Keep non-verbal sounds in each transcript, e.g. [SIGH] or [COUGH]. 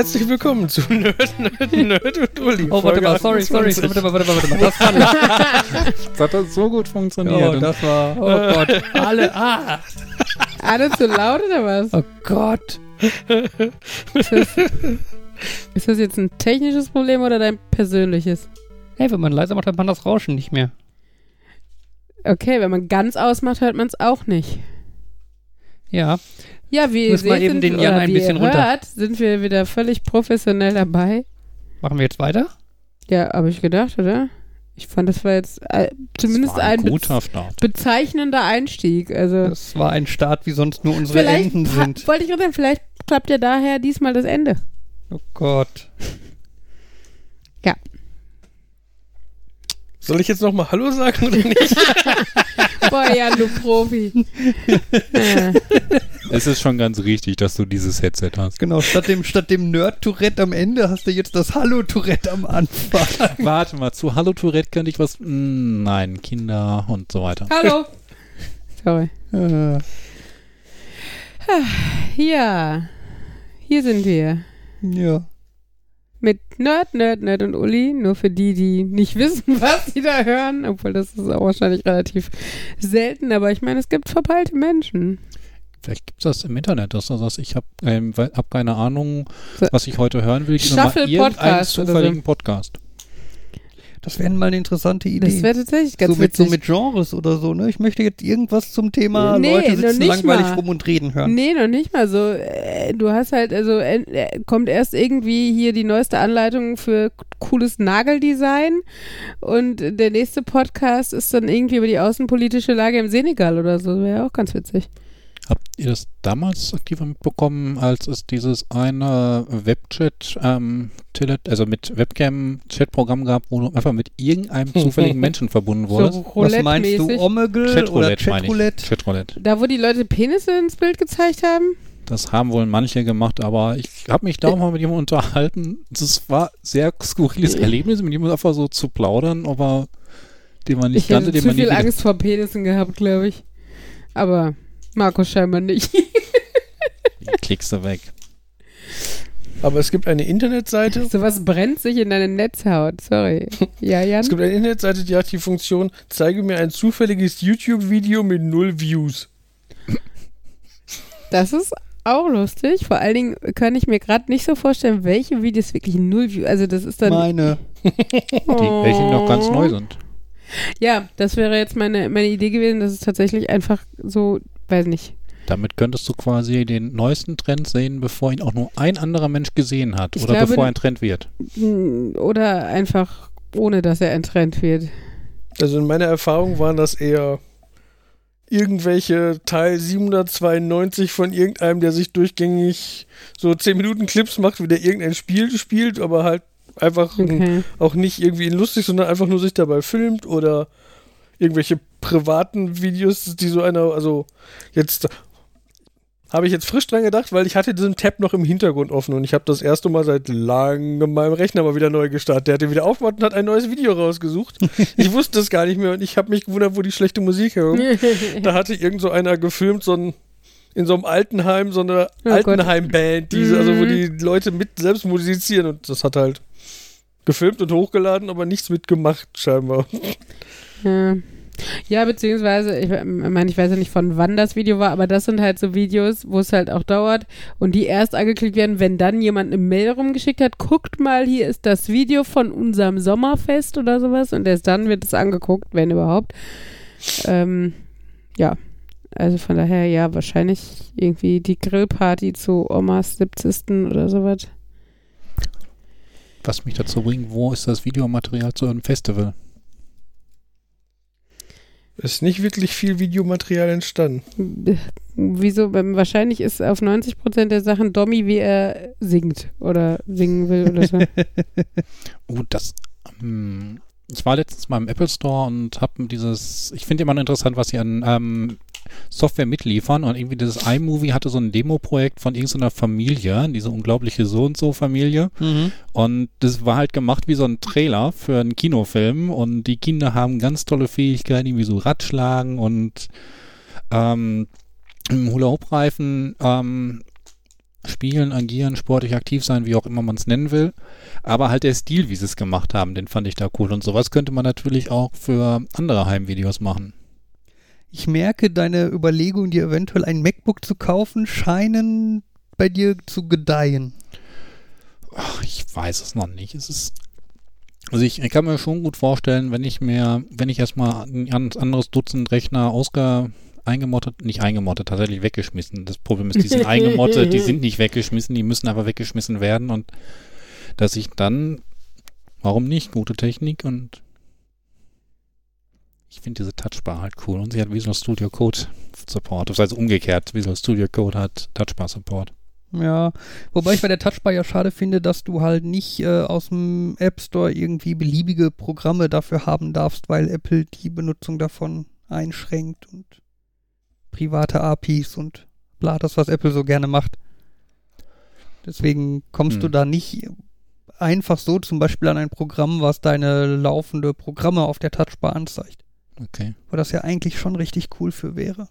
Herzlich willkommen zu Nerd, Nerd, Nerd und Uli. Oh, warte mal, sorry, sorry. 28. Warte mal, warte mal, warte mal. Das war nicht. Das hat so gut funktioniert. Oh, das war. Oh Gott. Alle. Ah. Alle zu laut oder was? Oh Gott. [LAUGHS] Ist das, ist das jetzt ein technisches Problem oder dein persönliches? Hey, wenn man leiser macht, hört man das Rauschen nicht mehr. Okay, wenn man ganz ausmacht, hört man es auch nicht. Ja. Ja, wie ihr seht, eben sind, den oder Jan ein bisschen runter- hört, sind wir wieder völlig professionell dabei. Machen wir jetzt weiter? Ja, habe ich gedacht, oder? Ich fand, das war jetzt äh, zumindest war ein ein, guter Start. bezeichnender Einstieg. Also Das war ein Start, wie sonst nur unsere vielleicht Enden sind. wollte ich gerade sagen, vielleicht klappt ja daher diesmal das Ende. Oh Gott. Soll ich jetzt nochmal Hallo sagen oder nicht? [LAUGHS] Boah, Jan, du Profi. [LAUGHS] Es ist schon ganz richtig, dass du dieses Headset hast. Genau, statt dem, statt dem Nerd-Tourette am Ende hast du jetzt das Hallo-Tourette am Anfang. [LAUGHS] Warte mal, zu Hallo Tourette könnte ich was. Mm, nein, Kinder und so weiter. Hallo. Sorry. Äh, Ja, hier sind wir. ja. Nerd, Nerd, Nerd und Uli. Nur für die, die nicht wissen, [LAUGHS] was sie da hören. Obwohl das ist auch wahrscheinlich relativ selten. Aber ich meine, es gibt verpeilte Menschen. Vielleicht gibt es das im Internet, dass du sagst, ich habe ähm, hab keine Ahnung, was ich heute hören will. Mal Shuffle irgendeinen Podcast oder so. zufälligen Podcast. Das wäre mal eine interessante Idee. Das wäre tatsächlich ganz so mit, so witzig. mit Genres oder so, ne? Ich möchte jetzt irgendwas zum Thema Nee, Leute noch sitzen nicht langweilig mal. rum und reden hören. Nee, noch nicht mal so. Äh, Du hast halt, also äh, kommt erst irgendwie hier die neueste Anleitung für cooles Nageldesign und der nächste Podcast ist dann irgendwie über die außenpolitische Lage im Senegal oder so. Wäre ja auch ganz witzig. Habt ihr das damals aktiver mitbekommen, als es dieses eine Webchat, ähm, also mit Webcam-Chat-Programm gab, wo du einfach mit irgendeinem zufälligen [LAUGHS] Menschen verbunden wurdest? So Was meinst du. Omegle oder Chatroulette meine ich. Chatroulette? Chatroulette. Da, wo die Leute Penisse ins Bild gezeigt haben? Das haben wohl manche gemacht, aber ich habe mich da mal mit jemandem unterhalten. Das war sehr skurriles Erlebnis, mit jemandem einfach so zu plaudern, aber den man nicht ich kannte, den zu man nie viel wieder- Angst vor Penissen gehabt, glaube ich. Aber Markus scheinbar nicht. [LAUGHS] klickst du weg. Aber es gibt eine Internetseite. Sowas brennt sich in deine Netzhaut. Sorry. Ja, Jan? Es gibt eine Internetseite, die hat die Funktion, zeige mir ein zufälliges YouTube-Video mit null Views. Das ist auch lustig. Vor allen Dingen kann ich mir gerade nicht so vorstellen, welche Videos wirklich null Views. Also das ist dann. Meine. [LAUGHS] Die, welche noch ganz neu sind. Ja, das wäre jetzt meine, meine Idee gewesen, dass es tatsächlich einfach so, weiß nicht. Damit könntest du quasi den neuesten Trend sehen, bevor ihn auch nur ein anderer Mensch gesehen hat Ich oder glaube, bevor er ein Trend wird. Oder einfach ohne, dass er entrennt wird. Also in meiner Erfahrung waren das eher irgendwelche Teil 792 von irgendeinem, der sich durchgängig so 10 Minuten Clips macht, wie der irgendein Spiel spielt, aber halt einfach Okay. auch nicht irgendwie lustig, sondern einfach nur sich dabei filmt oder irgendwelche privaten Videos, die so einer, also jetzt habe ich jetzt frisch dran gedacht, weil ich hatte diesen Tab noch im Hintergrund offen und ich habe das erste Mal seit langem meinem Rechner mal wieder neu gestartet. Der hat den wieder aufgemacht und hat ein neues Video rausgesucht. [LAUGHS] ich wusste es gar nicht mehr und ich habe mich gewundert, wo die schlechte Musik herkommt. [LAUGHS] da hatte irgend so einer gefilmt, so ein in so einem Altenheim, so eine Oh. Altenheim-Band, diese, also wo Mhm. die Leute mit selbst musizieren und das hat halt gefilmt und hochgeladen, aber nichts mitgemacht, scheinbar. Ja. Ja, beziehungsweise, ich meine, ich weiß ja nicht, von wann das Video war, aber das sind halt so Videos, wo es halt auch dauert und die erst angeklickt werden, wenn dann jemand eine Mail rumgeschickt hat, guckt mal, hier ist das Video von unserem Sommerfest oder sowas und erst dann wird es angeguckt, wenn überhaupt. Ähm, ja, also von daher, ja, wahrscheinlich irgendwie die Grillparty zu Omas 70. oder sowas. Was mich dazu bringt, wo ist das Videomaterial zu einem Festival? Ist nicht wirklich viel Videomaterial entstanden. Wieso? Wahrscheinlich ist auf 90% der Sachen Dommy, wie er singt oder singen will oder so. [LAUGHS] Oh, das. Hm, ich war letztens mal im Apple Store und habe dieses. Ich finde immer noch interessant, was sie an ähm, Software mitliefern. Und irgendwie dieses iMovie hatte so ein Demo-Projekt von irgendeiner Familie, diese unglaubliche So und so Familie. Mhm. Und das war halt gemacht wie so ein Trailer für einen Kinofilm. Und die Kinder haben ganz tolle Fähigkeiten, irgendwie so Radschlagen und ähm, im Hula-Hoop-Reifen. Ähm, spielen, agieren, sportlich aktiv sein, wie auch immer man es nennen will. Aber halt der Stil, wie sie es gemacht haben, den fand ich da cool. Und sowas könnte man natürlich auch für andere Heimvideos machen. Ich merke, deine Überlegungen, dir eventuell ein MacBook zu kaufen, scheinen bei dir zu gedeihen. Ach, ich weiß es noch nicht. Es ist. Also ich, ich kann mir schon gut vorstellen, wenn ich mir, wenn ich erstmal ein ganz anderes Dutzend Rechner ausge, eingemottet, nicht eingemottet, tatsächlich weggeschmissen. Das Problem ist, die sind [LAUGHS] eingemottet, die sind nicht weggeschmissen, die müssen aber weggeschmissen werden und dass ich dann, warum nicht, gute Technik und ich finde diese Touchbar halt cool und sie hat Visual Studio Code Support. Das heißt umgekehrt, Visual Studio Code hat Touchbar Support. Ja, wobei ich bei der Touchbar ja schade finde, dass du halt nicht äh, aus dem App Store irgendwie beliebige Programme dafür haben darfst, weil Apple die Benutzung davon einschränkt und private APIs und bla, das, was Apple so gerne macht. Deswegen kommst Hm. du da nicht einfach so zum Beispiel an ein Programm, was deine laufende Programme auf der Touchbar anzeigt. Okay. Wo das ja eigentlich schon richtig cool für wäre.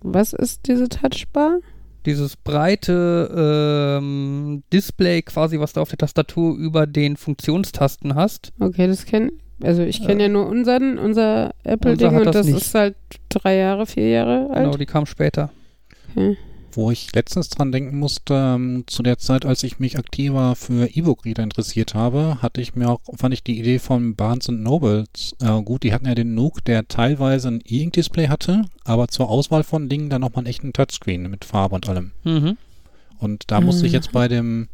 Was ist diese Touchbar? Dieses breite ähm, Display quasi, was du auf der Tastatur über den Funktionstasten hast. Okay, das kenne also ich kenne Äh, ja nur unseren, unser Apple-Ding und das das ist halt drei Jahre, vier Jahre alt. Genau, die kam später. Okay. Wo ich letztens dran denken musste, ähm, zu der Zeit, als ich mich aktiver für E-Book-Reader interessiert habe, hatte ich mir auch, fand ich die Idee von Barnes Nobles äh, gut. Die hatten ja den Nook, der teilweise ein E-Ink-Display hatte, aber zur Auswahl von Dingen dann nochmal einen echten Touchscreen mit Farbe und allem. Mhm. Und da musste ich jetzt bei dem,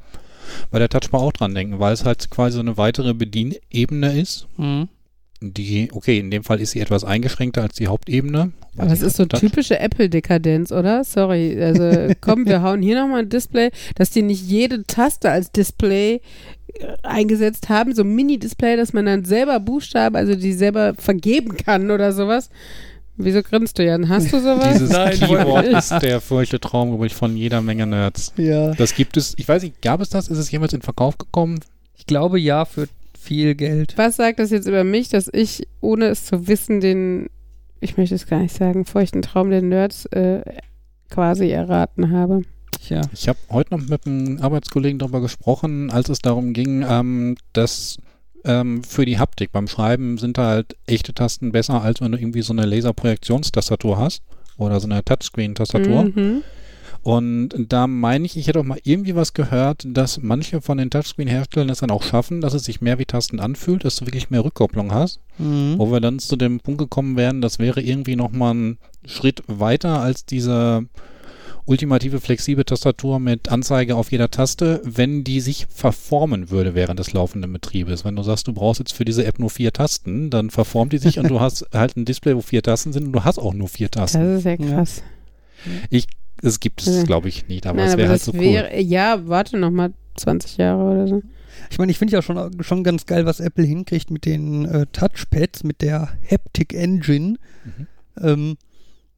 bei der Touchbar auch dran denken, weil es halt quasi so eine weitere Bedienebene ist. Mhm. Die, okay, in dem Fall ist sie etwas eingeschränkter als die Hauptebene. Aber es sie ist so Touch- typische Apple-Dekadenz, oder? Sorry. Also [LAUGHS] komm, wir hauen hier nochmal ein Display, dass die nicht jede Taste als Display äh, eingesetzt haben, so ein Mini-Display, dass man dann selber Buchstaben, also die selber vergeben kann oder sowas. Wieso grinst du, Jan? Hast du [LAUGHS] sowas? Dieses Nein, Keyboard ist der feuchte Traum, glaube ich, von jeder Menge Nerds. Ja. Das gibt es, ich weiß nicht, gab es das? Ist es jemals in Verkauf gekommen? Ich glaube ja, für viel Geld. Was sagt das jetzt über mich, dass ich, ohne es zu wissen, den, ich möchte es gar nicht sagen, feuchten Traum der Nerds äh, quasi erraten habe? Tja. Ich habe heute noch mit einem Arbeitskollegen darüber gesprochen, als es darum ging, ähm, dass ähm, für die Haptik beim Schreiben sind halt echte Tasten besser, als wenn du irgendwie so eine Laserprojektionstastatur hast oder so eine Touchscreen-Tastatur. Mhm. Und da meine ich, ich hätte auch mal irgendwie was gehört, dass manche von den Touchscreen-Herstellern es dann auch schaffen, dass es sich mehr wie Tasten anfühlt, dass du wirklich mehr Rückkopplung hast. Mhm. Wo wir dann zu dem Punkt gekommen wären, das wäre irgendwie nochmal ein Schritt weiter als diese ultimative flexible Tastatur mit Anzeige auf jeder Taste, wenn die sich verformen würde während des laufenden Betriebes. Wenn du sagst, du brauchst jetzt für diese App nur vier Tasten, dann verformt die sich und du [LAUGHS] hast halt ein Display, wo vier Tasten sind und du hast auch nur vier Das Tasten. ist ja krass. Es gibt es, glaube ich, nicht, aber Nein, es wäre halt so cool. wäre, ja, warte noch mal 20 Jahre oder so. Ich meine, ich finde ja schon, schon ganz geil, was Apple hinkriegt mit den äh, Touchpads, mit der Haptic Engine. Mhm. Ähm,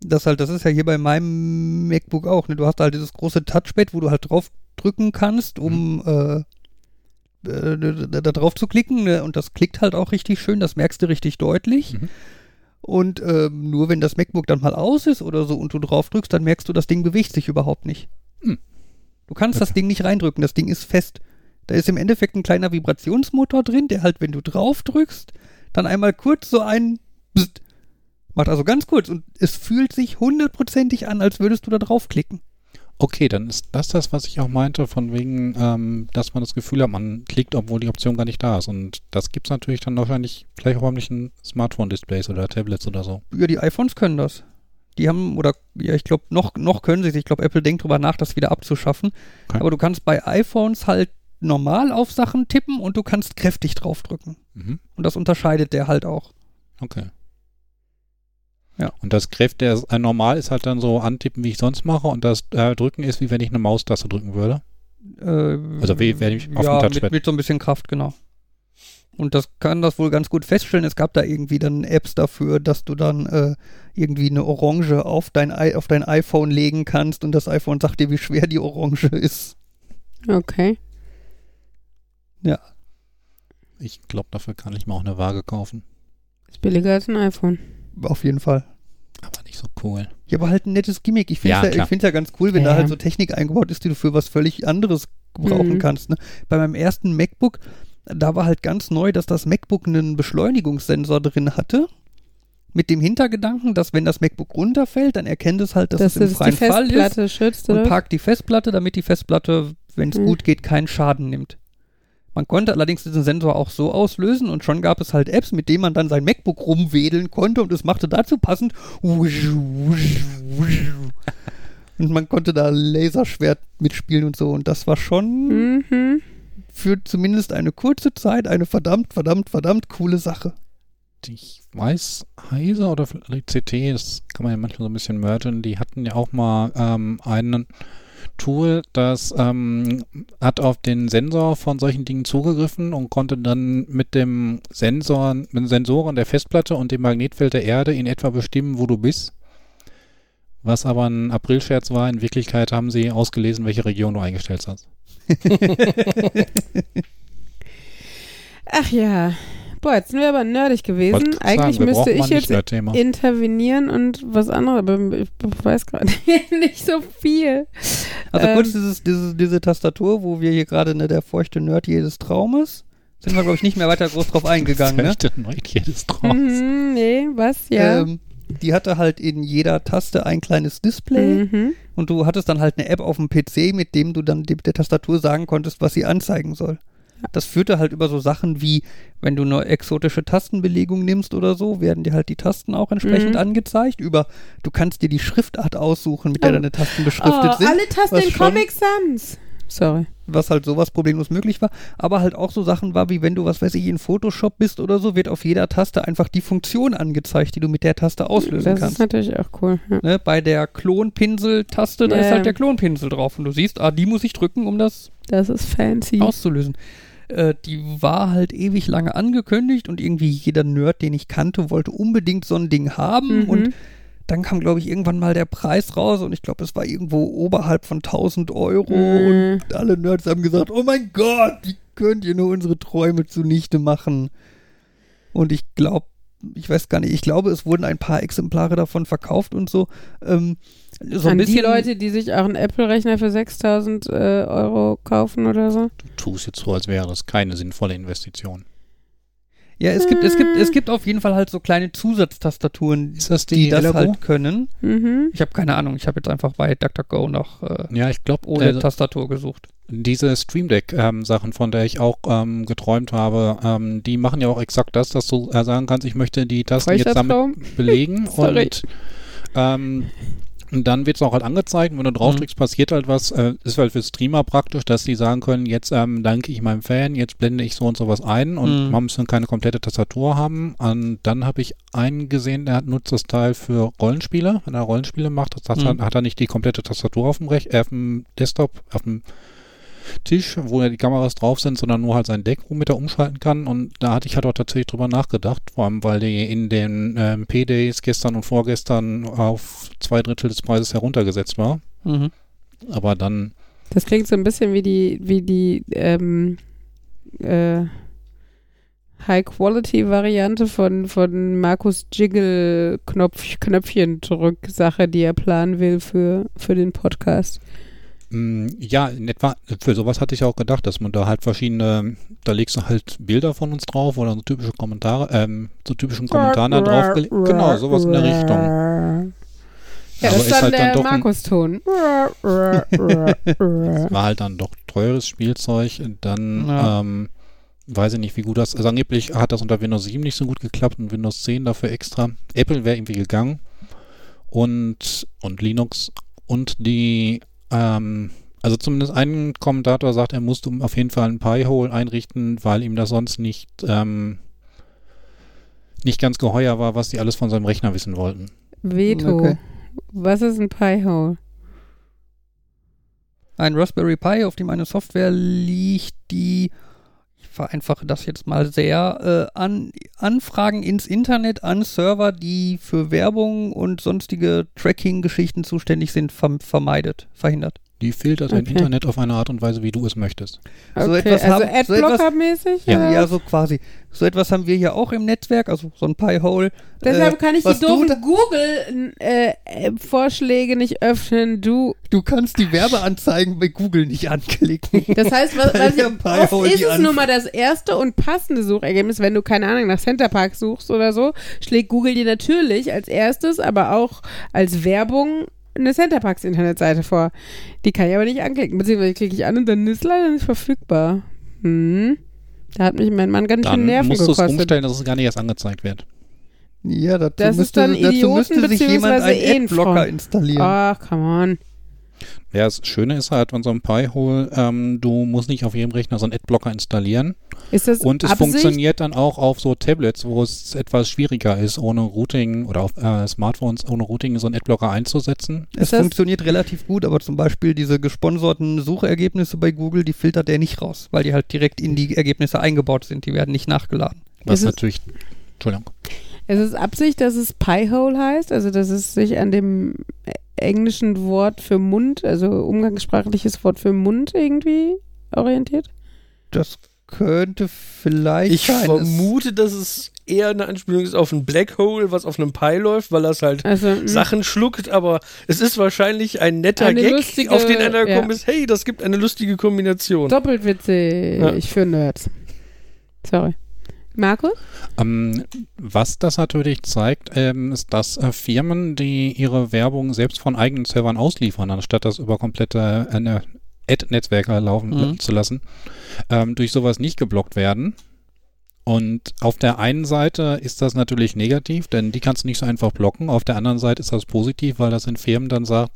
das halt, das ist ja hier bei meinem MacBook auch. Ne? Du hast halt dieses große Touchpad, wo du halt drauf drücken kannst, um äh, äh, da, da drauf zu klicken. Ne? Und das klickt halt auch richtig schön, das merkst du richtig deutlich. Mhm. Und ähm, nur wenn das MacBook dann mal aus ist oder so und du drauf drückst, dann merkst du, das Ding bewegt sich überhaupt nicht. Hm. Du kannst das Okay. Ding nicht reindrücken, das Ding ist fest. Da ist im Endeffekt ein kleiner Vibrationsmotor drin, der halt, wenn du drauf drückst, dann einmal kurz so ein Bzzt macht also ganz kurz und es fühlt sich hundertprozentig an, als würdest du da draufklicken. Okay, dann ist das das, was ich auch meinte, von wegen, ähm, dass man das Gefühl hat, man klickt, obwohl die Option gar nicht da ist. Und das gibt es natürlich dann wahrscheinlich vielleicht auch in Smartphone-Displays oder Tablets oder so. Ja, die iPhones können das. Die haben, oder ja, ich glaube, noch, noch können sie es. Ich glaube, Apple denkt drüber nach, das wieder abzuschaffen. Okay. Aber du kannst bei iPhones halt normal auf Sachen tippen und du kannst kräftig draufdrücken. Mhm. Und das unterscheidet der halt auch. Okay. Ja. Und das Kräfte, das äh, normal ist halt dann so antippen, wie ich sonst mache, und das äh, Drücken ist, wie wenn ich eine Maustaste drücken würde. Äh, Also wie- wenn ich auf ja, dem mit, Touchpad- mit so ein bisschen Kraft, genau. Und das kann das wohl ganz gut feststellen. Es gab da irgendwie dann Apps dafür, dass du dann äh, irgendwie eine Orange auf dein, I auf dein iPhone legen kannst und das iPhone sagt dir, wie schwer die Orange [LAUGHS] ist. Okay. Ich glaube, dafür kann ich mir auch eine Waage kaufen. Ist billiger als ein iPhone. Auf jeden Fall. Aber nicht so cool. Ja, aber halt ein nettes Gimmick. Ich finde Ja, es ja, find's ja ganz cool, wenn Ja. da halt so Technik eingebaut ist, die du für was völlig anderes gebrauchen Mhm. kannst. Ne? Bei meinem ersten MacBook, da war halt ganz neu, dass das MacBook einen Beschleunigungssensor drin hatte. Mit dem Hintergedanken, dass wenn das MacBook runterfällt, dann erkennt es halt, dass Dass es im freien Fall ist Festplatte schützt, und parkt die Festplatte, damit die Festplatte, wenn es Mhm. gut geht, keinen Schaden nimmt. Man konnte allerdings diesen Sensor auch so auslösen und schon gab es halt Apps, mit denen man dann sein MacBook rumwedeln konnte und es machte dazu passend und man konnte da Laserschwert mitspielen und so und das war schon Mhm. für zumindest eine kurze Zeit eine verdammt, verdammt, verdammt coole Sache. Ich weiß, Heise oder vielleicht CT, das kann man ja manchmal so ein bisschen mergen, die hatten ja auch mal ähm, einen Tool, das ähm, hat auf den Sensor von solchen Dingen zugegriffen und konnte dann mit dem Sensor, mit den Sensoren der Festplatte und dem Magnetfeld der Erde in etwa bestimmen, wo du bist. Was aber ein Aprilscherz war, in Wirklichkeit haben sie ausgelesen, welche Region du eingestellt hast. [LAUGHS] [LAUGHS] Ach ja. Boah, jetzt sind wir aber nerdig gewesen. Eigentlich sagen, müsste ich jetzt intervenieren und was anderes, aber ich weiß gerade [LAUGHS] nicht so viel. Also Ähm. kurz dieses, diese, diese Tastatur, wo wir hier gerade ne, der feuchte Nerd jedes Traumes, sind wir glaube ich nicht mehr weiter groß drauf eingegangen. ne? Fällt dir neu jedes draus. Mhm, nee, was? Ja. Ähm, die hatte halt in jeder Taste ein kleines Display mhm. und du hattest dann halt eine App auf dem PC, mit dem du dann dem- der Tastatur sagen konntest, was sie anzeigen soll. Das führte halt über so Sachen wie, wenn du eine exotische Tastenbelegung nimmst oder so, werden dir halt die Tasten auch entsprechend Mhm. angezeigt. Über, du kannst dir die Schriftart aussuchen, mit der Oh. deine Tasten beschriftet Oh, sind. alle Tasten in Comic Sans. Sorry. was halt sowas problemlos möglich war, aber halt auch so Sachen war, wie wenn du, was weiß ich, in Photoshop bist oder so, wird auf jeder Taste einfach die Funktion angezeigt, die du mit der Taste auslösen das kannst. ist natürlich auch cool. Ja. Ne, bei der Klonpinsel-Taste, da Ja, ist halt der Klonpinsel drauf und du siehst, ah, die muss ich drücken, um das Das ist fancy. auszulösen. Äh, die war halt ewig lange angekündigt und irgendwie jeder Nerd, den ich kannte, wollte unbedingt so ein Ding haben Mhm. und dann kam, glaube ich, irgendwann mal der Preis raus und ich glaube, es war irgendwo oberhalb von 1000 Euro Mhm. und alle Nerds haben gesagt, oh mein Gott, wie könnt ihr nur unsere Träume zunichte machen? Und ich glaube, ich weiß gar nicht, ich glaube, es wurden ein paar Exemplare davon verkauft und so. Ähm, so ein An bisschen, die Leute, die sich auch einen Apple-Rechner für 6000 äh, Euro kaufen oder so. Du tust jetzt so, als wäre das keine sinnvolle Investition. Ja, es gibt, es gibt, es gibt auf jeden Fall halt so kleine Zusatztastaturen, Ist das die, die, das Elabo? halt können. Mhm. Ich habe keine Ahnung, ich habe jetzt einfach bei DuckDuckGo nach äh, Ja, ich glaube, ohne äh, Tastatur gesucht. diese Stream Deck ähm, Sachen, von der ich auch ähm, geträumt habe, ähm, die machen ja auch exakt das, dass du äh, sagen kannst, ich möchte die Tasten jetzt damit belegen [LAUGHS] und ähm, und dann wird es auch halt angezeigt, und wenn du draufdrückst, passiert halt was. Äh, ist halt für Streamer praktisch, dass die sagen können, jetzt ähm, danke ich meinem Fan, jetzt blende ich so und sowas ein und Mhm. man muss dann keine komplette Tastatur haben. Und dann habe ich einen gesehen, der hat, nutzt das Teil für Rollenspiele. Wenn er Rollenspiele macht, das hat, Mhm. er, hat er nicht die komplette Tastatur auf dem, Rech äh, auf dem Desktop, auf dem Tisch, wo ja die Kameras drauf sind, sondern nur halt sein Deck, womit er umschalten kann. Und da hatte ich halt auch tatsächlich drüber nachgedacht, vor allem weil die in den ähm, P-Days gestern und vorgestern auf zwei Drittel des Preises heruntergesetzt war. Mhm. Aber dann, Das klingt so ein bisschen wie die, wie die ähm, äh, High-Quality-Variante von, von Markus Jiggle Knopf, Knöpfchen drück Sache, die er planen will für, für den Podcast. Mh, ja, in etwa, für sowas hatte ich auch gedacht, dass man da halt verschiedene, da legst du halt Bilder von uns drauf oder so typische Kommentare, ähm, so typischen Kommentaren da drauf. Genau, sowas in der Richtung. Ja, Aber das ist ist dann halt dann der Markus-Ton. War halt dann doch teures Spielzeug. Dann, Ja. ähm, weiß ich nicht, wie gut das, also angeblich hat das unter Windows 7 nicht so gut geklappt und Windows 10 dafür extra. Apple wäre irgendwie gegangen und, und Linux und die, ähm, also zumindest ein Kommentator sagt, er musste auf jeden Fall ein Pi-Hole einrichten, weil ihm das sonst nicht, ähm, nicht ganz geheuer war, was die alles von seinem Rechner wissen wollten. Veto. Okay. Was ist ein Pi-Hole? Ein Raspberry Pi, auf dem eine Software liegt, die, vereinfache das jetzt mal sehr, äh, an Anfragen ins Internet an Server, die für Werbung und sonstige Tracking-Geschichten zuständig sind, verm vermeidet, verhindert. Die filtert dein Okay. Internet auf eine Art und Weise, wie du es möchtest. So okay, etwas also haben- so etwas- Adblocker-mäßig? Ja. Ja, so quasi. So etwas haben wir ja auch im Netzwerk, also so ein Pi-Hole. Deshalb Äh, kann ich die du doofen Google-Vorschläge nicht öffnen. Du. Du kannst die Werbeanzeigen bei Google nicht anklicken. Das heißt, was, Weil was ich, oft ist es nun mal das erste und passende Suchergebnis, wenn du, keine Ahnung, nach Centerpark suchst oder so, schlägt Google dir natürlich als erstes, aber auch als Werbung eine Centerparks Internetseite vor. Die kann ich aber nicht anklicken, beziehungsweise klicke ich an und dann ist es leider nicht verfügbar. Hm. Da hat mich mein Mann ganz schön Nerven musst du es gekostet. umstellen, dass es gar nicht erst angezeigt wird. Ja, dazu Das ist müsste, dann dazu Idioten müsste sich jemand beziehungsweise einen eh ein Adblocker installieren. Ach, come on. Ja, das Schöne ist halt, von so einem Pi-Hole, ähm, du musst nicht auf jedem Rechner so einen Adblocker installieren. Ist das Und es Absicht? funktioniert dann auch auf so Tablets, wo es etwas schwieriger ist, ohne Routing oder auf äh, Smartphones ohne Routing so einen Adblocker einzusetzen. Es funktioniert relativ gut, aber zum Beispiel diese gesponserten Suchergebnisse bei Google, die filtert er nicht raus, weil die halt direkt in die Ergebnisse eingebaut sind. Die werden nicht nachgeladen. Was natürlich. Entschuldigung. Es ist Absicht, dass es Piehole heißt, also dass es sich an dem englischen Wort für Mund, also umgangssprachliches Wort für Mund irgendwie orientiert. Das könnte vielleicht Ich sein. vermute, dass es eher eine Anspielung ist auf ein Black Hole, was auf einem Pi läuft, weil das halt Also mh, Sachen schluckt, aber es ist wahrscheinlich ein netter Eine Gag, lustige- auf den einer ja. gekommen ist, hey, das gibt eine lustige Kombination. doppelt witzig Ja. für Nerds. Sorry. Markus? Ähm, was das natürlich zeigt, ähm, ist, dass äh, Firmen, die ihre Werbung selbst von eigenen Servern ausliefern, anstatt das über komplette äh, ne, Ad-Netzwerke laufen Mhm. zu lassen, ähm, durch sowas nicht geblockt werden. Und auf der einen Seite ist das natürlich negativ, denn die kannst du nicht so einfach blocken. Auf der anderen Seite ist das positiv, weil das in Firmen dann sagt,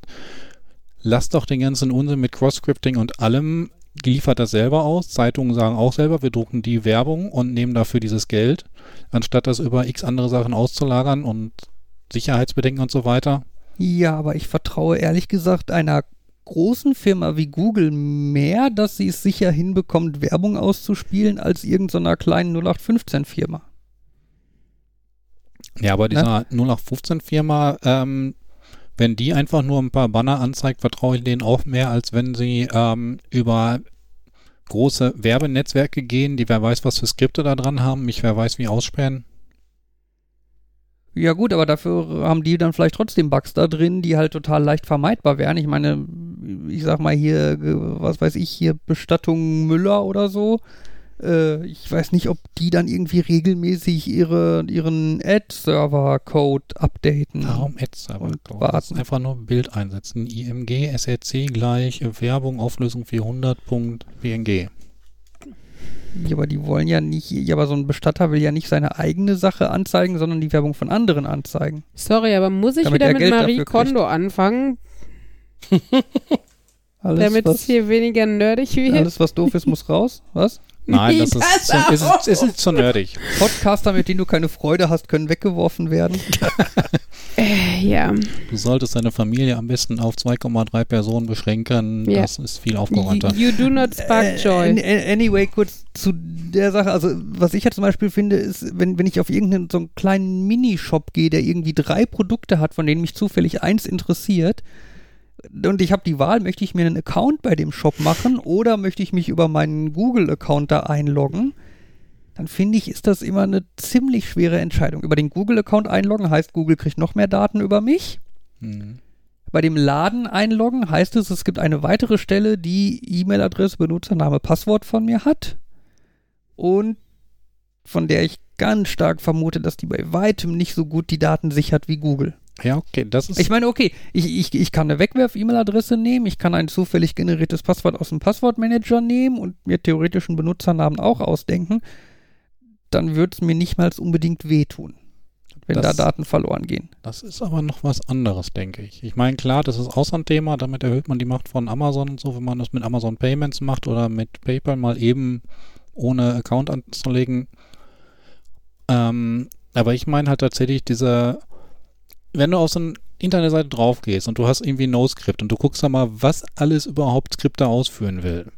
lass doch den ganzen Unsinn mit Cross-Scripting und allem, liefert das selber aus. Zeitungen sagen auch selber, wir drucken die Werbung und nehmen dafür dieses Geld, anstatt das über x andere Sachen auszulagern und Sicherheitsbedenken und so weiter. Ja, aber ich vertraue ehrlich gesagt einer großen Firma wie Google mehr, dass sie es sicher hinbekommt, Werbung auszuspielen, als irgendeiner kleinen 0815-Firma. Ja, aber dieser 0815-Firma, ähm, wenn die einfach nur ein paar Banner anzeigt, vertraue ich denen auch mehr, als wenn sie ähm, über große Werbenetzwerke gehen, die wer weiß, was für Skripte da dran haben, mich wer weiß, wie aussperren. Ja gut, aber dafür haben die dann vielleicht trotzdem Bugs da drin, die halt total leicht vermeidbar wären. Ich meine, ich sag mal hier, was weiß ich, hier Bestattung Müller oder so. Äh, ich weiß nicht, ob die dann irgendwie regelmäßig ihre, ihren Ad-Server-Code updaten. Warum Ads aber? Und Das ist einfach nur Bild einsetzen. IMG, SRC gleich, Werbung, Auflösung 400.png. Ja, aber die wollen ja nicht, ja, aber so ein Bestatter will ja nicht seine eigene Sache anzeigen, sondern die Werbung von anderen anzeigen. Sorry, aber muss ich Damit wieder er mit Geld Marie dafür kriegt. Kondo anfangen, [LAUGHS] Alles, damit es was, hier weniger nerdig wird? alles, was doof ist, muss raus. Was? [LAUGHS] Nein, [LAUGHS] das Pass ist, zu, ist, auf! ist, ist zu nerdig. Podcaster, mit denen du keine Freude hast, können weggeworfen werden. [LAUGHS] Äh, ja. Du solltest deine Familie am besten auf 2,3 Personen beschränken. Ja. Das ist viel aufgeräumter. You do not spark Äh, joy. an- Anyway, kurz zu der Sache. Also, was ich ja zum Beispiel finde, ist, wenn, wenn ich auf irgendeinen so einen kleinen Minishop gehe, der irgendwie drei Produkte hat, von denen mich zufällig eins interessiert, und ich habe die Wahl, möchte ich mir einen Account bei dem Shop machen oder möchte ich mich über meinen Google-Account da einloggen, dann finde ich, ist das immer eine ziemlich schwere Entscheidung. Über den Google-Account einloggen heißt, Google kriegt noch mehr Daten über mich. Hm. Bei dem Laden einloggen heißt es, es gibt eine weitere Stelle, die E-Mail-Adresse, Benutzername, Passwort von mir hat und von der ich ganz stark vermute, dass die bei weitem nicht so gut die Daten sichert wie Google. Ja, okay, das ist. Ich meine, okay, ich, ich, ich kann eine Wegwerf-E-Mail-Adresse nehmen, ich kann ein zufällig generiertes Passwort aus dem Passwortmanager nehmen und mir theoretischen Benutzernamen auch ausdenken, dann würde es mir nicht mal unbedingt wehtun, wenn Das- da Daten verloren gehen. Das ist aber noch was anderes, denke ich. Ich meine, klar, das ist auch so ein Thema, damit erhöht man die Macht von Amazon und so, wenn man das mit Amazon Payments macht oder mit PayPal mal eben ohne Account anzulegen. Ähm, aber ich meine halt tatsächlich diese, wenn du auf so eine Internetseite drauf gehst und du hast irgendwie No-Script und du guckst da mal, was alles überhaupt Skripte ausführen will.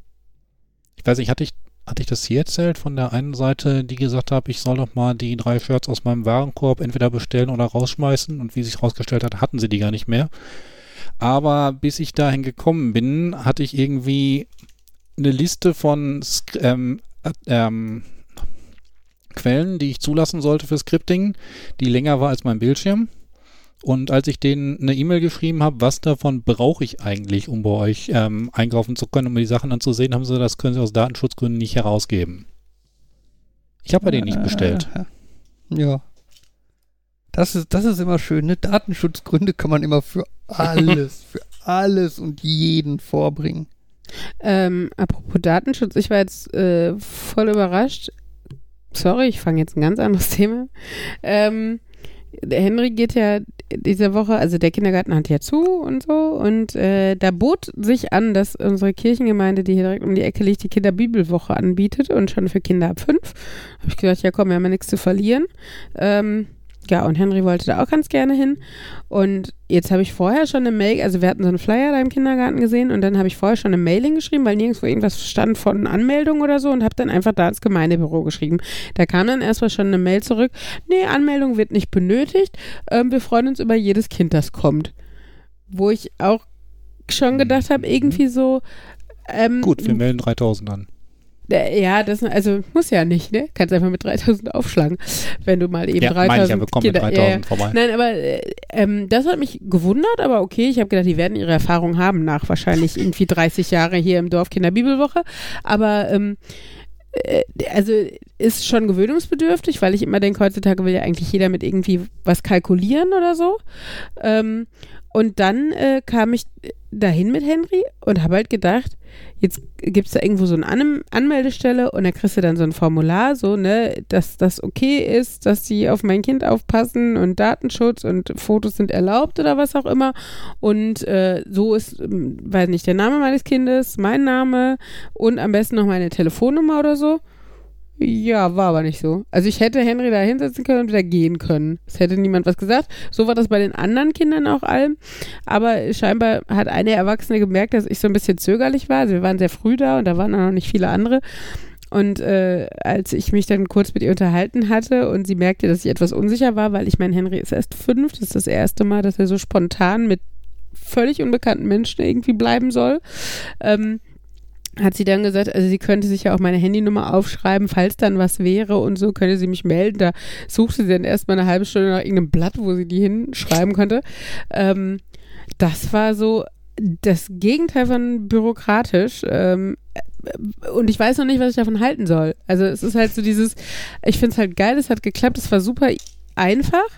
Ich weiß nicht, hatte ich, hatte ich das hier erzählt von der einen Seite, die gesagt hat, ich soll doch mal die drei Shirts aus meinem Warenkorb entweder bestellen oder rausschmeißen und wie sich herausgestellt hat, hatten sie die gar nicht mehr. Aber bis ich dahin gekommen bin, hatte ich irgendwie eine Liste von ähm, äh, ähm, Quellen, die ich zulassen sollte für Scripting, die länger war als mein Bildschirm. Und als ich denen eine E-Mail geschrieben habe, was davon brauche ich eigentlich, um bei euch ähm, einkaufen zu können, um mir die Sachen anzusehen, haben sie, das können sie aus Datenschutzgründen nicht herausgeben. Ich habe bei denen nicht bestellt. Äh, Ja. Das ist, das ist immer schön, ne? Datenschutzgründe kann man immer für alles, [LAUGHS] für alles und jeden vorbringen. Ähm, apropos Datenschutz, ich war jetzt äh, voll überrascht. Sorry, ich fange jetzt ein ganz anderes [LAUGHS] Thema. Ähm, der Henry geht ja diese Woche, also der Kindergarten hat ja zu und so und äh, da bot sich an, dass unsere Kirchengemeinde, die hier direkt um die Ecke liegt, die Kinderbibelwoche anbietet und schon für Kinder ab fünf. Habe ich gedacht, ja komm, wir haben ja nichts zu verlieren. Ähm, ja, und Henry wollte da auch ganz gerne hin. Und jetzt habe ich vorher schon eine Mail, also wir hatten so einen Flyer da im Kindergarten gesehen und dann habe ich vorher schon eine Mail hingeschrieben, weil nirgendwo irgendwas stand von Anmeldung oder so und habe dann einfach da ins Gemeindebüro geschrieben. Da kam dann erstmal schon eine Mail zurück, nee, Anmeldung wird nicht benötigt, ähm, wir freuen uns über jedes Kind, das kommt. Wo ich auch schon gedacht habe, irgendwie so, ähm, Gut, wir melden 3000 an. Äh, Ja, das also muss ja nicht, ne? Kannst einfach mit 3000 aufschlagen, wenn du mal eben Ja, 3000 meine ich ja, wir kommen mit Kinder- 3000 vorbei. Nein, aber äh, ähm, das hat mich gewundert, aber okay, ich habe gedacht, die werden ihre Erfahrung haben nach wahrscheinlich irgendwie 30 Jahre hier im Dorf Kinderbibelwoche, aber ähm, äh, also ist schon gewöhnungsbedürftig, weil ich immer denke, heutzutage will ja eigentlich jeder mit irgendwie was kalkulieren oder so. Ähm, und dann äh, kam ich dahin mit Henry und habe halt gedacht, jetzt gibt es da irgendwo so eine An Anmeldestelle und da kriegst du dann so ein Formular, so, ne, dass das okay ist, dass sie auf mein Kind aufpassen und Datenschutz und Fotos sind erlaubt oder was auch immer. Und äh, so ist, ähm, weiß nicht, der Name meines Kindes, mein Name und am besten noch meine Telefonnummer oder so. Ja, war aber nicht so. Also ich hätte Henry da hinsetzen können und wieder gehen können. Es hätte niemand was gesagt. So war das bei den anderen Kindern auch allem. Aber scheinbar hat eine Erwachsene gemerkt, dass ich so ein bisschen zögerlich war. Also wir waren sehr früh da und da waren auch noch nicht viele andere. Und äh, als ich mich dann kurz mit ihr unterhalten hatte und sie merkte, dass ich etwas unsicher war, weil ich mein Henry ist erst fünf, das ist das erste Mal, dass er so spontan mit völlig unbekannten Menschen irgendwie bleiben soll. Ähm, hat sie dann gesagt, also sie könnte sich ja auch meine Handynummer aufschreiben, falls dann was wäre und so, könnte sie mich melden. Da suchte sie dann erstmal eine halbe Stunde nach irgendeinem Blatt, wo sie die hinschreiben konnte. Ähm, das war so das Gegenteil von bürokratisch. Ähm, und ich weiß noch nicht, was ich davon halten soll. Also es ist halt so dieses, ich finde es halt geil, es hat geklappt, es war super einfach,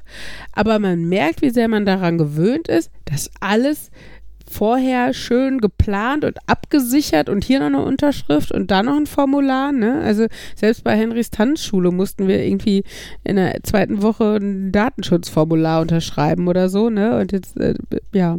aber man merkt, wie sehr man daran gewöhnt ist, dass alles vorher schön geplant und abgesichert und hier noch eine Unterschrift und da noch ein Formular, ne? Also selbst bei Henrys Tanzschule mussten wir irgendwie in der zweiten Woche ein Datenschutzformular unterschreiben oder so, ne? Und jetzt, äh, ja.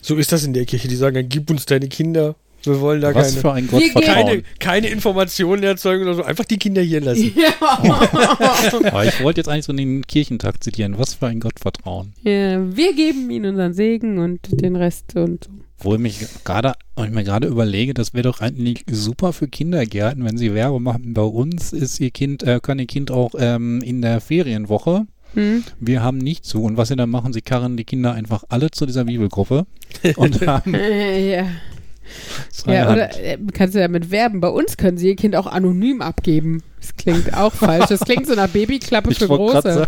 So ist das in der Kirche. Die sagen dann, gib uns deine Kinder. Wir wollen da Was keine, für ein keine, keine Informationen erzeugen oder so. Einfach die Kinder hier lassen. [LAUGHS] Aber ich wollte jetzt eigentlich so den Kirchentag zitieren. Was für ein Gottvertrauen. ja. Wir geben ihnen unseren Segen und den Rest und so. Wo ich mich gerade, wo ich mir gerade überlege, das wäre doch eigentlich super für Kindergärten, wenn sie Werbung machen. Bei uns ist ihr Kind, äh, kann ihr Kind auch ähm, in der Ferienwoche. Hm? Wir haben nicht zu. Und was sie dann machen, sie karren die Kinder einfach alle zu dieser Bibelgruppe und [LAUGHS] haben Äh, ja. Freie ja, Hand. oder äh, kannst du damit werben? Bei uns können sie ihr Kind auch anonym abgeben. Das klingt auch falsch. Das klingt so nach Babyklappe ich für Große.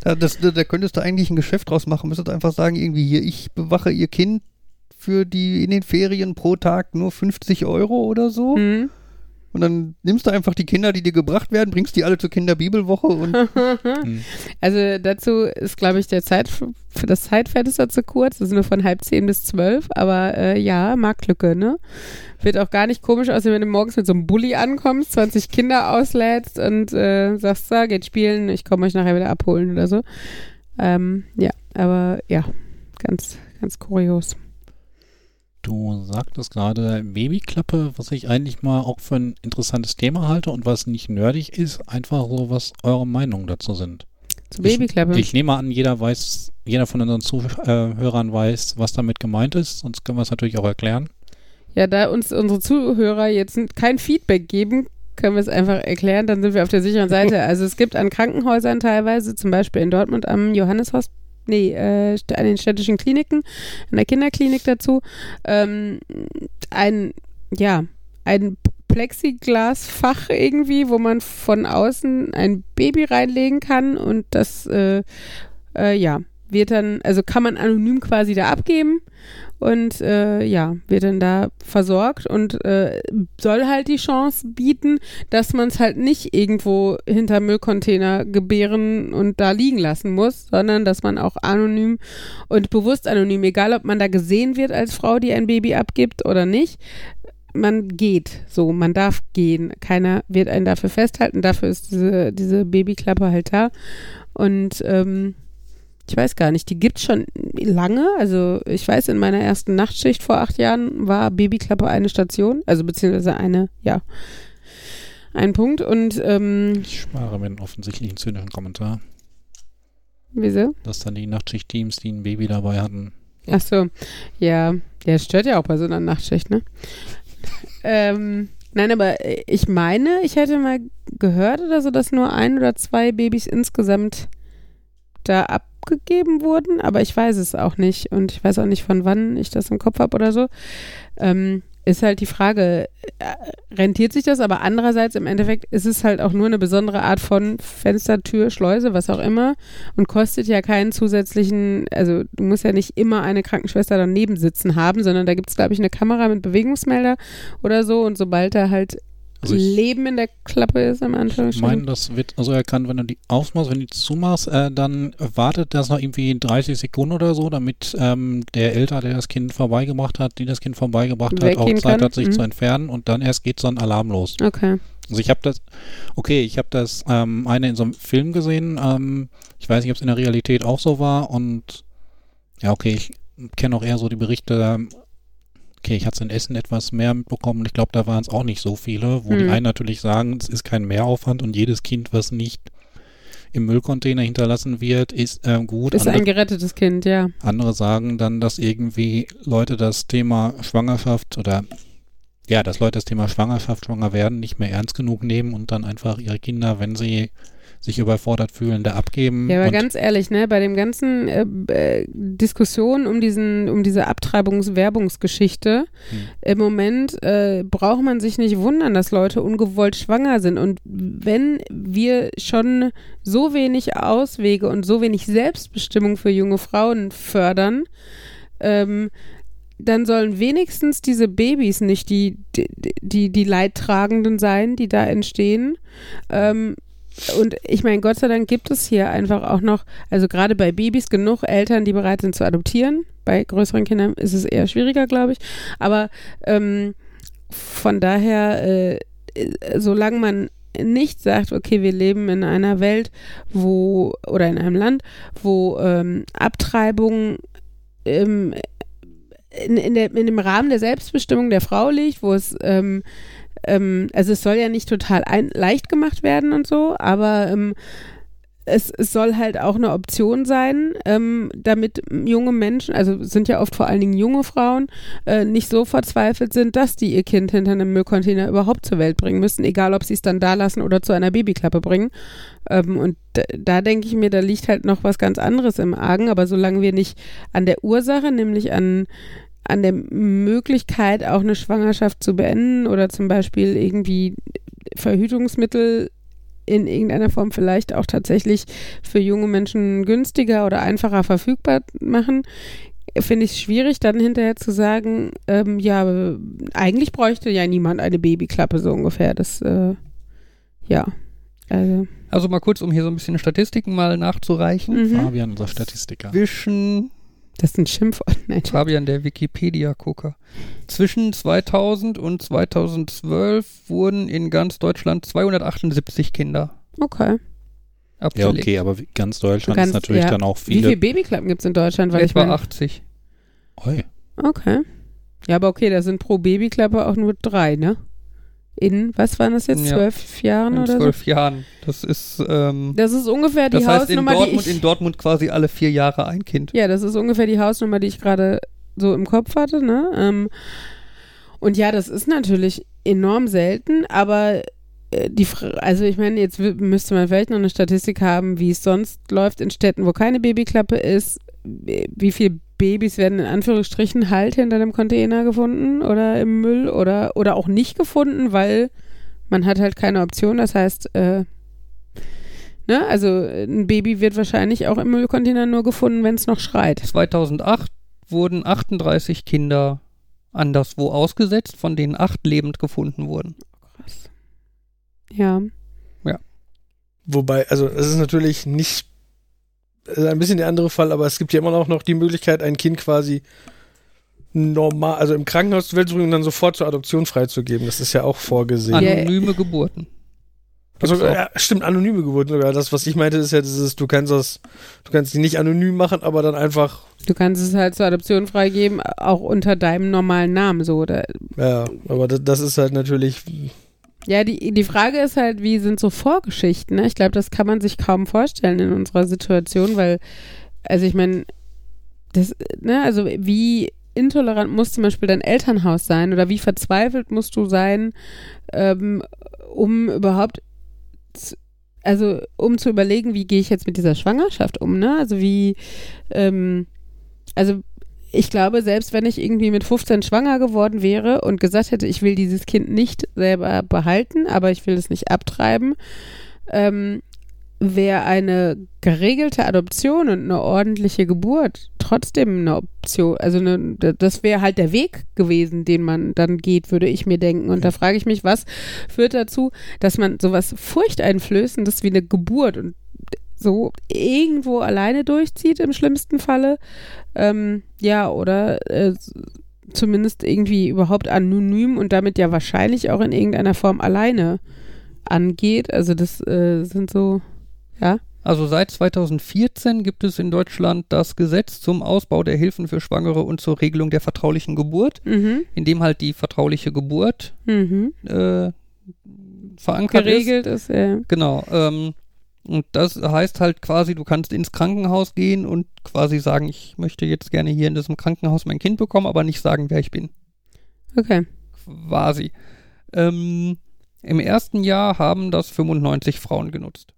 Da, [LAUGHS] das, da, da könntest du eigentlich ein Geschäft draus machen. Müsstest einfach sagen, irgendwie hier, ich bewache ihr Kind für die in den Ferien pro Tag nur 50 Euro oder so. Hm? Und dann nimmst du einfach die Kinder, die dir gebracht werden, bringst die alle zur Kinderbibelwoche und [LAUGHS] Also dazu ist, glaube ich, der Zeit für das Zeitfenster zu kurz. Das ist nur von halb zehn bis zwölf. Aber äh, ja, Marktlücke, ne? Wird auch gar nicht komisch aussehen, wenn du morgens mit so einem Bulli ankommst, 20 Kinder auslädst und äh, sagst, so, geht spielen, ich komme euch nachher wieder abholen oder so. Ähm, ja, aber ja, ganz, ganz kurios. Du sagtest gerade Babyklappe, was ich eigentlich mal auch für ein interessantes Thema halte und was nicht nerdig ist, einfach so, was eure Meinungen dazu sind. Zu Babyklappe. Ich, ich nehme an, jeder weiß, jeder von unseren Zuhörern weiß, was damit gemeint ist, sonst können wir es natürlich auch erklären. Ja, da uns unsere Zuhörer jetzt kein Feedback geben, können wir es einfach erklären, dann sind wir auf der sicheren Seite. [LAUGHS] Also es gibt an Krankenhäusern teilweise, zum Beispiel in Dortmund am nee, äh, an den städtischen Kliniken, in der Kinderklinik dazu, ähm, ein, ja, ein Plexiglasfach irgendwie, wo man von außen ein Baby reinlegen kann und das, äh, äh, ja, wird dann, also kann man anonym quasi da abgeben und äh, ja, wird dann da versorgt und äh, soll halt die Chance bieten, dass man es halt nicht irgendwo hinter Müllcontainer gebären und da liegen lassen muss, sondern dass man auch anonym und bewusst anonym, egal ob man da gesehen wird als Frau, die ein Baby abgibt oder nicht, man geht so, man darf gehen. Keiner wird einen dafür festhalten. Dafür ist diese, diese Babyklappe halt da. Und ähm, ich weiß gar nicht, die gibt's schon lange. Also ich weiß, in meiner ersten Nachtschicht vor acht Jahren war Babyklappe eine Station, also beziehungsweise eine, ja, ein Punkt. Und ähm, Ich spare mir einen offensichtlichen zynischen Kommentar, wieso? dass dann die Nachtschicht-Teams, die ein Baby dabei hatten, Ach so, ja, der stört ja auch bei so einer Nachtschicht, ne? [LAUGHS] ähm, nein, aber ich meine, ich hätte mal gehört oder so, dass nur ein oder zwei Babys insgesamt da abgegeben wurden, aber ich weiß es auch nicht und ich weiß auch nicht, von wann ich das im Kopf habe oder so. Ähm, ist halt die Frage, äh, rentiert sich das? Aber andererseits im Endeffekt ist es halt auch nur eine besondere Art von Fenster, Tür, Schleuse, was auch immer und kostet ja keinen zusätzlichen, also du musst ja nicht immer eine Krankenschwester daneben sitzen haben, sondern da gibt es, glaube ich, eine Kamera mit Bewegungsmelder oder so und sobald da halt Also ich- Leben in der Klappe ist, im Ich Anführungsstrichen. meine, das wird so erkannt, wenn du die aufmachst, wenn du die zumachst, äh, dann wartet das noch irgendwie 30 Sekunden oder so, damit ähm, der Eltern, der das Kind vorbeigebracht hat, die das Kind vorbeigebracht hat, auch Zeit kann. hat, sich Mhm. zu entfernen und dann erst geht so ein Alarm los. Okay. Also ich habe das, okay, ich habe das ähm, eine in so einem Film gesehen. Ähm, ich weiß nicht, ob es in der Realität auch so war und ja, okay, ich kenne auch eher so die Berichte. Okay, ich hatte es in Essen etwas mehr mitbekommen. Ich glaube, da waren es auch nicht so viele, wo die Hm. einen natürlich sagen, es ist kein Mehraufwand und jedes Kind, was nicht im Müllcontainer hinterlassen wird, ist ähm, gut. Ist ein Andere, gerettetes Kind, ja. andere sagen dann, dass irgendwie Leute das Thema Schwangerschaft oder ja, dass Leute das Thema Schwangerschaft, schwanger werden nicht mehr ernst genug nehmen und dann einfach ihre Kinder, wenn sie sich überfordert fühlen, da abgeben. Ja, aber ganz ehrlich, ne, bei dem ganzen äh, äh, Diskussion um diesen, um diese Abtreibungs-Werbungsgeschichte, Hm. im Moment äh, braucht man sich nicht wundern, dass Leute ungewollt schwanger sind. Und wenn wir schon so wenig Auswege und so wenig Selbstbestimmung für junge Frauen fördern, ähm, dann sollen wenigstens diese Babys nicht die, die, die, die Leidtragenden sein, die da entstehen. Ähm, und ich meine, Gott sei Dank gibt es hier einfach auch noch, also gerade bei Babys genug Eltern, die bereit sind zu adoptieren. Bei größeren Kindern ist es eher schwieriger, glaube ich. Aber ähm, von daher, äh, solange man nicht sagt, okay, wir leben in einer Welt, wo, oder in einem Land, wo ähm, Abtreibung ähm, in, in, der, in dem Rahmen der Selbstbestimmung der Frau liegt, wo es ähm, ähm, also es soll ja nicht total ein, leicht gemacht werden und so, aber ähm, es, es soll halt auch eine Option sein, ähm, damit junge Menschen, also sind ja oft vor allen Dingen junge Frauen, äh, nicht so verzweifelt sind, dass die ihr Kind hinter einem Müllcontainer überhaupt zur Welt bringen müssen, egal ob sie es dann da lassen oder zu einer Babyklappe bringen. Ähm, und da, da denke ich mir, da liegt halt noch was ganz anderes im Argen, aber solange wir nicht an der Ursache, nämlich an an der Möglichkeit, auch eine Schwangerschaft zu beenden oder zum Beispiel irgendwie Verhütungsmittel in irgendeiner Form vielleicht auch tatsächlich für junge Menschen günstiger oder einfacher verfügbar machen, finde ich es schwierig, dann hinterher zu sagen, ähm, ja, eigentlich bräuchte ja niemand eine Babyklappe so ungefähr. Das, äh, ja. Also, Also mal kurz, um hier so ein bisschen Statistiken mal nachzureichen. mhm. Fabian, unser Statistiker. Zwischen Das ist ein Schimpfwort. [LAUGHS] Nein. Fabian, der Wikipedia-Gucker. Zwischen 2000 und 2012 wurden in ganz Deutschland 278 Kinder Okay. Ja, abgelegt. okay, aber ganz Deutschland Ganz- ist natürlich ja. dann auch Wie viele viele. Babyklappen gibt es in Deutschland? Weil ich Etwa mein, 80. Oi. Okay. Ja, aber okay, da sind pro Babyklappe auch nur drei, ne? In, was waren das jetzt, Ja. zwölf Jahren In oder so? zwölf Jahren. Das ist, ähm, Das ist ungefähr die das heißt in Hausnummer, die Dortmund, ich... in Dortmund quasi alle vier Jahre ein Kind. Ja, das ist ungefähr die Hausnummer, die ich gerade so im Kopf hatte, ne? Ähm, und ja, das ist natürlich enorm selten, aber äh, die, also ich meine, jetzt müsste man vielleicht noch eine Statistik haben, wie es sonst läuft in Städten, wo keine Babyklappe ist. Wie viele Babys werden in Anführungsstrichen halt hinter einem Container gefunden oder im Müll oder, oder auch nicht gefunden, weil man hat halt keine Option. Das heißt, äh, ne, also ein Baby wird wahrscheinlich auch im Müllcontainer nur gefunden, wenn es noch schreit. 2008 wurden 38 Kinder anderswo ausgesetzt, von denen acht lebend gefunden wurden. Krass. Ja. Wobei, also es ist natürlich nicht ein bisschen der andere Fall, aber es gibt ja immer auch noch die Möglichkeit, ein Kind quasi normal, also im Krankenhaus zur Welt zu bringen und dann sofort zur Adoption freizugeben. Das ist ja auch vorgesehen. Anonyme Geburten. Also, ja, stimmt, anonyme Geburten sogar. Das, was ich meinte, ist ja dieses, du kannst das, du kannst die nicht anonym machen, aber dann einfach, Du kannst es halt zur Adoption freigeben, auch unter deinem normalen Namen so. Oder, ja, aber das, das ist halt natürlich, ja, die, die Frage ist halt, wie sind so Vorgeschichten? Ne? Ich glaube, das kann man sich kaum vorstellen in unserer Situation, weil, also ich meine, das, ne, also wie intolerant muss zum Beispiel dein Elternhaus sein oder wie verzweifelt musst du sein, ähm, um überhaupt, zu, also um zu überlegen, wie gehe ich jetzt mit dieser Schwangerschaft um, ne? Also wie, ähm, also ich glaube, selbst wenn ich irgendwie mit 15 schwanger geworden wäre und gesagt hätte, ich will dieses Kind nicht selber behalten, aber ich will es nicht abtreiben, ähm, wäre eine geregelte Adoption und eine ordentliche Geburt trotzdem eine Option. Also eine, das wäre halt der Weg gewesen, den man dann geht, würde ich mir denken. Und da frage ich mich, was führt dazu, dass man sowas Furchteinflößendes wie eine Geburt und so irgendwo alleine durchzieht im schlimmsten Falle. Ähm, ja, oder äh, zumindest irgendwie überhaupt anonym und damit ja wahrscheinlich auch in irgendeiner Form alleine angeht. Also das äh, sind so, ja. Also seit 2014 gibt es in Deutschland das Gesetz zum Ausbau der Hilfen für Schwangere und zur Regelung der vertraulichen Geburt, Mhm. in dem halt die vertrauliche Geburt Mhm. äh, verankert ist. Geregelt ist, ja. Genau. Ähm, und das heißt halt quasi, du kannst ins Krankenhaus gehen und quasi sagen, ich möchte jetzt gerne hier in diesem Krankenhaus mein Kind bekommen, aber nicht sagen, wer ich bin. Okay. Quasi. Ähm, Im ersten Jahr haben das 95 Frauen genutzt.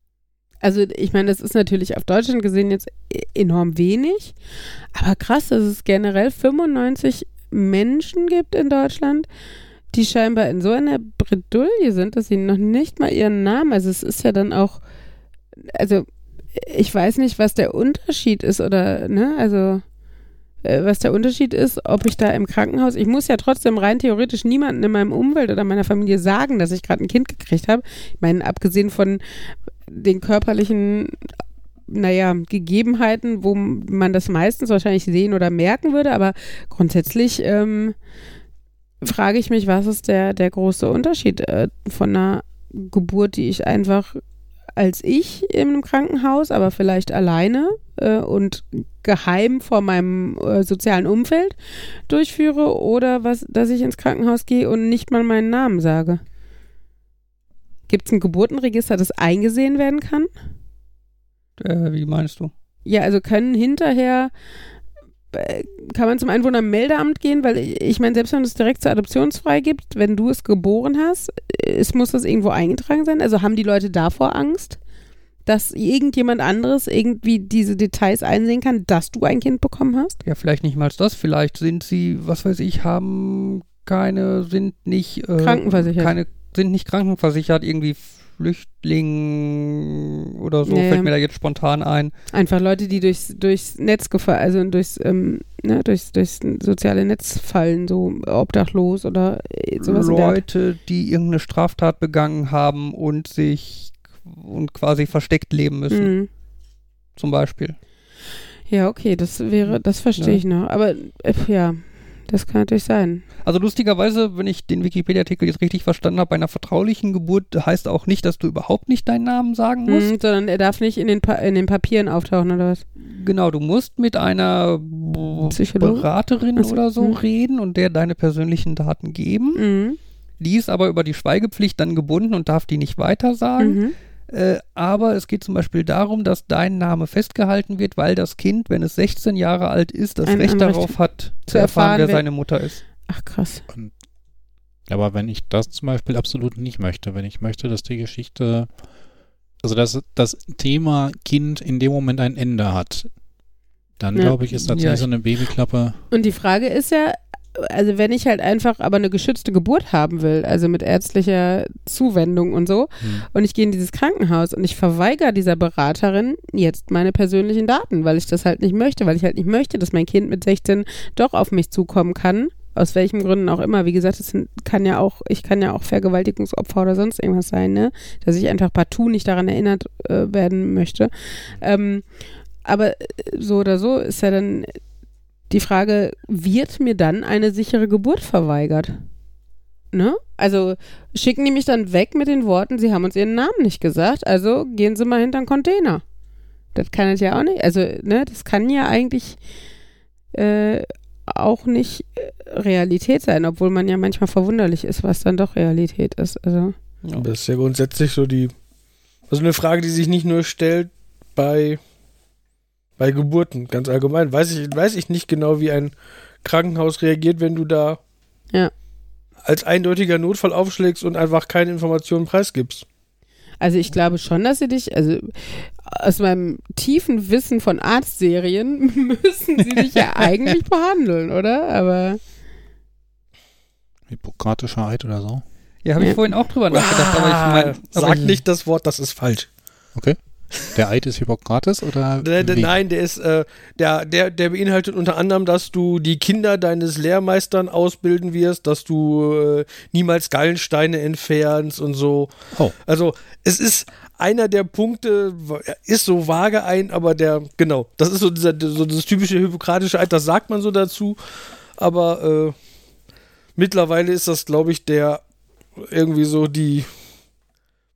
Also ich meine, das ist natürlich auf Deutschland gesehen jetzt e- enorm wenig, aber krass, dass es generell 95 Menschen gibt in Deutschland, die scheinbar in so einer Bredouille sind, dass sie noch nicht mal ihren Namen, also es ist ja dann auch, also ich weiß nicht, was der Unterschied ist oder, ne, also äh, was der Unterschied ist, ob ich da im Krankenhaus, ich muss ja trotzdem rein theoretisch niemanden in meinem Umfeld oder meiner Familie sagen, dass ich gerade ein Kind gekriegt habe. Ich meine, abgesehen von den körperlichen, naja, Gegebenheiten, wo man das meistens wahrscheinlich sehen oder merken würde, aber grundsätzlich ähm, frage ich mich, was ist der, der große Unterschied äh, von einer Geburt, die ich einfach als ich einem Krankenhaus, aber vielleicht alleine äh, und geheim vor meinem äh, sozialen Umfeld durchführe oder was, dass ich ins Krankenhaus gehe und nicht mal meinen Namen sage. Gibt es ein Geburtenregister, das eingesehen werden kann? Äh, wie meinst du? Ja, also können hinterher, kann man zum Einwohnermeldeamt gehen, weil ich meine, selbst wenn es direkt zur Adoptionsfrei gibt, wenn du es geboren hast, es muss das irgendwo eingetragen sein. Also haben die Leute davor Angst, dass irgendjemand anderes irgendwie diese Details einsehen kann, dass du ein Kind bekommen hast? Ja, vielleicht nicht mal das. Vielleicht sind sie, was weiß ich, haben keine, sind nicht äh, Krankenversichert. Keine, sind nicht krankenversichert, irgendwie Flüchtling oder so, Ja, fällt mir da jetzt spontan ein. Einfach Leute, die durchs, durchs Netz gefallen, also durchs, ähm, ne, durchs, durchs soziale Netz fallen, so obdachlos oder sowas. Leute, die irgendeine Straftat begangen haben und sich und quasi versteckt leben müssen, Mhm. zum Beispiel. Ja, okay, das wäre, das verstehe Ja. ich noch. Aber äh, ja, das kann natürlich sein. Also lustigerweise, wenn ich den Wikipedia-Artikel jetzt richtig verstanden habe, bei einer vertraulichen Geburt heißt auch nicht, dass du überhaupt nicht deinen Namen sagen musst. Mhm, sondern er darf nicht in den, pa in den Papieren auftauchen oder was? Genau, du musst mit einer Psychologe? Beraterin Ach so, oder so hm. reden und der deine persönlichen Daten geben. Mhm. Die ist aber über die Schweigepflicht dann gebunden und darf die nicht weitersagen. Mhm. Äh, aber es geht zum Beispiel darum, dass dein Name festgehalten wird, weil das Kind, wenn es 16 Jahre alt ist, das Ein Recht Anrecht darauf hat, zu erfahren, wer- seine Mutter ist. Ach krass. Und Aber wenn ich das zum Beispiel absolut nicht möchte, wenn ich möchte, dass die Geschichte, also dass das Thema Kind in dem Moment ein Ende hat, dann Ja. glaube ich, ist tatsächlich Ja, so eine Babyklappe. Und die Frage ist ja, also wenn ich halt einfach aber eine geschützte Geburt haben will, also mit ärztlicher Zuwendung und so, Hm. und ich gehe in dieses Krankenhaus und ich verweigere dieser Beraterin jetzt meine persönlichen Daten, weil ich das halt nicht möchte, weil ich halt nicht möchte, dass mein Kind mit 16 doch auf mich zukommen kann. Aus welchen Gründen auch immer. Wie gesagt, es kann ja auch, ich kann ja auch Vergewaltigungsopfer oder sonst irgendwas sein, ne? Dass ich einfach partout nicht daran erinnert äh, werden möchte. Ähm, aber so oder so ist ja dann die Frage, wird mir dann eine sichere Geburt verweigert? Ne? Also schicken die mich dann weg mit den Worten, sie haben uns ihren Namen nicht gesagt, also gehen sie mal hinter den Container. Das kann es ja auch nicht. Also, ne, das kann ja eigentlich äh, auch nicht äh, Realität sein, obwohl man ja manchmal verwunderlich ist, was dann doch Realität ist. Also, Aber Das ist ja grundsätzlich so die, also eine Frage, die sich nicht nur stellt bei, bei Geburten, ganz allgemein. Weiß ich, weiß ich nicht genau, wie ein Krankenhaus reagiert, wenn du da Ja. als eindeutiger Notfall aufschlägst und einfach keine Informationen preisgibst. Also ich glaube schon, dass sie dich, also aus meinem tiefen Wissen von Arztserien [LAUGHS] müssen sie dich ja eigentlich behandeln, oder? Aber Hippokratischer Eid oder so. Ja, habe ich Ja. vorhin auch drüber nachgedacht, aber ich meine, Sag nicht das Wort, das ist falsch. Okay. Der Eid ist Hippokrates oder? Der, der, wie? nein, der ist, äh, der, der, der beinhaltet unter anderem, dass du die Kinder deines Lehrmeistern ausbilden wirst, dass du äh, niemals Gallensteine entfernst und so. Oh. Also es ist einer der Punkte, ist so vage ein, aber der, genau, das ist so dieser, so das typische hippokratische Eid, das sagt man so dazu, aber äh, mittlerweile ist das, glaube ich, der irgendwie so die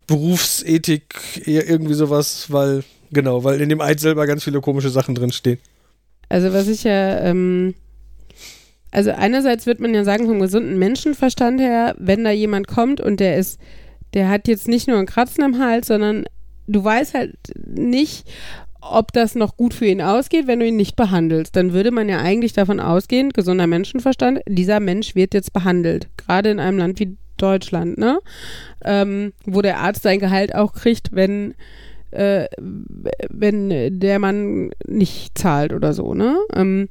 Berufsethik, irgendwie sowas, weil, genau, weil in dem Eid selber ganz viele komische Sachen drinstehen. also was ich ja, ähm, also einerseits wird man ja sagen, vom gesunden Menschenverstand her, wenn da jemand kommt und der ist, der hat jetzt nicht nur einen Kratzen am Hals, sondern du weißt halt nicht, ob das noch gut für ihn ausgeht, wenn du ihn nicht behandelst. Dann würde man ja eigentlich davon ausgehen, gesunder Menschenverstand, dieser Mensch wird jetzt behandelt. Gerade in einem Land wie Deutschland, ne? Ähm, wo der Arzt sein Gehalt auch kriegt, wenn, äh, wenn der Mann nicht zahlt oder so, ne? Ähm,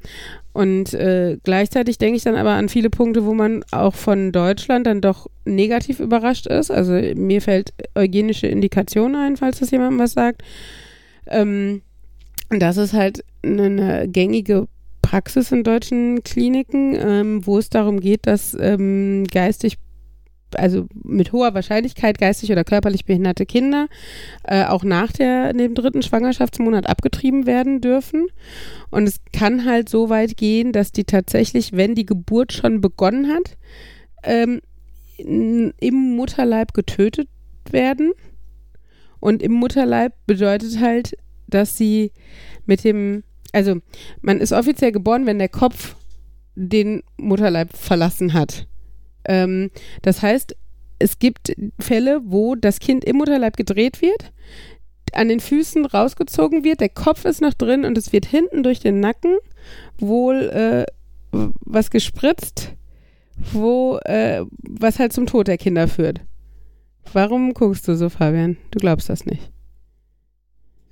und äh, gleichzeitig denke ich dann aber an viele Punkte, wo man auch von Deutschland dann doch negativ überrascht ist. Also mir fällt eugenische Indikation ein, falls das jemandem was sagt. Ähm, das ist halt eine, gängige Praxis in deutschen Kliniken, ähm, wo es darum geht, dass ähm, geistig also mit hoher Wahrscheinlichkeit geistig oder körperlich behinderte Kinder äh, auch nach der, dem dritten Schwangerschaftsmonat abgetrieben werden dürfen. Und es kann halt so weit gehen, dass die tatsächlich, wenn die Geburt schon begonnen hat, ähm, im Mutterleib getötet werden. Und im Mutterleib bedeutet halt, dass sie mit dem, also man ist offiziell geboren, wenn der Kopf den Mutterleib verlassen hat. Ähm, das heißt, es gibt Fälle, wo das Kind im Mutterleib gedreht wird, an den Füßen rausgezogen wird, der Kopf ist noch drin und es wird hinten durch den Nacken wohl äh, was gespritzt, wo äh, was halt zum Tod der Kinder führt. Warum guckst du so, Fabian? Du glaubst das nicht.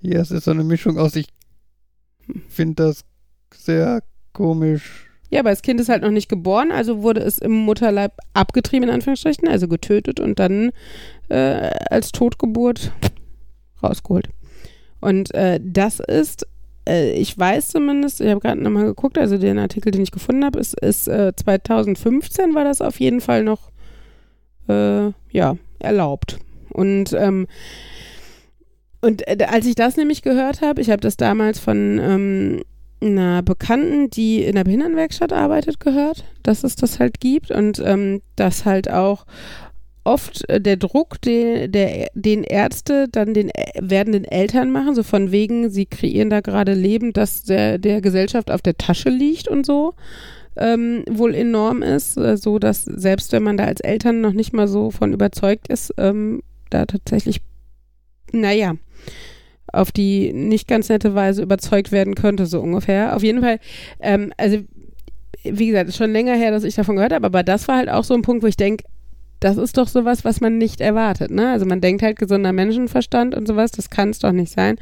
Ja, es ist so eine Mischung aus, ich finde das sehr komisch. Ja, aber das Kind ist halt noch nicht geboren, also wurde es im Mutterleib abgetrieben, in Anführungsstrichen, also getötet und dann äh, als Totgeburt rausgeholt. Und äh, das ist, äh, ich weiß zumindest, ich habe gerade nochmal geguckt, also den Artikel, den ich gefunden habe, ist, ist äh, 2015 war das auf jeden Fall noch, äh, ja, erlaubt. Und ähm, und äh, als ich das nämlich gehört habe, ich habe das damals von ähm, einer Bekannten, die in der Behindertenwerkstatt arbeitet, gehört, dass es das halt gibt. Und ähm, dass halt auch oft äh, der Druck, den, der, den Ärzte dann den äh, werdenden Eltern machen, so von wegen, sie kreieren da gerade Leben, das der, der Gesellschaft auf der Tasche liegt und so, ähm, wohl enorm ist, äh, so dass selbst wenn man da als Eltern noch nicht mal so von überzeugt ist, ähm, da tatsächlich, naja, auf die nicht ganz nette Weise überzeugt werden könnte, so ungefähr. Auf jeden Fall, ähm, also wie gesagt, ist schon länger her, dass ich davon gehört habe, aber das war halt auch so ein Punkt, wo ich denke, das ist doch sowas, was man nicht erwartet. Ne? Also man denkt halt gesunder Menschenverstand und sowas, das kann es doch nicht sein.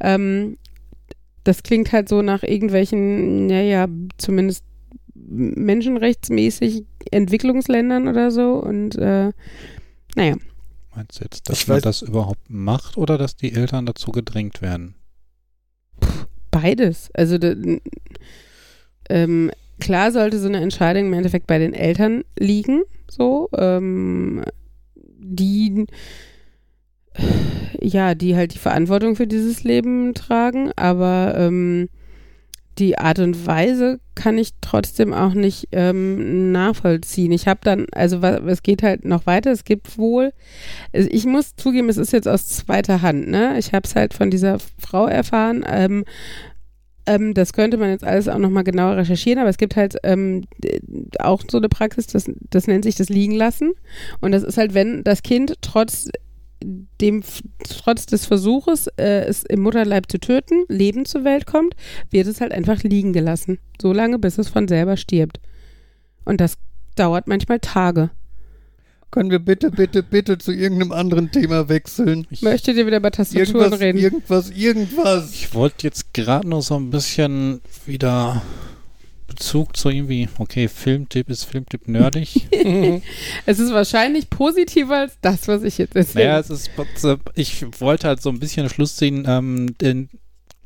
Ähm, das klingt halt so nach irgendwelchen, naja, zumindest menschenrechtsmäßig Entwicklungsländern oder so. Und äh, naja. Jetzt, dass Ich man weiß- das überhaupt macht oder dass die Eltern dazu gedrängt werden? Beides. Also da, ähm, klar sollte so eine Entscheidung im Endeffekt bei den Eltern liegen, so, ähm, die ja, die halt die Verantwortung für dieses Leben tragen, aber ähm, die Art und Weise kann ich trotzdem auch nicht ähm, nachvollziehen. Ich habe dann, also wa- es geht halt noch weiter, es gibt wohl, also ich muss zugeben, es ist jetzt aus zweiter Hand, ne? Ich habe es halt von dieser Frau erfahren, ähm, ähm, das könnte man jetzt alles auch nochmal genauer recherchieren, aber es gibt halt ähm, auch so eine Praxis, das, das nennt sich das Liegen lassen. Und das ist halt, wenn das Kind trotz dem trotz des Versuches, äh, es im Mutterleib zu töten, lebend zur Welt kommt, wird es halt einfach liegen gelassen. So lange, bis es von selber stirbt. Und das dauert manchmal Tage. Können wir bitte, bitte, bitte zu irgendeinem anderen Thema wechseln? Ich, Möchtet ihr wieder über Tastaturen Irgendwas, reden? irgendwas, irgendwas. ich wollte jetzt gerade noch so ein bisschen wieder Bezug zu irgendwie, okay, Filmtipp ist Filmtipp nerdig. [LAUGHS] es ist wahrscheinlich positiver als das, was ich jetzt erzähle. naja, es ist, ich wollte halt so ein bisschen Schluss ziehen, ähm, den,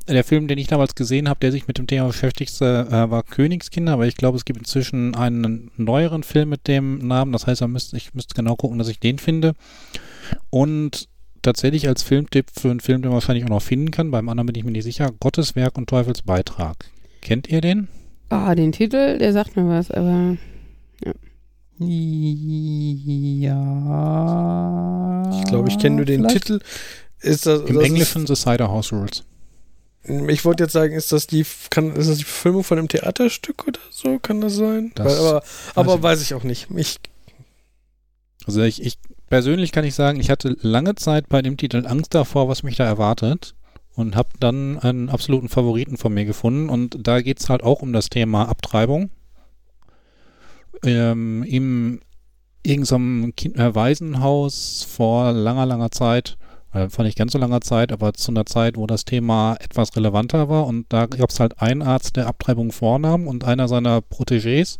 der Film, den ich damals gesehen habe, der sich mit dem Thema beschäftigte, äh, war Königskinder, aber ich glaube, es gibt inzwischen einen neueren Film mit dem Namen, das heißt, da müsste, ich müsste genau gucken, dass ich den finde. Und tatsächlich als Filmtipp für einen Film, den man wahrscheinlich auch noch finden kann, beim anderen bin ich mir nicht sicher, Gottes Werk und Teufels Beitrag. Kennt ihr den? Ah, den Titel, der sagt mir was, aber Ja. Ich glaube, ich kenne nur den vielleicht. Titel. Ist das, Im das Englischen The Cider House Rules. Ist, ich wollte jetzt sagen, ist das die kann, ist das die Verfilmung von einem Theaterstück oder so? Kann das sein? Das Weil, aber aber ich weiß ich auch nicht. Ich, Also ich, ich persönlich kann ich sagen, ich hatte lange Zeit bei dem Titel Angst davor, was mich da erwartet und habe dann einen absoluten Favoriten von mir gefunden. Und da geht es halt auch um das Thema Abtreibung. Ähm, Im irgendeinem kind äh, Waisenhaus vor langer, langer Zeit, äh, vor nicht ganz so langer Zeit, aber zu einer Zeit, wo das Thema etwas relevanter war. Und da gab es halt einen Arzt, der Abtreibung vornahm und einer seiner Protégés,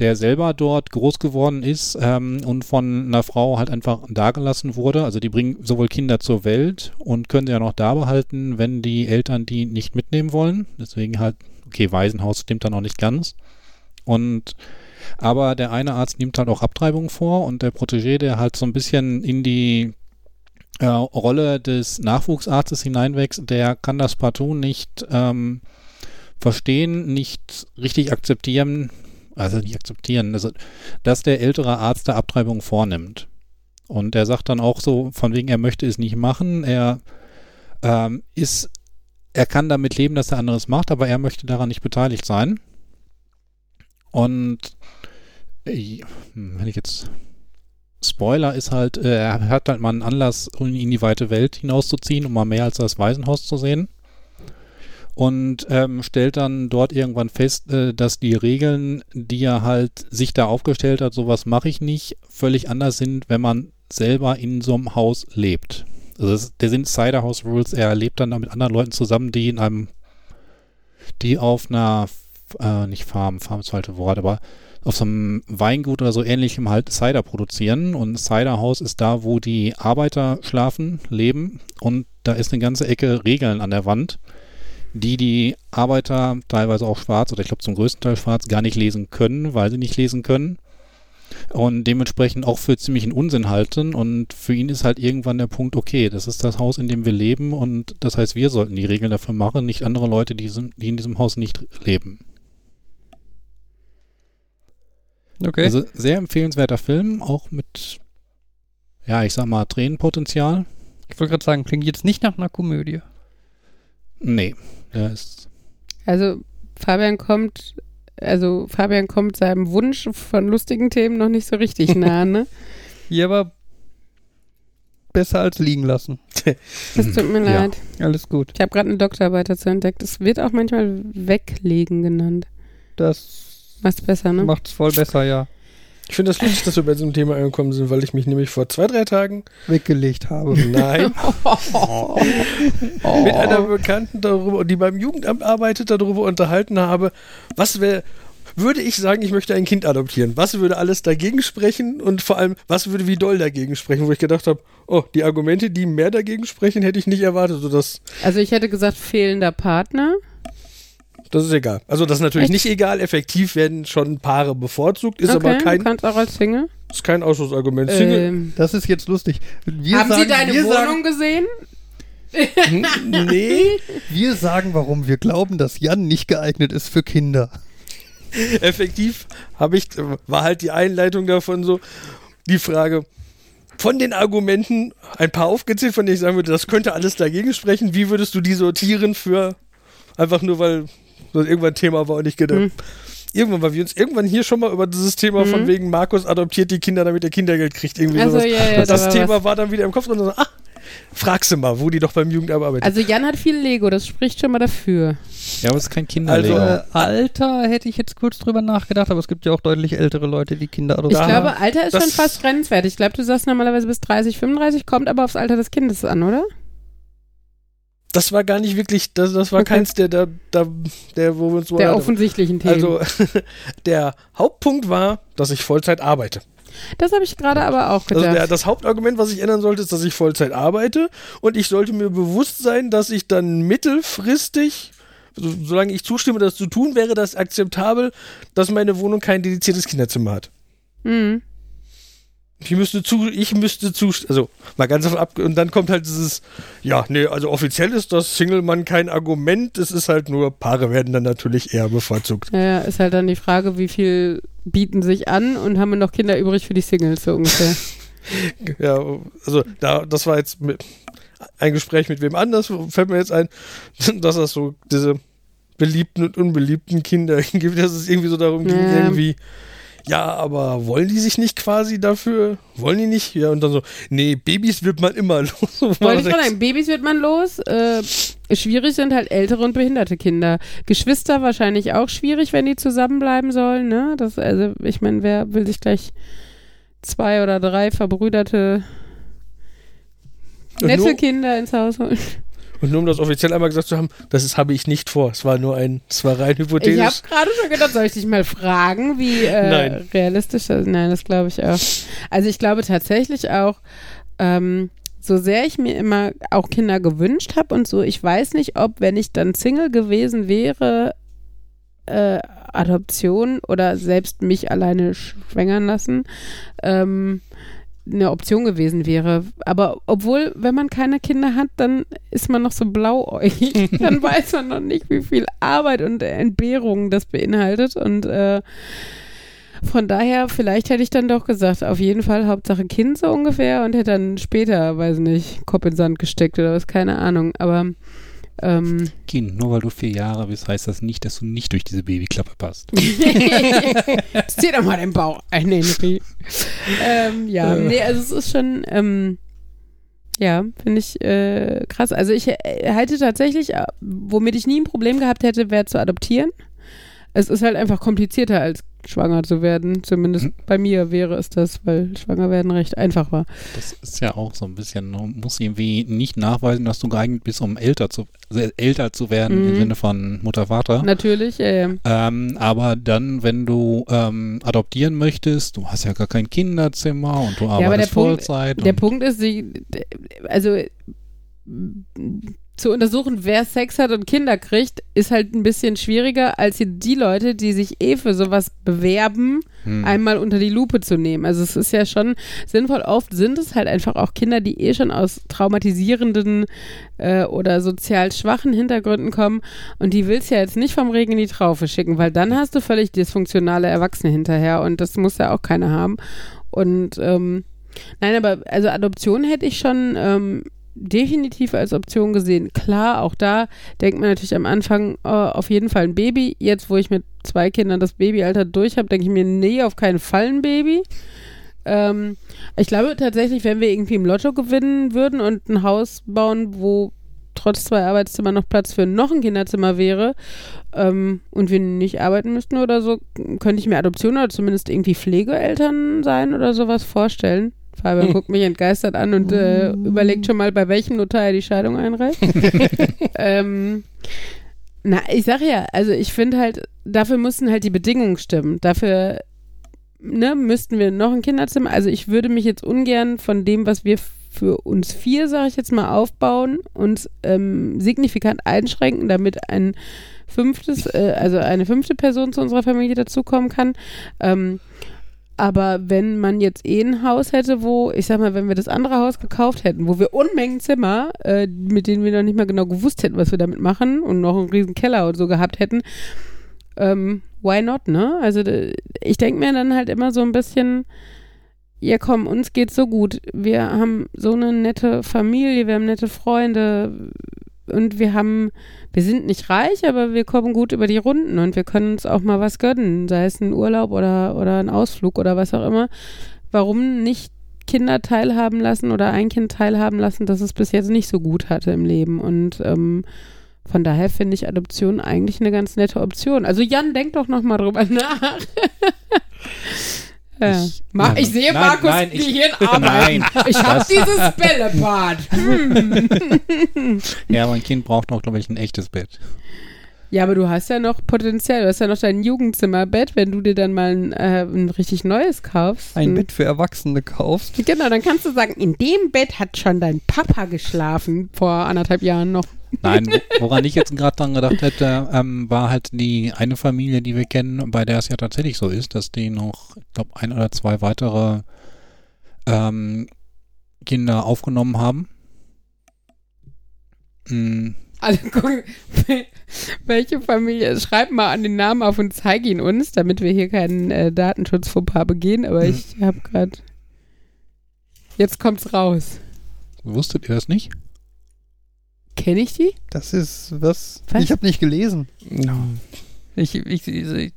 der selber dort groß geworden ist ähm, und von einer Frau halt einfach dagelassen wurde. Also die bringen sowohl Kinder zur Welt und können sie ja noch da behalten, wenn die Eltern die nicht mitnehmen wollen. Deswegen halt, okay, Waisenhaus stimmt da noch nicht ganz. Und aber der eine Arzt nimmt halt auch Abtreibung vor und der Protégé, der halt so ein bisschen in die äh, Rolle des Nachwuchsarztes hineinwächst, der kann das partout nicht ähm, verstehen, nicht richtig akzeptieren, also nicht akzeptieren, also, dass der ältere Arzt der Abtreibung vornimmt. Und er sagt dann auch so, von wegen, er möchte es nicht machen, er ähm, ist, er kann damit leben, dass der andere es macht, aber er möchte daran nicht beteiligt sein. Und äh, wenn ich jetzt Spoiler ist halt, äh, er hat halt mal einen Anlass, um in die weite Welt hinauszuziehen, um mal mehr als das Waisenhaus zu sehen. Und ähm, stellt dann dort irgendwann fest, äh, dass die Regeln, die er halt sich da aufgestellt hat, sowas mache ich nicht, völlig anders sind, wenn man selber in so einem Haus lebt. Also das, sind Cider House Rules, er lebt dann da mit anderen Leuten zusammen, die in einem, die auf einer, äh, nicht Farm, Farm ist das falsche Wort, aber auf so einem Weingut oder so ähnlichem halt Cider produzieren. Und Cider House ist da, wo die Arbeiter schlafen, leben. Und da ist eine ganze Ecke Regeln an der Wand, die die Arbeiter, teilweise auch schwarz oder ich glaube zum größten Teil schwarz, gar nicht lesen können, weil sie nicht lesen können und dementsprechend auch für ziemlichen Unsinn halten und für ihn ist halt irgendwann der Punkt, okay, das ist das Haus, in dem wir leben und das heißt, wir sollten die Regeln dafür machen, nicht andere Leute, die, in diesem Haus nicht leben. Okay. Also sehr empfehlenswerter Film, auch mit, ja, ich sag mal, Tränenpotenzial. ich wollte gerade sagen, klingt jetzt nicht nach einer Komödie. Nee, der ist, Also Fabian kommt, also Fabian kommt seinem Wunsch von lustigen Themen noch nicht so richtig [LAUGHS] nah, ne? Hier aber besser als liegen lassen. [LAUGHS] Das tut mir Ja. leid. Alles gut. Ich habe gerade eine Doktorarbeit dazu entdeckt. Es wird auch manchmal weglegen genannt. Das Was besser, ne? macht's voll besser, ja. Ich finde das lustig, dass wir bei diesem Thema angekommen sind, weil ich mich nämlich vor zwei, drei Tagen, Weggelegt habe. nein, Oh. [LAUGHS] [LAUGHS] mit einer Bekannten darüber, die beim Jugendamt arbeitet, darüber unterhalten habe, was wäre, würde ich sagen, ich möchte ein Kind adoptieren. Was würde alles dagegen sprechen und vor allem, was würde wie doll dagegen sprechen, wo ich gedacht habe, oh, die Argumente, die mehr dagegen sprechen, hätte ich nicht erwartet. sodass Also ich hätte gesagt, fehlender Partner. Das ist egal. Also das ist natürlich Echt? nicht egal. Effektiv werden schon Paare bevorzugt, ist okay, aber kein, du kannst auch als Single. ist kein Ausschlussargument. Single, Ähm, Das ist jetzt lustig. Wir haben sagen, Sie deine wir Wohnung Sagen, gesehen? nee, [LAUGHS] wir sagen, warum wir glauben, dass Jan nicht geeignet ist für Kinder. effektiv habe ich, war halt die Einleitung davon so, die Frage, von den Argumenten ein paar aufgezählt, von denen ich sagen würde, das könnte alles dagegen sprechen. Wie würdest du die sortieren für, einfach nur weil das irgendwann Thema war und ich gedacht, Hm. irgendwann, weil wir uns irgendwann hier schon mal über dieses Thema von Mhm. wegen Markus adoptiert die Kinder, damit er Kindergeld kriegt, irgendwie Also, sowas. ja, ja, da das war Thema was. war dann wieder im Kopf und dann so, ah, fragst du mal, wo die doch beim Jugendamt arbeitet. Also Jan hat viel Lego, das spricht schon mal dafür. Ja, aber es ist kein Kinderlego. Also, Äh, Alter hätte ich jetzt kurz drüber nachgedacht, aber es gibt ja auch deutlich ältere Leute, die Kinder Ich adoptieren. Da- glaube, Alter ist schon fast grenzwertig. Ich glaube, du sagst normalerweise bis 30, 35, kommt aber aufs Alter des Kindes an, oder? Das war gar nicht wirklich, das, das war Okay. keins der, der, der, der, wo wir uns so Der unterhalten. offensichtlichen Themen. Also [LAUGHS] der Hauptpunkt war, dass ich Vollzeit arbeite. das habe ich gerade aber auch Also gedacht. der, das Hauptargument, was ich ändern sollte, ist, dass ich Vollzeit arbeite und ich sollte mir bewusst sein, dass ich dann mittelfristig, so, solange ich zustimme, das zu tun, wäre das akzeptabel, dass meine Wohnung kein dediziertes Kinderzimmer hat. mhm. Ich müsste zu, ich müsste zu, also mal ganz davon ab, und dann kommt halt dieses, ja, nee, also offiziell ist das Single-Mann kein Argument, es ist halt nur, Paare werden dann natürlich eher bevorzugt. Ja, ist halt dann die Frage, wie viel bieten sich an und haben wir noch Kinder übrig für die Singles, so ungefähr. [LAUGHS] [LAUGHS] Ja, also da, das war jetzt mit, ein Gespräch mit wem anders, fällt mir jetzt ein, [LAUGHS] dass das so diese beliebten und unbeliebten Kinder gibt, dass es irgendwie so darum ging, Ja. irgendwie, ja, aber wollen die sich nicht quasi dafür? Wollen die nicht? Ja, und dann so, nee, Babys wird man immer [LAUGHS] los. Wollte ich gerade sagen, Babys wird man los. Äh, schwierig sind halt ältere und behinderte Kinder. Geschwister wahrscheinlich auch schwierig, wenn die zusammenbleiben sollen, ne? Das, also, ich meine, wer will sich gleich zwei oder drei verbrüderte nette Kinder ins Haus holen? Und nur um das offiziell einmal gesagt zu haben, das ist, habe ich nicht vor. Es war nur ein, es war rein Ich habe hypothetisch. gerade schon gedacht, soll ich dich mal fragen, wie äh, Nein. realistisch das Nein, das glaube ich auch. Also ich glaube tatsächlich auch, ähm, so sehr ich mir immer auch Kinder gewünscht habe und so, ich weiß nicht, ob, wenn ich dann Single gewesen wäre, äh, Adoption oder selbst mich alleine schwängern lassen, ähm, eine Option gewesen wäre. Aber obwohl, wenn man keine Kinder hat, dann ist man noch so blauäugig. [LAUGHS] dann weiß man noch nicht, wie viel Arbeit und Entbehrungen das beinhaltet. Und äh, von daher, vielleicht hätte ich dann doch gesagt, auf jeden Fall Hauptsache Kind so ungefähr und hätte dann später, weiß nicht, Kopf in Sand gesteckt oder was, keine Ahnung. Aber ähm, Kind, nur weil du vier Jahre bist, heißt das nicht, dass du nicht durch diese Babyklappe passt. [LAUGHS] Zieh doch mal den Bauch ein, Henry. ähm, ja, Äh. nee, also es ist schon, ähm, ja, finde ich äh, krass. Also ich äh, halte tatsächlich, äh, womit ich nie ein Problem gehabt hätte, wäre zu adoptieren. Es ist halt einfach komplizierter als schwanger zu werden. Zumindest Mhm. bei mir wäre es das, weil schwanger werden recht einfach war. Das ist ja auch so ein bisschen, du musst irgendwie nicht nachweisen, dass du geeignet bist, um älter zu, also älter zu werden im Mhm. Sinne von Mutter, Vater. Natürlich, äh, Ähm, aber dann, wenn du ähm, adoptieren möchtest, du hast ja gar kein Kinderzimmer und du aber der arbeitest Punkt- Vollzeit. Der Punkt ist, sie, also zu untersuchen, wer Sex hat und Kinder kriegt, ist halt ein bisschen schwieriger, als hier die Leute, die sich eh für sowas bewerben, hm. einmal unter die Lupe zu nehmen. Also es ist ja schon sinnvoll. Oft sind es halt einfach auch Kinder, die eh schon aus traumatisierenden äh, oder sozial schwachen Hintergründen kommen und die willst du ja jetzt nicht vom Regen in die Traufe schicken, weil dann hast du völlig dysfunktionale Erwachsene hinterher und das muss ja auch keiner haben. Und ähm, nein, aber also Adoption hätte ich schon ähm, definitiv als Option gesehen. Klar, auch da denkt man natürlich am Anfang äh, auf jeden Fall ein Baby. Jetzt, wo ich mit zwei Kindern das Babyalter durch habe, denke ich mir, nee, auf keinen Fall ein Baby. Ähm, ich glaube tatsächlich, wenn wir irgendwie im Lotto gewinnen würden und ein Haus bauen, wo trotz zwei Arbeitszimmer noch Platz für noch ein Kinderzimmer wäre ähm, und wir nicht arbeiten müssten oder so, könnte ich mir Adoption oder zumindest irgendwie Pflegeeltern sein oder sowas vorstellen. Fabian [LAUGHS] guckt mich entgeistert an und äh, überlegt schon mal, bei welchem Notar er die Scheidung einreicht. [LAUGHS] ähm, na, ich sag ja, also ich finde halt, dafür mussten halt die Bedingungen stimmen. Dafür ne, müssten wir noch ein Kinderzimmer. Also ich würde mich jetzt ungern von dem, was wir für uns vier, sage ich jetzt mal, aufbauen, uns ähm, signifikant einschränken, damit ein fünftes, äh, also eine fünfte Person zu unserer Familie dazukommen kann. Ähm, aber wenn man jetzt eh ein Haus hätte, wo, ich sag mal, wenn wir das andere Haus gekauft hätten, wo wir Unmengen Zimmer, äh, mit denen wir noch nicht mal genau gewusst hätten, was wir damit machen und noch einen riesen Keller und so gehabt hätten, ähm, why not, ne? Also ich denke mir dann halt immer so ein bisschen, ja komm, uns geht's so gut. Wir haben so eine nette Familie, wir haben nette Freunde und wir haben, wir sind nicht reich, aber wir kommen gut über die Runden und wir können uns auch mal was gönnen, sei es ein Urlaub oder, oder ein Ausflug oder was auch immer. Warum nicht Kinder teilhaben lassen oder ein Kind teilhaben lassen, das es bis jetzt nicht so gut hatte im Leben und ähm, von daher finde ich Adoption eigentlich eine ganz nette Option. Also Jan, denk doch noch mal drüber [LAUGHS] nach. Ja. Ich- Ma nein, ich sehe nein, Markus nein, ich- Gehirn [LAUGHS] arbeiten. Nein, Ich habe dieses Bällebad. Hm. [LAUGHS] Ja, mein Kind braucht noch, glaube ich, ein echtes Bett. Ja, aber du hast ja noch Potenzial. Du hast ja noch dein Jugendzimmerbett, wenn du dir dann mal ein, äh, ein richtig neues kaufst. Ein Hm. Bett für Erwachsene kaufst. Genau, dann kannst du sagen, in dem Bett hat schon dein Papa geschlafen vor anderthalb Jahren noch. Nein, wo- woran ich jetzt gerade dran gedacht hätte, ähm, war halt die eine Familie, die wir kennen, bei der es ja tatsächlich so ist, dass die noch, ich glaube, ein oder zwei weitere ähm, Kinder aufgenommen haben. Mm, Also guck, [LAUGHS] welche Familie, schreib mal an den Namen auf und zeig ihn uns, damit wir hier keinen äh, Datenschutz-Fauxpas begehen, aber Hm. ich habe gerade, jetzt kommt's raus. wusstet ihr das nicht? Kenne ich die? Das ist was. Was? Ich habe nicht gelesen. No. Ich, ich, ich,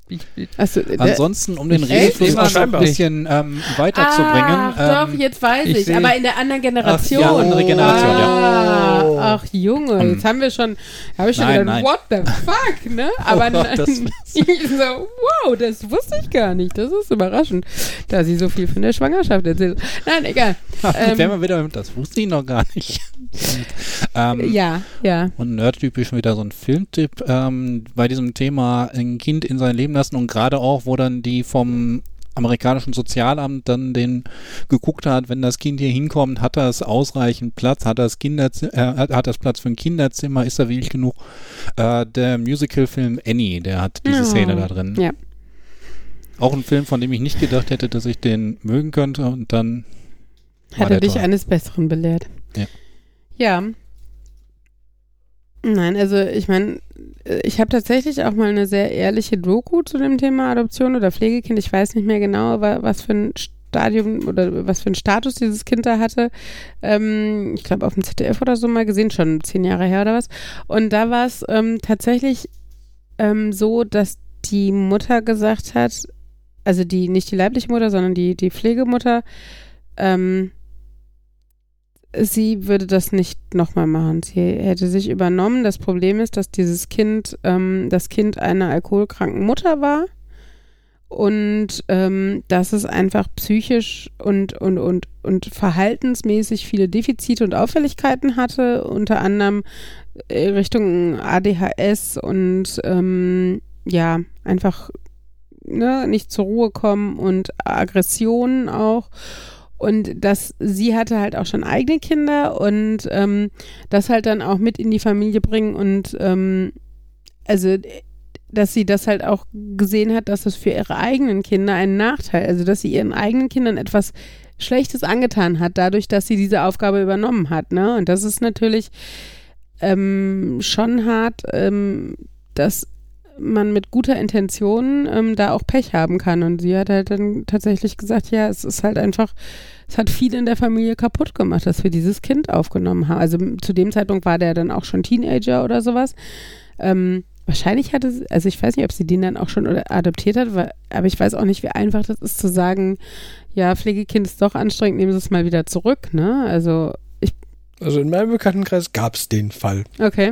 Achso, äh, Ansonsten, um den Redefluss noch ein bisschen ähm, weiterzubringen. Ah, doch, ähm, jetzt weiß ich ich, aber in der anderen Generation. ja, andere Generation, ah, ja. Ach Junge, Hm. jetzt haben wir schon, habe ich schon Nein, gedacht, nein. what the fuck, ne? [LAUGHS] Aber Gott, das- [LAUGHS] so, wow, das wusste ich gar nicht. Das ist überraschend, da sie so viel von der Schwangerschaft erzählt. Nein, egal. [LAUGHS] Ähm, Wären wir wieder, das wusste ich noch gar nicht. ähm, Ja, ja. Und nerdtypisch wieder so ein Filmtipp ähm, bei diesem Thema ein Kind in sein Leben lassen und gerade auch, wo dann die vom amerikanischen Sozialamt dann den geguckt hat, wenn das Kind hier hinkommt, hat das ausreichend Platz, hat das Kinderzi äh, hat, das Platz für ein Kinderzimmer, ist da wirklich genug? Äh, der Musicalfilm Annie, der hat diese Ja. Szene da drin. Ja. Auch ein Film, von dem ich nicht gedacht hätte, dass ich den mögen könnte und dann Hat er dich toll. eines Besseren belehrt? Ja. Ja. Nein, also ich meine, ich habe tatsächlich auch mal eine sehr ehrliche Doku zu dem Thema Adoption oder Pflegekind. Ich weiß nicht mehr genau, wa- was für ein Stadium oder was für ein Status dieses Kind da hatte. Ähm, ich glaube auf dem ZDF oder so mal gesehen, schon zehn Jahre her oder was. Und da war es ähm, tatsächlich ähm, so, dass die Mutter gesagt hat, also die nicht die leibliche Mutter, sondern die die Pflegemutter, ähm, sie würde das nicht nochmal machen. Sie hätte sich übernommen. Das Problem ist, dass dieses Kind, ähm, das Kind einer alkoholkranken Mutter war und ähm, dass es einfach psychisch und, und, und, und verhaltensmäßig viele Defizite und Auffälligkeiten hatte, unter anderem äh, Richtung ADHS und ähm, ja, einfach ne, nicht zur Ruhe kommen und Aggressionen auch. Und dass sie hatte halt auch schon eigene Kinder und ähm, das halt dann auch mit in die Familie bringen und ähm, also dass sie das halt auch gesehen hat, dass es für ihre eigenen Kinder einen Nachteil, also dass sie ihren eigenen Kindern etwas Schlechtes angetan hat, dadurch, dass sie diese Aufgabe übernommen hat. Ne? Und das ist natürlich ähm, schon hart, ähm, dass man mit guter Intention ähm, da auch Pech haben kann. Und sie hat halt dann tatsächlich gesagt, ja, es ist halt einfach, es hat viel in der Familie kaputt gemacht, dass wir dieses Kind aufgenommen haben. Also zu dem Zeitpunkt war der dann auch schon Teenager oder sowas. Ähm, wahrscheinlich hatte sie, also ich weiß nicht, ob sie den dann auch schon adoptiert hat, weil, aber ich weiß auch nicht, wie einfach das ist zu sagen, ja, Pflegekind ist doch anstrengend, nehmen Sie es mal wieder zurück, ne? Also Also in meinem Bekanntenkreis gab es den Fall. Okay.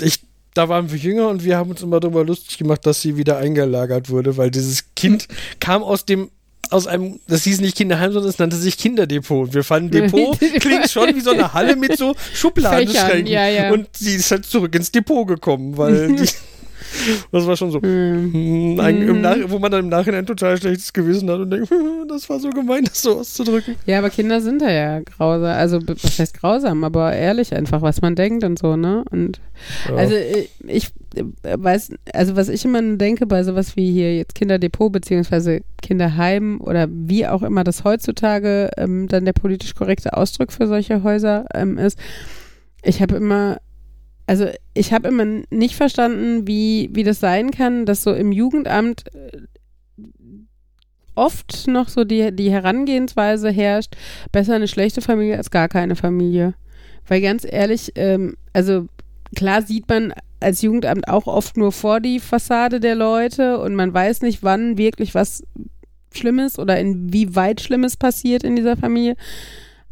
Ich, da waren wir jünger und wir haben uns immer darüber lustig gemacht, dass sie wieder eingelagert wurde, weil dieses Kind kam aus dem aus einem, das hieß nicht Kinderheim, sondern es nannte sich Kinderdepot. Und wir fanden [LAUGHS] Depot klingt schon wie so eine Halle mit so Schubladenschränken. ja, ja. Und sie ist halt zurück ins Depot gekommen, weil [LAUGHS] die, [LAUGHS] das war schon so, Hm. hm, ein, Nach wo man dann im Nachhinein total schlechtes Gewissen hat und denkt, [LAUGHS] das war so gemein, das so auszudrücken. Ja, aber Kinder sind da ja grausam. Also, was heißt grausam, aber ehrlich einfach, was man denkt und so, ne? Und Ja. also, ich, ich äh, weiß, also, was ich immer denke bei sowas wie hier jetzt Kinderdepot beziehungsweise Kinderheim oder wie auch immer das heutzutage ähm, dann der politisch korrekte Ausdruck für solche Häuser ähm, ist, ich habe immer, also, ich habe immer nicht verstanden, wie, wie das sein kann, dass so im Jugendamt äh, oft noch so die, die Herangehensweise herrscht, besser eine schlechte Familie als gar keine Familie. Weil ganz ehrlich, ähm, also klar sieht man als Jugendamt auch oft nur vor die Fassade der Leute und man weiß nicht, wann wirklich was Schlimmes oder inwieweit Schlimmes passiert in dieser Familie.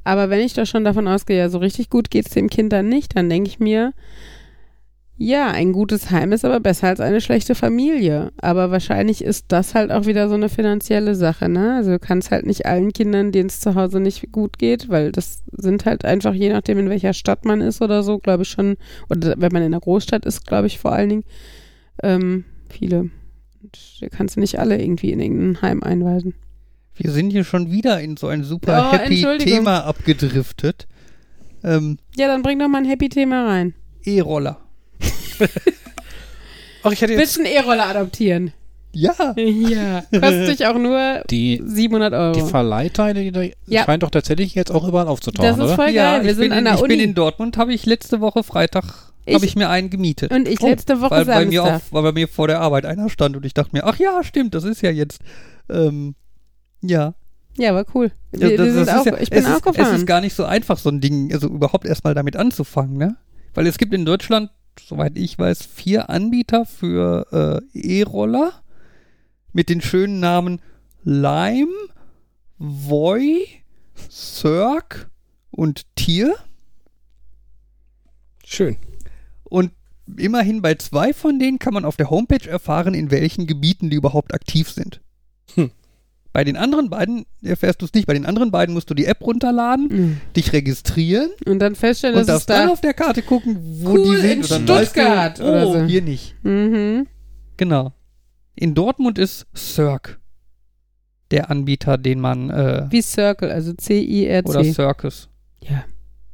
Aber wenn ich doch schon davon ausgehe, ja, so richtig gut geht es dem Kind dann nicht, dann denke ich mir, ja, ein gutes Heim ist aber besser als eine schlechte Familie. Aber wahrscheinlich ist das halt auch wieder so eine finanzielle Sache, ne? Also du kannst halt nicht allen Kindern, denen es zu Hause nicht gut geht, weil das sind halt einfach, je nachdem, in welcher Stadt man ist oder so, glaube ich schon, oder wenn man in einer Großstadt ist, glaube ich vor allen Dingen, ähm, viele. Und da kannst nicht alle irgendwie in irgendein Heim einweisen. Wir sind hier schon wieder in so ein super Oh, happy. Thema abgedriftet. Ähm, Ja, dann bring doch mal ein Happy-Thema rein. E-Roller. [LAUGHS] Ach, ich hätte jetzt Willst einen E-Roller adoptieren? Ja. [LAUGHS] Ja. Kostet dich auch nur Die, 700 Euro. die Verleihteile, die da Ja. scheint doch tatsächlich jetzt auch überall aufzutauchen, das ist oder? voll ja, geil. Wir ich, sind bin an in, der ich Uni. bin in Dortmund, habe ich letzte Woche Freitag Ich- habe ich mir einen gemietet. und ich Oh, letzte Woche weil, bei mir Samstag. auf, weil bei mir vor der Arbeit einer stand und ich dachte mir, ach ja, stimmt, das ist ja jetzt. Ähm, ja. Ja, war cool. Wir, Ja, wir das- sind das auch, ja, ich bin es auch ist, Es ist gar nicht so einfach, so ein Ding, also überhaupt erstmal damit anzufangen, ne? Weil es gibt in Deutschland, soweit ich weiß, vier Anbieter für äh, E-Roller mit den schönen Namen Lime, Voi, Cirque und Tier. schön. Und immerhin bei zwei von denen kann man auf der Homepage erfahren, in welchen Gebieten die überhaupt aktiv sind. Bei den anderen beiden erfährst du es nicht. Bei den anderen beiden musst du die App runterladen, Mhm. dich registrieren Und dann feststellen, und dass es dann da. auf der Karte gucken, wo Cool, die sind. in Stuttgart du, oder oh, so. hier nicht. Mhm. Genau. In Dortmund ist Cirque der Anbieter, den man äh, Wie Circle, also oder C-I-R-C. Circus. Ja.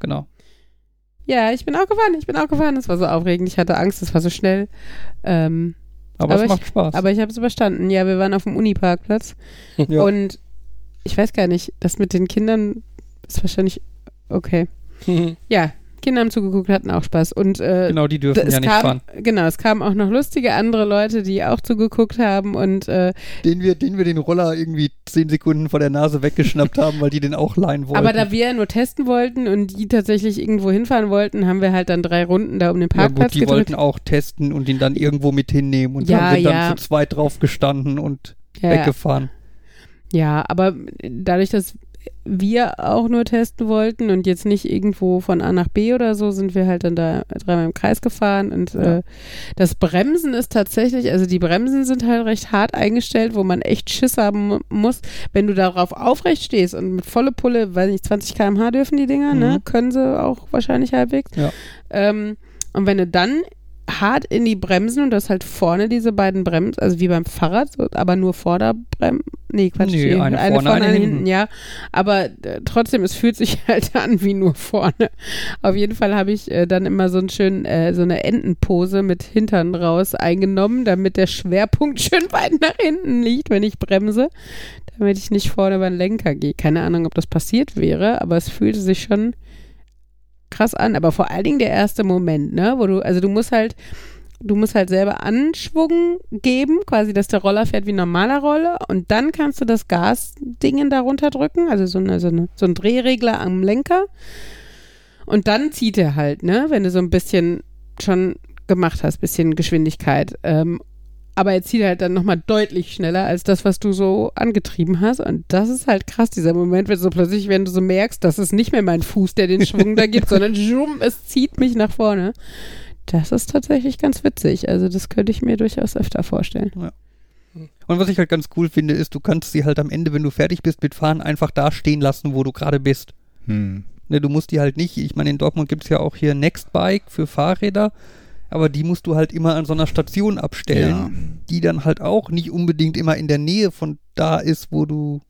Genau. Ja, ich bin auch gefahren, ich bin auch gefahren. Es war so aufregend, ich hatte Angst, es war so schnell. Ähm, Aber, Aber es ich- macht Spaß. aber ich habe es überstanden. Ja, wir waren auf dem Uniparkplatz ja. und ich weiß gar nicht, das mit den Kindern ist wahrscheinlich okay. [LAUGHS] Ja, Kinder haben zugeguckt, hatten auch Spaß. Und äh, genau, die dürfen es ja nicht kam, fahren. Genau, es kamen auch noch lustige andere Leute, die auch zugeguckt haben und äh, Den wir, den wir den Roller irgendwie zehn Sekunden vor der Nase weggeschnappt haben, weil die den auch leihen wollten. aber da wir ja nur testen wollten und die tatsächlich irgendwo hinfahren wollten, haben wir halt dann drei Runden da um den ja Parkplatz gut, die gedreht. wollten auch testen und ihn dann irgendwo mit hinnehmen und Ja, dann sind ja. dann zu zweit drauf gestanden und ja, ja. weggefahren. ja, aber dadurch, dass wir auch nur testen wollten und jetzt nicht irgendwo von A nach B oder so, sind wir halt dann da dreimal im Kreis gefahren und Ja. äh, das Bremsen ist tatsächlich, also die Bremsen sind halt recht hart eingestellt, wo man echt Schiss haben mu- muss, wenn du darauf aufrecht stehst und mit volle Pulle, weiß nicht, 20 km/h dürfen die Dinger, ne? Mhm. Können sie auch wahrscheinlich halbwegs. Ja. Ähm, und wenn du dann hart in die Bremsen und das halt vorne diese beiden Bremsen, also wie beim Fahrrad, aber nur Vorderbremsen. Nee, Quatsch, Nee, die- eine vorne, eine eine hinten. ja. Aber äh, trotzdem, es fühlt sich [LAUGHS] halt an wie nur vorne. Auf jeden Fall habe ich äh, dann immer so einen schönen, äh, so eine Entenpose mit Hintern raus eingenommen, damit der Schwerpunkt [LAUGHS] schön weit nach hinten liegt, wenn ich bremse, damit ich nicht vorne über den Lenker gehe. Keine Ahnung, ob das passiert wäre, aber es fühlte sich schon krass an. Aber vor allen Dingen der erste Moment, ne, wo du, also du musst halt, du musst halt selber Anschwung geben, quasi, dass der Roller fährt wie ein normaler Roller und dann kannst du das Gasdingen darunter drücken, also so, eine, so, eine, so ein Drehregler am Lenker und dann zieht er halt, ne, wenn du so ein bisschen schon gemacht hast, bisschen Geschwindigkeit. Ähm, aber er zieht halt dann nochmal deutlich schneller als das, was du so angetrieben hast. Und das ist halt krass, dieser Moment, wenn so plötzlich, wenn du so merkst, das ist nicht mehr mein Fuß, der den Schwung da gibt, [LAUGHS] sondern schum, es zieht mich nach vorne. Das ist tatsächlich ganz witzig. Also das könnte ich mir durchaus öfter vorstellen. Und was ich halt ganz cool finde, ist, du kannst sie halt am Ende, wenn du fertig bist mit Fahren, einfach da stehen lassen, wo du gerade bist. Hm. Ne, du musst die halt nicht, ich meine, in Dortmund gibt es ja auch hier Nextbike für Fahrräder, aber die musst du halt immer an so einer Station abstellen, Ja. die dann halt auch nicht unbedingt immer in der Nähe von da ist, wo du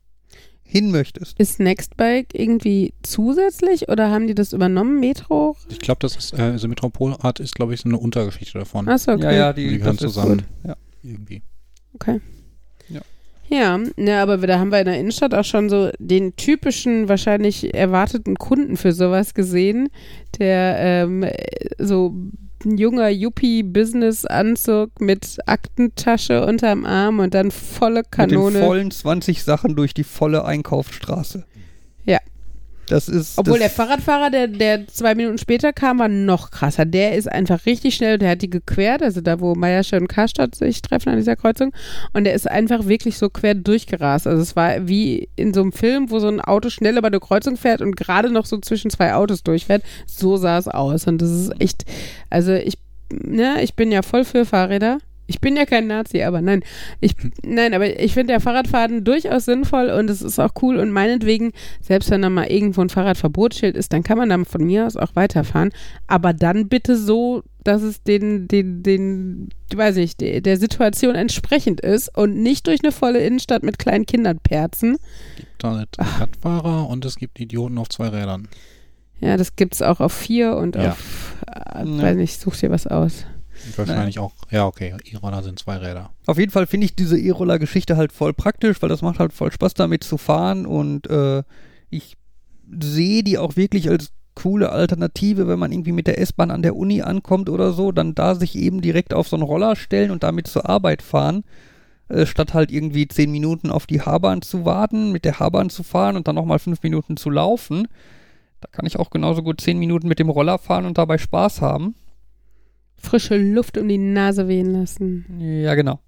hin möchtest. Ist Nextbike irgendwie zusätzlich oder haben die das übernommen, Metro? Ich glaube, das ist, äh, also Metropolrad ist, glaube ich, so eine Untergeschichte davon. Achso, okay. Ja, ja, die, Die gehören ist zusammen. gut. Ja. Irgendwie. Okay. Ja. Ja, ne, aber da haben wir in der Innenstadt auch schon so den typischen, wahrscheinlich erwarteten Kunden für sowas gesehen, der ähm, so ein junger Yuppie-Business-Anzug mit Aktentasche unterm Arm und dann volle Mit Kanone. den vollen 20 Sachen durch die volle Einkaufsstraße. Das ist. Obwohl der das, Fahrradfahrer, der, der zwei Minuten später kam, war noch krasser. Der ist einfach richtig schnell, der hat die gequert, also da, wo Meiersche und Karstadt sich treffen an dieser Kreuzung. Und der ist einfach wirklich so quer durchgerast. Also es war wie in so einem Film, wo so ein Auto schnell über eine Kreuzung fährt und gerade noch so zwischen zwei Autos durchfährt. So sah es aus. Und das ist echt, also ich, ne, ich bin ja voll für Fahrräder. Ich bin ja kein Nazi, aber nein. Ich, nein, aber ich finde der Fahrradfahren durchaus sinnvoll und es ist auch cool und meinetwegen, selbst wenn da mal irgendwo ein Fahrradverbotsschild ist, dann kann man dann von mir aus auch weiterfahren. Aber dann bitte so, dass es den, den, den, ich weiß nicht, der, der Situation entsprechend ist und nicht durch eine volle Innenstadt mit kleinen Kindern perzen. gibt halt Radfahrer und es gibt Idioten auf zwei Rädern. Ja, das gibt's auch auf vier und Ja. auf, äh, Ja. weiß nicht, such dir was aus. Wahrscheinlich auch, ja, okay, E-Roller sind zwei Räder. Auf jeden Fall finde ich diese E-Roller-Geschichte halt voll praktisch, weil das macht halt voll Spaß damit zu fahren und äh, ich sehe die auch wirklich als coole Alternative, wenn man irgendwie mit der S-Bahn an der Uni ankommt oder so, dann da sich eben direkt auf so einen Roller stellen und damit zur Arbeit fahren, äh, statt halt irgendwie zehn Minuten auf die H-Bahn zu warten, mit der H-Bahn zu fahren und dann nochmal fünf Minuten zu laufen. Da kann ich auch genauso gut zehn Minuten mit dem Roller fahren und dabei Spaß haben. Frische Luft um die Nase wehen lassen. Ja, genau.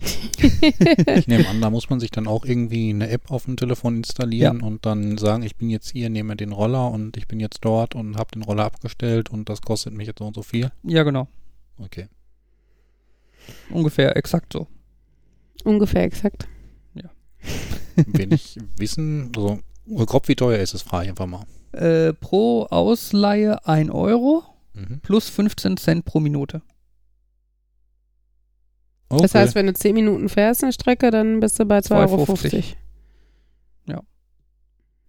[LAUGHS] Ich nehme an, da muss man sich dann auch irgendwie eine App auf dem Telefon installieren und dann sagen, ich bin jetzt hier, nehme den Roller und ich bin jetzt dort und habe den Roller abgestellt und das kostet mich jetzt so und so viel. Ja, genau. Okay. Ungefähr exakt so. Ungefähr exakt. [LAUGHS] Will ich wissen, so grob wie teuer ist es, frage ich einfach mal. Äh, pro Ausleihe 1 Euro Mhm. plus 15 Cent pro Minute. Okay. Das heißt, wenn du 10 Minuten fährst eine Strecke, dann bist du bei 2,50 Euro. 2,50.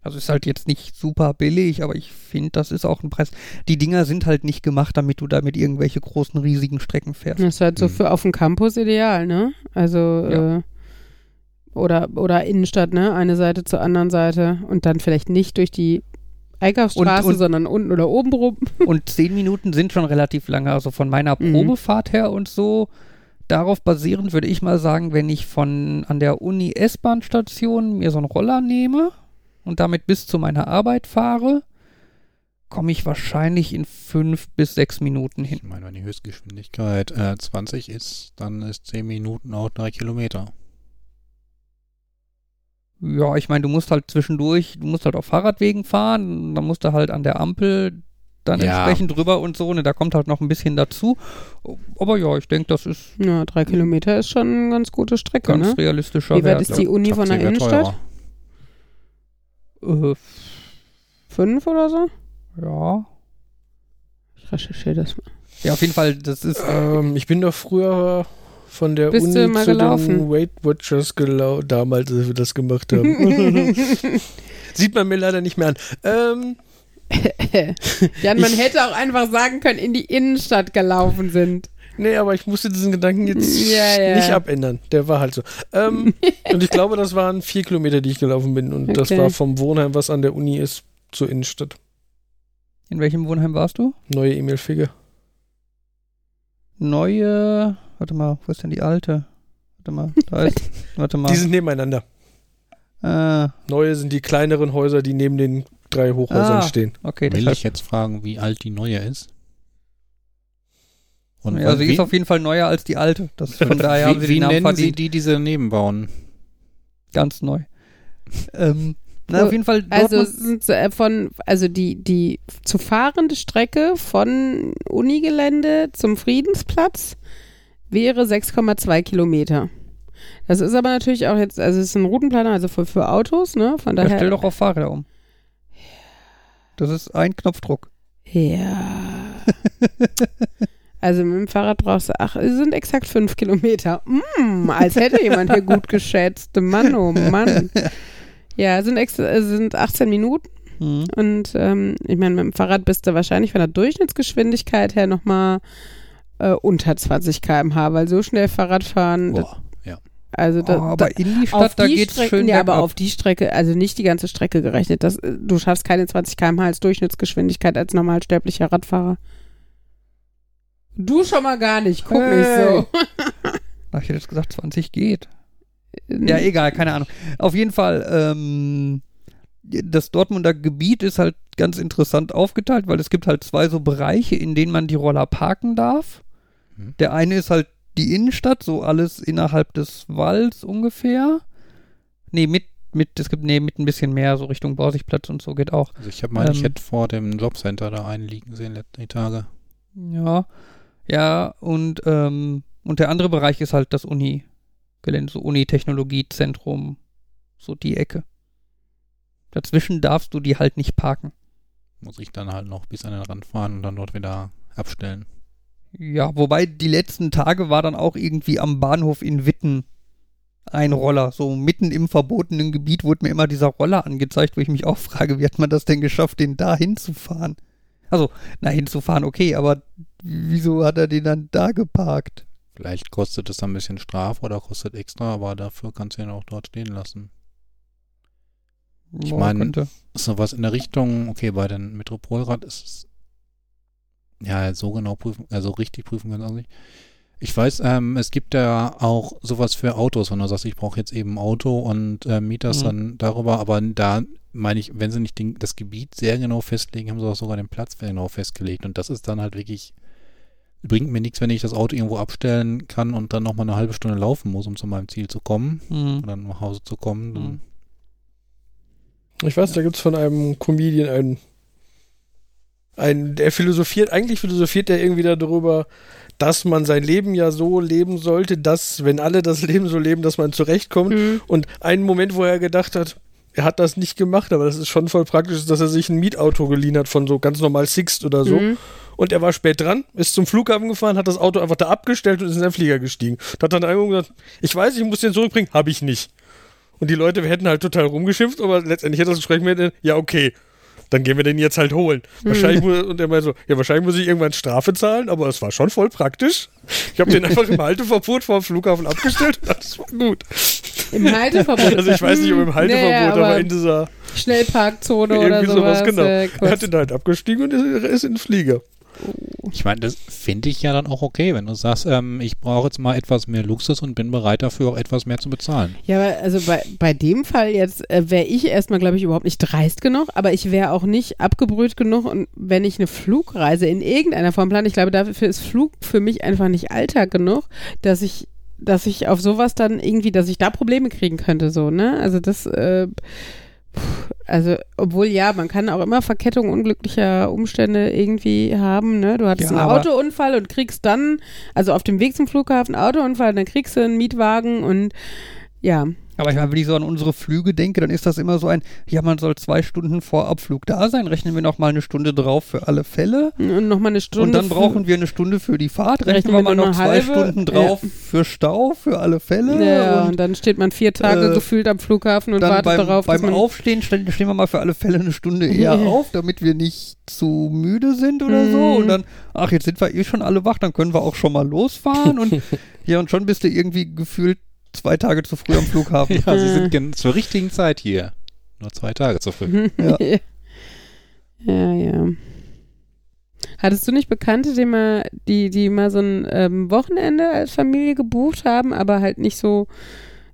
Also ist halt jetzt nicht super billig, aber ich finde, das ist auch ein Preis. Die Dinger sind halt nicht gemacht, damit du damit irgendwelche großen, riesigen Strecken fährst. Das ist halt so Hm. für auf dem Campus ideal, ne? Also, Ja. äh, oder, oder Innenstadt, ne? Eine Seite zur anderen Seite und dann vielleicht nicht durch die Einkaufsstraße, Und- und- sondern unten oder oben rum. [LAUGHS] Und 10 Minuten sind schon relativ lange. Also von meiner Mhm. Probefahrt her und so. Darauf basierend würde ich mal sagen, wenn ich von an der Uni S-Bahn-Station mir so einen Roller nehme und damit bis zu meiner Arbeit fahre, komme ich wahrscheinlich in fünf bis sechs Minuten hin. Ich meine, wenn die Höchstgeschwindigkeit äh, 20 ist, dann ist 10 Minuten auch 3 Kilometer. Ja, ich meine, du musst halt zwischendurch, du musst halt auf Fahrradwegen fahren, dann musst du halt an der Ampel dann Ja. entsprechend drüber und so, ne, da kommt halt noch ein bisschen dazu. Aber ja, ich denke, das ist Ja, drei Kilometer ist schon eine ganz gute Strecke, ganz ne? realistischer Wie weit Wert. ist die Uni von der Innenstadt? Äh, Fünf oder so? ja. Ich recherchiere das mal. Ja, auf jeden Fall, das ist. Ähm, ich bin doch früher von der Bist du Uni mal zu gelaufen? den Weight Watchers gelaufen, damals, als wir das gemacht haben. [LAUGHS] Sieht man mir leider nicht mehr an. Ähm, [LAUGHS] Jan, man Ich- hätte auch einfach sagen können, in die Innenstadt gelaufen sind. nee, aber ich musste diesen Gedanken jetzt Ja, ja. nicht abändern. Der war halt so. Ähm, [LAUGHS] und ich glaube, das waren vier Kilometer, die ich gelaufen bin. Und das Okay. war vom Wohnheim, was an der Uni ist, zur Innenstadt. In welchem Wohnheim warst du? Neue Emil Figge. Neue. Warte mal, wo ist denn die alte? Warte mal, da [LAUGHS] ist. warte mal. Die sind nebeneinander. äh, Neue sind die kleineren Häuser, die neben den drei Hochhäusern Ah. stehen. okay, Will ich jetzt fragen, wie alt die neue ist? Und Ja, also sie ist auf jeden Fall neuer als die alte. Das, von daher haben wie, sie wie den Namen nennen Sie verdient. die, diese Nebenbauen? Ganz neu. [LAUGHS] ähm, na, auf jeden Fall Also äh, von, also die, die zu fahrende Strecke von Unigelände zum Friedensplatz wäre 6,2 Kilometer. Das ist aber natürlich auch jetzt, also es ist ein Routenplaner, also für, für Autos, ne? Von Ja, daher. stell doch auf Fahrräder um. Das ist ein Knopfdruck. Ja. [LAUGHS] also mit dem Fahrrad brauchst du, ach, es sind exakt fünf Kilometer. Mm, als hätte jemand hier gut geschätzt. Mann, oh Mann. Ja, es sind, ex sind 18 Minuten Mhm. und ähm, ich meine, mit dem Fahrrad bist du wahrscheinlich von der Durchschnittsgeschwindigkeit her nochmal äh, unter 20 km/h, weil so schnell Fahrradfahren, das, Boah, ja. also da, oh, aber da, in die auf Stadt, da die geht's Strecken, schön ja, aber auf die Strecke, also nicht die ganze Strecke gerechnet. Das, äh, du schaffst keine 20 km/h als Durchschnittsgeschwindigkeit als normalsterblicher Radfahrer. Du schon mal gar nicht, guck Hey. nicht [LAUGHS] so. Ach, ich hätte jetzt gesagt, 20 geht. Ja, egal, keine Ahnung. Auf jeden Fall, ähm, das Dortmunder Gebiet ist halt ganz interessant aufgeteilt, weil es gibt halt zwei so Bereiche, in denen man die Roller parken darf. Mhm. Der eine ist halt die Innenstadt, so alles innerhalb des Walls ungefähr. Nee, mit, mit, es gibt, nee, mit ein bisschen mehr, so Richtung Borsigplatz und so geht auch. Also ich habe mal, ich Ähm. hätte vor dem Jobcenter da einen liegen sehen letzten Tage. Ja, ja, und, ähm, und der andere Bereich ist halt das Uni-Gelände, so Uni-Technologiezentrum, so die Ecke. Dazwischen darfst du die halt nicht parken. Muss ich dann halt noch bis an den Rand fahren und dann dort wieder abstellen. Ja, wobei die letzten Tage war dann auch irgendwie am Bahnhof in Witten ein Roller. So mitten im verbotenen Gebiet wurde mir immer dieser Roller angezeigt, wo ich mich auch [LAUGHS] frage, wie hat man das denn geschafft, den da hinzufahren? Also, na, hinzufahren, okay, aber wieso hat er den dann da geparkt? Vielleicht kostet es dann ein bisschen Strafe oder kostet extra, aber dafür kannst du ihn auch dort stehen lassen. Ich Boah, mein, könnte. So was in der Richtung, okay, bei den Metropolrad ist es ja so genau prüfen, also richtig prüfen kann auch nicht. Ich weiß, ähm, es gibt ja auch sowas für Autos, wenn du sagst, ich brauche jetzt eben ein Auto und äh, miet das Mhm. dann darüber, aber da meine ich, wenn sie nicht den, das Gebiet sehr genau festlegen, haben sie auch sogar den Platz sehr genau festgelegt und das ist dann halt wirklich, bringt mir nichts, wenn ich das Auto irgendwo abstellen kann und dann nochmal eine halbe Stunde laufen muss, um zu meinem Ziel zu kommen Hm. oder nach Hause zu kommen. Mhm. Ich weiß, da gibt es von einem Comedian einen, einen, der philosophiert, eigentlich philosophiert der irgendwie darüber, dass man sein Leben ja so leben sollte, dass, wenn alle das [LAUGHS] Leben so leben, dass man zurechtkommt. Mhm. Und einen Moment, wo er gedacht hat, er hat das nicht gemacht, aber das ist schon voll praktisch, dass er sich ein Mietauto geliehen hat von so ganz normal Sixt oder so. Mhm. Und er war spät dran, ist zum Flughafen gefahren, hat das Auto einfach da abgestellt und ist in den Flieger gestiegen. Da hat dann irgendwo gesagt, ich weiß, ich muss den zurückbringen, habe ich nicht. Und die Leute hätten halt total rumgeschimpft, aber letztendlich hätte das Gespräch mit, ja okay, dann gehen wir den jetzt halt holen. Wahrscheinlich muss, und er meinte so, ja wahrscheinlich muss ich irgendwann Strafe zahlen, aber es war schon voll praktisch. Ich habe den einfach im [LAUGHS] Halteverbot vor dem Flughafen abgestellt [LAUGHS] das war gut. Im Halteverbot. Also ich weiß nicht, ob im Halteverbot, Naja, aber, aber in dieser Schnellparkzone oder irgendwie sowas. sowas, genau. äh, er hat den halt abgestiegen und ist, ist in den Flieger. Ich meine, das finde ich ja dann auch okay, wenn du sagst, ähm, ich brauche jetzt mal etwas mehr Luxus und bin bereit dafür auch etwas mehr zu bezahlen. Ja, also bei, bei dem Fall jetzt äh, wäre ich erstmal, glaube ich, überhaupt nicht dreist genug, aber ich wäre auch nicht abgebrüht genug und wenn ich eine Flugreise in irgendeiner Form plane, ich glaube, dafür ist Flug für mich einfach nicht Alltag genug, dass ich dass ich auf sowas dann irgendwie, dass ich da Probleme kriegen könnte, so, ne? Also das, äh, also, obwohl ja, man kann auch immer Verkettung unglücklicher Umstände irgendwie haben, ne? Du hattest Ja, einen Autounfall und kriegst dann, also auf dem Weg zum Flughafen Autounfall, dann kriegst du einen Mietwagen und ja, Aber ich meine, wenn ich so an unsere Flüge denke, dann ist das immer so ein, ja, man soll zwei Stunden vor Abflug da sein, rechnen wir noch mal eine Stunde drauf für alle Fälle. und nochmal eine Stunde. und dann brauchen wir eine Stunde für die Fahrt, rechnen, Rechnen wir mal noch zwei halbe, Stunden drauf für Stau, für alle Fälle. Ja, und, und dann steht man vier Tage äh, gefühlt am Flughafen und wartet beim, darauf, beim man. Aufstehen stehen, stehen wir mal für alle Fälle eine Stunde eher Ja. [LAUGHS] auf, damit wir nicht zu müde sind oder so. Mhm. Und dann, ach, jetzt sind wir eh schon alle wach, dann können wir auch schon mal losfahren. und [LAUGHS] ja, und schon bist du irgendwie gefühlt zwei Tage zu früh am Flughafen. [LAUGHS] Ja, sie sind gen- zur richtigen Zeit hier. Nur zwei Tage zu früh. [LAUGHS] Ja. ja, ja. Hattest du nicht Bekannte, die mal, die, die mal so ein ähm, Wochenende als Familie gebucht haben, aber halt nicht so,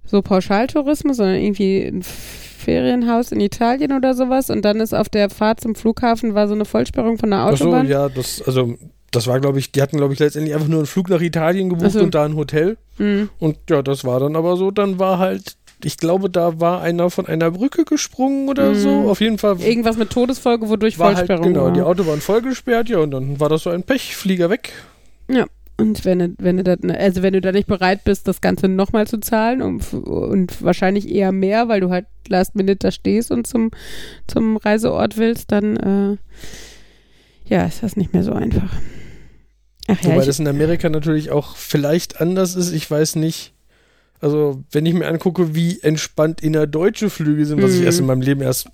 so Pauschaltourismus, sondern irgendwie ein Ferienhaus in Italien oder sowas und dann ist auf der Fahrt zum Flughafen war so eine Vollsperrung von der Ach so, Autobahn? ja, das, also das war, glaube ich, die hatten, glaube ich, letztendlich einfach nur einen Flug nach Italien gebucht Ach so. und da ein Hotel. Mhm. Und ja, das war dann aber so, dann war halt, ich glaube, da war einer von einer Brücke gesprungen oder Mhm. so. Auf jeden Fall Irgendwas mit Todesfolge, wodurch war halt, Vollsperrung genau, war. die Autobahn vollgesperrt, ja, und dann war das so ein Pech, Flieger weg. Und wenn du, wenn du das, also wenn du da nicht bereit bist, das Ganze nochmal zu zahlen und, und wahrscheinlich eher mehr, weil du halt last minute da stehst und zum, zum Reiseort willst, dann äh, ja, ist das nicht mehr so einfach. Ach ja, Wobei ich, das in Amerika natürlich auch vielleicht anders ist, ich weiß nicht. Also, wenn ich mir angucke, wie entspannt innerdeutsche Flüge sind, was ich Mhm. erst in meinem Leben erst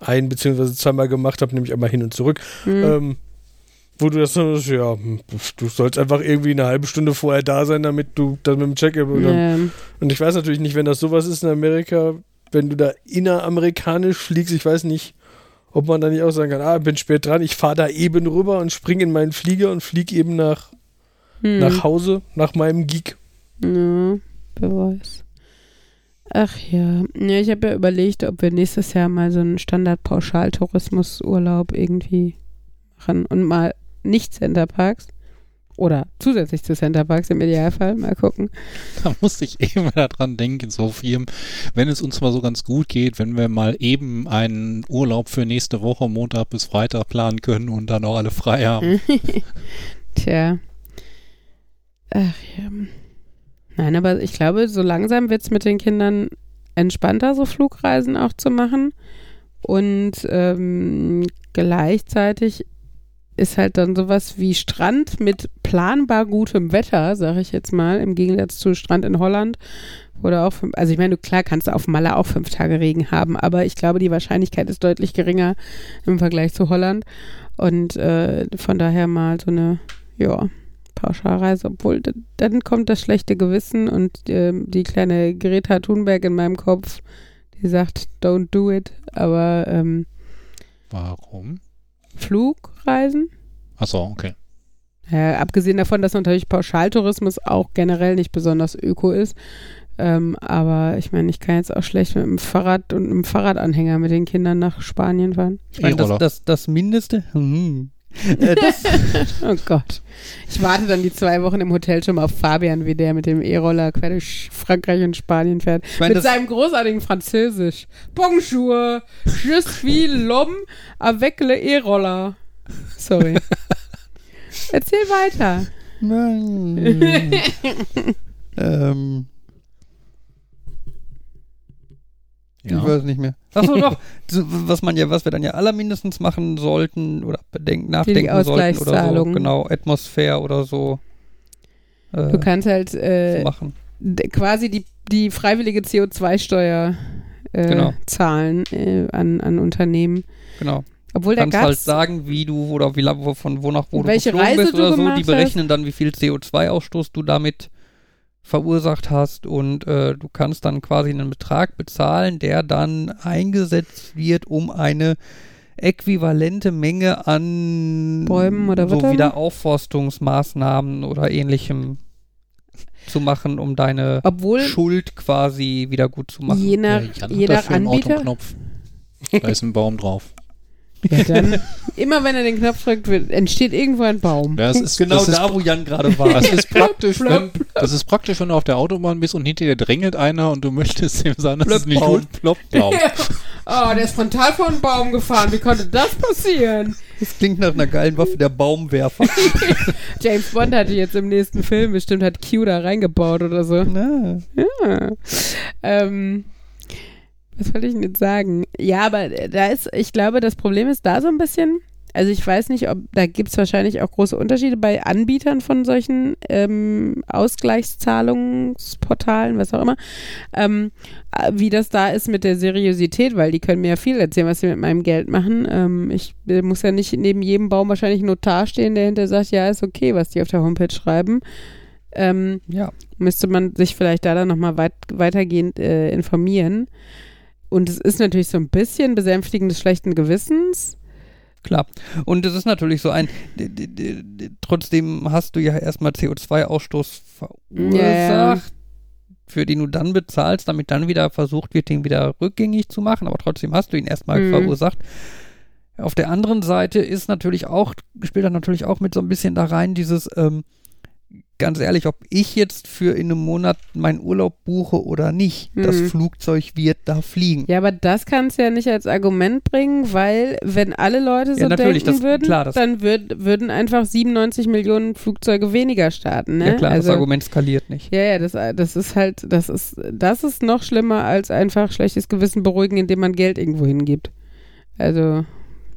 ein- beziehungsweise zweimal gemacht habe, nämlich einmal hin und zurück, hm, ähm, wo du das dann, ja, du sollst einfach irgendwie eine halbe Stunde vorher da sein, damit du dann mit dem Check-up dann ähm, Und ich weiß natürlich nicht, wenn das sowas ist in Amerika, wenn du da inneramerikanisch fliegst, ich weiß nicht, ob man da nicht auch sagen kann, ah, bin spät dran, ich fahre da eben rüber und springe in meinen Flieger und fliege eben nach, hm, nach Hause, nach meinem Geek. Ja, wer weiß. Ach ja. ja ich habe ja überlegt, ob wir nächstes Jahr mal so einen Standard-Pauschal-Tourismus-Urlaub irgendwie machen und mal nicht Centerparks oder zusätzlich zu Centerparks im Idealfall mal gucken. Da musste ich eben [LAUGHS] daran denken, so viel, wenn es uns mal so ganz gut geht, wenn wir mal eben einen Urlaub für nächste Woche, Montag bis Freitag planen können und dann auch alle frei haben. [LAUGHS] Tja. Ach ja. Nein, aber ich glaube, so langsam wird es mit den Kindern entspannter, so Flugreisen auch zu machen. Und ähm, gleichzeitig ist halt dann sowas wie Strand mit planbar gutem Wetter, sage ich jetzt mal, im Gegensatz zu Strand in Holland. Oder auch, fünf, also ich meine, klar kannst du auf Malle auch fünf Tage Regen haben, aber ich glaube, die Wahrscheinlichkeit ist deutlich geringer im Vergleich zu Holland. Und äh, von daher mal so eine, ja, Pauschalreise, obwohl dann kommt das schlechte Gewissen und ähm, die kleine Greta Thunberg in meinem Kopf, die sagt, don't do it, aber ähm, Warum? Flugreisen? Achso, okay. Ja, abgesehen davon, dass natürlich Pauschaltourismus auch generell nicht besonders öko ist. Ähm, aber ich meine, ich kann jetzt auch schlecht mit dem Fahrrad und einem Fahrradanhänger mit den Kindern nach Spanien fahren. Ich meine, das, E-Roller. das, das Mindeste. Hm. [LAUGHS] Äh, das, [LAUGHS] Oh Gott. Ich warte dann die zwei Wochen im Hotel schon mal auf Fabian, wie der mit dem E-Roller quer durch Frankreich und Spanien fährt. ich meine, mit seinem großartigen Französisch. Bonjour, je suis l'homme avec le E-Roller. Sorry. [LAUGHS] Erzähl weiter. [LAUGHS] ähm, Ich Ja. weiß nicht mehr. Achso, [LAUGHS] doch. Was man ja, was wir dann ja allermindestens machen sollten oder bedenken, nachdenken sollten oder so. Genau, Atmosphäre oder so. Äh, Du kannst halt äh, machen. quasi die, die freiwillige CO2-Steuer äh, Genau. zahlen äh, an, an Unternehmen. Genau. Obwohl Du da kannst halt sagen, wie du oder wie lang, von wo nach wo Welche du geflogen Reise bist oder so. Die berechnen dann, wie viel CO2-Ausstoß du damit verursacht hast und äh, du kannst dann quasi einen Betrag bezahlen, der dann eingesetzt wird, um eine äquivalente Menge an Bäumen oder so whatever? Wiederaufforstungsmaßnahmen oder ähnlichem zu machen, um deine obwohl Schuld quasi wieder gut zu machen. je nach, Jan je nach Anbieter. Da ist ein Baum drauf. Ja, dann. [LAUGHS] Immer wenn er den Knopf drückt, wird, entsteht irgendwo ein Baum. Das ist, Genau das ist, da, wo Jan gerade war. das ist [LAUGHS] praktisch, wenn, das ist praktisch, wenn du auf der Autobahn bist und hinter dir drängelt einer und du möchtest ihm sagen, dass es nicht gut ploppt. Baum. [LAUGHS] oh, der ist frontal vor einen Baum gefahren. Wie konnte das passieren? Das klingt nach einer geilen Waffe, der Baumwerfer. James Bond hatte jetzt im nächsten Film bestimmt hat Q da reingebaut oder so. Na, Ja. Ähm, was wollte ich denn jetzt sagen? Ja, aber da ist, ich glaube, das Problem ist da so ein bisschen. Also ich weiß nicht, ob da gibt es wahrscheinlich auch große Unterschiede bei Anbietern von solchen ähm, Ausgleichszahlungsportalen, was auch immer, ähm, äh, wie das da ist mit der Seriosität, weil die können mir ja viel erzählen, was sie mit meinem Geld machen. Ähm, ich äh, muss ja nicht neben jedem Baum wahrscheinlich ein Notar stehen, der hinter sagt, ja, ist okay, was die auf der Homepage schreiben. Ähm, ja. müsste man sich vielleicht da dann nochmal weit, weitergehend äh, informieren. Und es ist natürlich so ein bisschen Besänftigen des schlechten Gewissens. Klar. Und es ist natürlich so ein, trotzdem hast du ja erstmal CO2-Ausstoß verursacht, ja. für den du dann bezahlst, damit dann wieder versucht wird, den wieder rückgängig zu machen, aber trotzdem hast du ihn erstmal Mhm. verursacht. Auf der anderen Seite ist natürlich auch, spielt dann natürlich auch mit so ein bisschen da rein, dieses, ähm, ganz ehrlich, ob ich jetzt für in einem Monat meinen Urlaub buche oder nicht, das Mhm. Flugzeug wird da fliegen. Ja, aber das kannst du ja nicht als Argument bringen, weil wenn alle Leute so Ja, natürlich, denken das- würden, klar, das- dann würd, würden einfach 97 Millionen Flugzeuge weniger starten. Ne? Ja klar, also, das Argument skaliert nicht. Ja, ja, das, das ist halt, das ist, das ist noch schlimmer als einfach schlechtes Gewissen beruhigen, indem man Geld irgendwo hingibt. Also,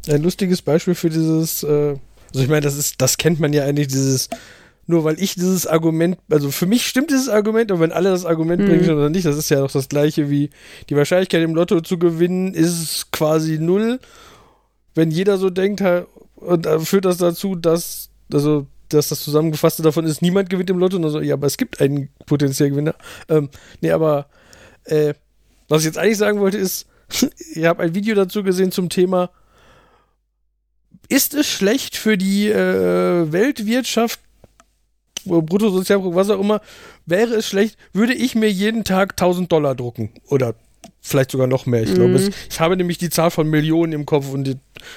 Ein lustiges Beispiel für dieses, äh, also ich meine, das ist, das kennt man ja eigentlich, dieses, nur weil ich dieses Argument, also für mich stimmt dieses Argument, aber wenn alle das Argument Mhm. bringen oder nicht, das ist ja doch das gleiche wie die Wahrscheinlichkeit im Lotto zu gewinnen ist quasi null. Wenn jeder so denkt, und äh, führt das dazu, dass, also, dass das Zusammengefasste davon ist, niemand gewinnt im Lotto, und so, ja, aber es gibt einen potenziellen Gewinner. Ähm, nee, aber äh, was ich jetzt eigentlich sagen wollte, ist, [LAUGHS] ich habe ein Video dazu gesehen zum Thema, ist es schlecht für die äh, Weltwirtschaft, Bruttosozialprodukt, was auch immer, wäre es schlecht, würde ich mir jeden Tag 1000 Dollar drucken oder vielleicht sogar noch mehr. Ich glaube, Mhm. es- ich habe nämlich die Zahl von Millionen im Kopf und die,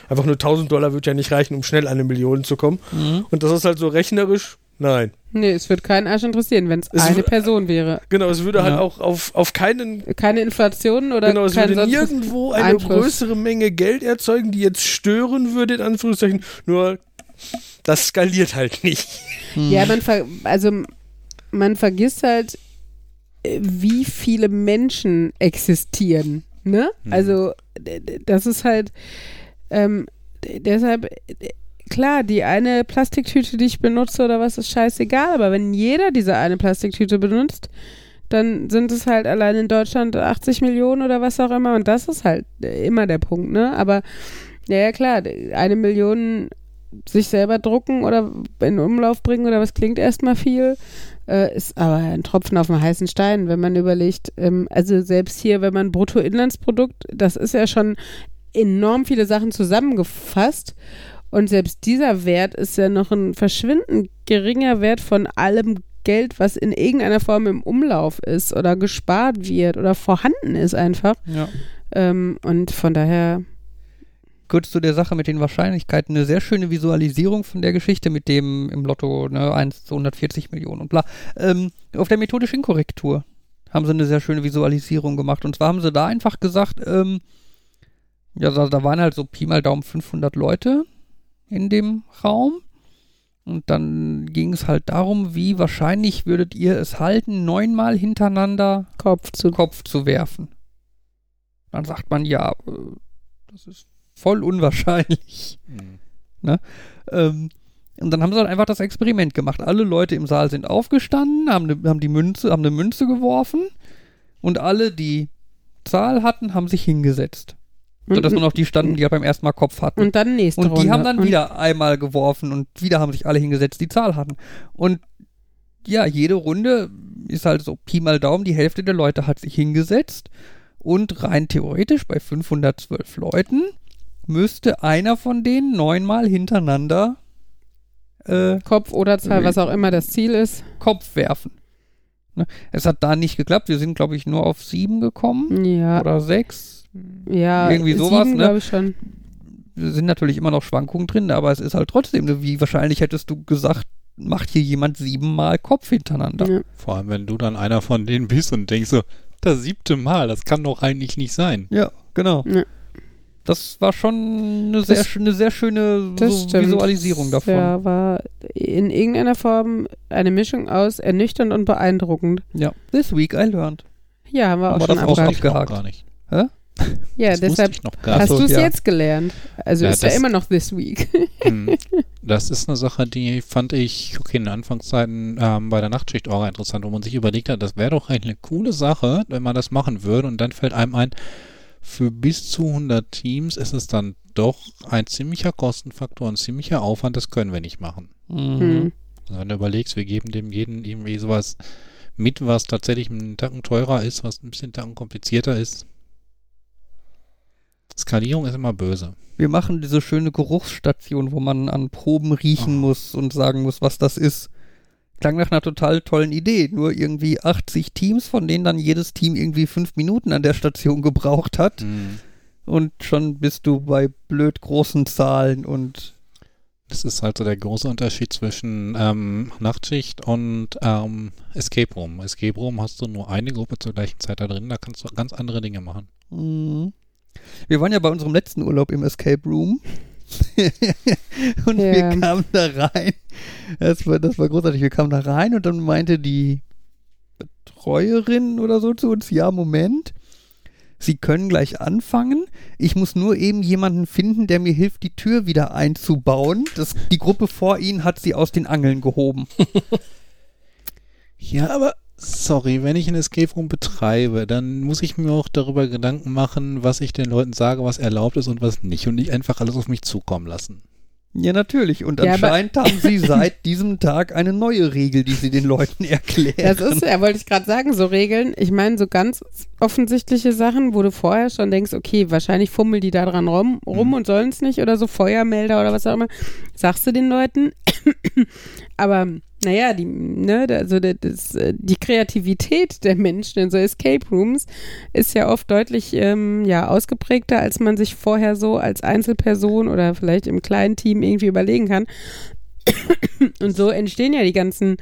einfach nur 1000 Dollar wird ja nicht reichen, um schnell an eine Million zu kommen. Mhm. Und das ist halt so rechnerisch. Nein. nee, es würde keinen Arsch interessieren, wenn es eine Person wäre. Genau, es würde halt Ja. auch auf, auf keinen Keine Inflation oder genau, es würde nirgendwo eine Einfluss. größere Menge Geld erzeugen, die jetzt stören würde, in Anführungszeichen. Nur, das skaliert halt nicht. Mhm. Ja, man ver also man vergisst halt, äh, wie viele Menschen existieren. Ne? Mhm. Also das ist halt ähm, deshalb klar, die eine Plastiktüte, die ich benutze oder was, ist scheißegal, aber wenn jeder diese eine Plastiktüte benutzt, dann sind es halt allein in Deutschland 80 Millionen oder was auch immer und das ist halt äh, immer der Punkt, ne? Aber ja, ja klar, eine Million sich selber drucken oder in Umlauf bringen oder was klingt erstmal viel, äh, ist aber ein Tropfen auf dem heißen Stein, wenn man überlegt, ähm, also selbst hier, wenn man Bruttoinlandsprodukt, das ist ja schon enorm viele Sachen zusammengefasst und selbst dieser Wert ist ja noch ein verschwindend geringer Wert von allem Geld, was in irgendeiner Form im Umlauf ist oder gespart wird oder vorhanden ist einfach. Ja. Ähm, und von daher, kurz zu der Sache mit den Wahrscheinlichkeiten. Eine sehr schöne Visualisierung von der Geschichte mit dem im Lotto ne, 1 zu 140 Millionen und bla. Ähm, auf der methodischen Korrektur haben sie eine sehr schöne Visualisierung gemacht. Und zwar haben sie da einfach gesagt, ähm, ja, da, da waren halt so Pi mal Daumen 500 Leute in dem Raum. Und dann ging es halt darum, wie wahrscheinlich würdet ihr es halten, neunmal hintereinander Kopf zu Kopf zu werfen. Dann sagt man, ja, äh, das ist voll unwahrscheinlich. Mhm. Ähm, und dann haben sie halt einfach das Experiment gemacht. Alle Leute im Saal sind aufgestanden, haben, ne, haben die Münze, haben eine Münze geworfen und alle, die Zahl hatten, haben sich hingesetzt. Sodass nur noch die standen, die ja beim ersten Mal Kopf hatten. und dann nächste Und Runde. die haben dann Und- wieder einmal geworfen und wieder haben sich alle hingesetzt, die Zahl hatten. Und ja, jede Runde ist halt so Pi mal Daumen, die Hälfte der Leute hat sich hingesetzt. Und rein theoretisch bei 512 Leuten müsste einer von denen neunmal hintereinander äh, Kopf oder Zahl, was auch immer das Ziel ist. Kopf werfen. Ne? Es hat da nicht geklappt. Wir sind, glaube ich, nur auf sieben gekommen Ja, oder sechs. ja. irgendwie sowas, sieben, ne? glaube ich schon. Es sind natürlich immer noch Schwankungen drin, aber es ist halt trotzdem, ne, wie wahrscheinlich hättest du gesagt, macht hier jemand siebenmal Kopf hintereinander. Ja. Vor allem, wenn du dann einer von denen bist und denkst so, das siebte Mal, das kann doch eigentlich nicht sein. Ja, genau. Ja. Das war schon eine sehr, Das- eine sehr schöne so. Visualisierung davon. Ja, war in irgendeiner Form eine Mischung aus ernüchternd und beeindruckend. Ja. This week I learned. Ja, haben wir auch schon das abgehakt. ich noch gar nicht. Ja, das deshalb wusste ich noch gar hast du es ja. jetzt gelernt. Also Ja, ist ja immer noch this week. Hm. [LAUGHS] Das ist eine Sache, die fand ich, okay, in den Anfangszeiten ähm, bei der Nachtschicht auch interessant, wo man sich überlegt hat, das wäre doch eigentlich eine coole Sache, wenn man das machen würde und dann fällt einem ein, für bis zu 100 Teams ist es dann doch ein ziemlicher Kostenfaktor, ein ziemlicher Aufwand, das können wir nicht machen. Mhm. Hm. Also wenn du überlegst, wir geben dem jeden irgendwie sowas mit, was tatsächlich einen Tacken teurer ist, was ein bisschen Tacken komplizierter ist. Skalierung ist immer böse. Wir machen diese schöne Geruchsstation, wo man an Proben riechen Oh. muss und sagen muss, was das ist. Klang nach einer total tollen Idee. Nur irgendwie 80 Teams, von denen dann jedes Team irgendwie fünf Minuten an der Station gebraucht hat. Mhm. und schon bist du bei blöd großen Zahlen und Das ist halt so der große Unterschied zwischen ähm, Nachtschicht und ähm, Escape Room. Escape Room hast du nur eine Gruppe zur gleichen Zeit da drin, da kannst du ganz andere Dinge machen. Mhm. Wir waren ja bei unserem letzten Urlaub im Escape Room. [LAUGHS] und Ja. wir kamen da rein. Das war, das war großartig. Wir kamen da rein und dann meinte die Betreuerin oder so zu uns, ja, Moment. Sie können gleich anfangen. Ich muss nur eben jemanden finden, der mir hilft, die Tür wieder einzubauen. Das, die Gruppe vor Ihnen hat sie aus den Angeln gehoben. [LAUGHS] Ja, aber sorry, wenn ich ein Escape Room betreibe, dann muss ich mir auch darüber Gedanken machen, was ich den Leuten sage, was erlaubt ist und was nicht und nicht einfach alles auf mich zukommen lassen. Ja, natürlich. Und Ja, anscheinend [LAUGHS] haben sie seit diesem Tag eine neue Regel, die sie den Leuten [LAUGHS] erklären. Das ist, ja, wollte ich gerade sagen, so Regeln. Ich meine, so ganz offensichtliche Sachen, wo du vorher schon denkst, okay, wahrscheinlich fummeln die da dran rum, rum und sollen es nicht oder so Feuermelder oder was auch immer. Sagst du den Leuten. Aber naja, die, ne, also das, äh, die Kreativität der Menschen in so Escape Rooms ist ja oft deutlich ähm, ja, ausgeprägter, als man sich vorher so als Einzelperson oder vielleicht im kleinen Team irgendwie überlegen kann. Und so entstehen ja die ganzen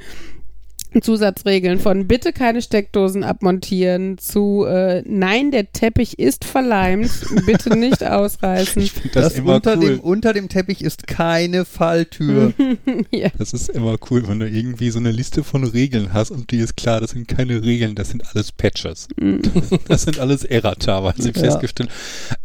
Zusatzregeln von bitte keine Steckdosen abmontieren zu äh, nein, der Teppich ist verleimt, bitte nicht [LAUGHS] ausreißen. Ich Das, das, immer unter, cool. dem, unter dem Teppich ist keine Falltür. [LAUGHS] ja. Das ist immer cool, wenn du irgendwie so eine Liste von Regeln hast und dir ist klar, das sind keine Regeln, das sind alles Patches. Das sind alles Errata, weil sie Ja. festgestellt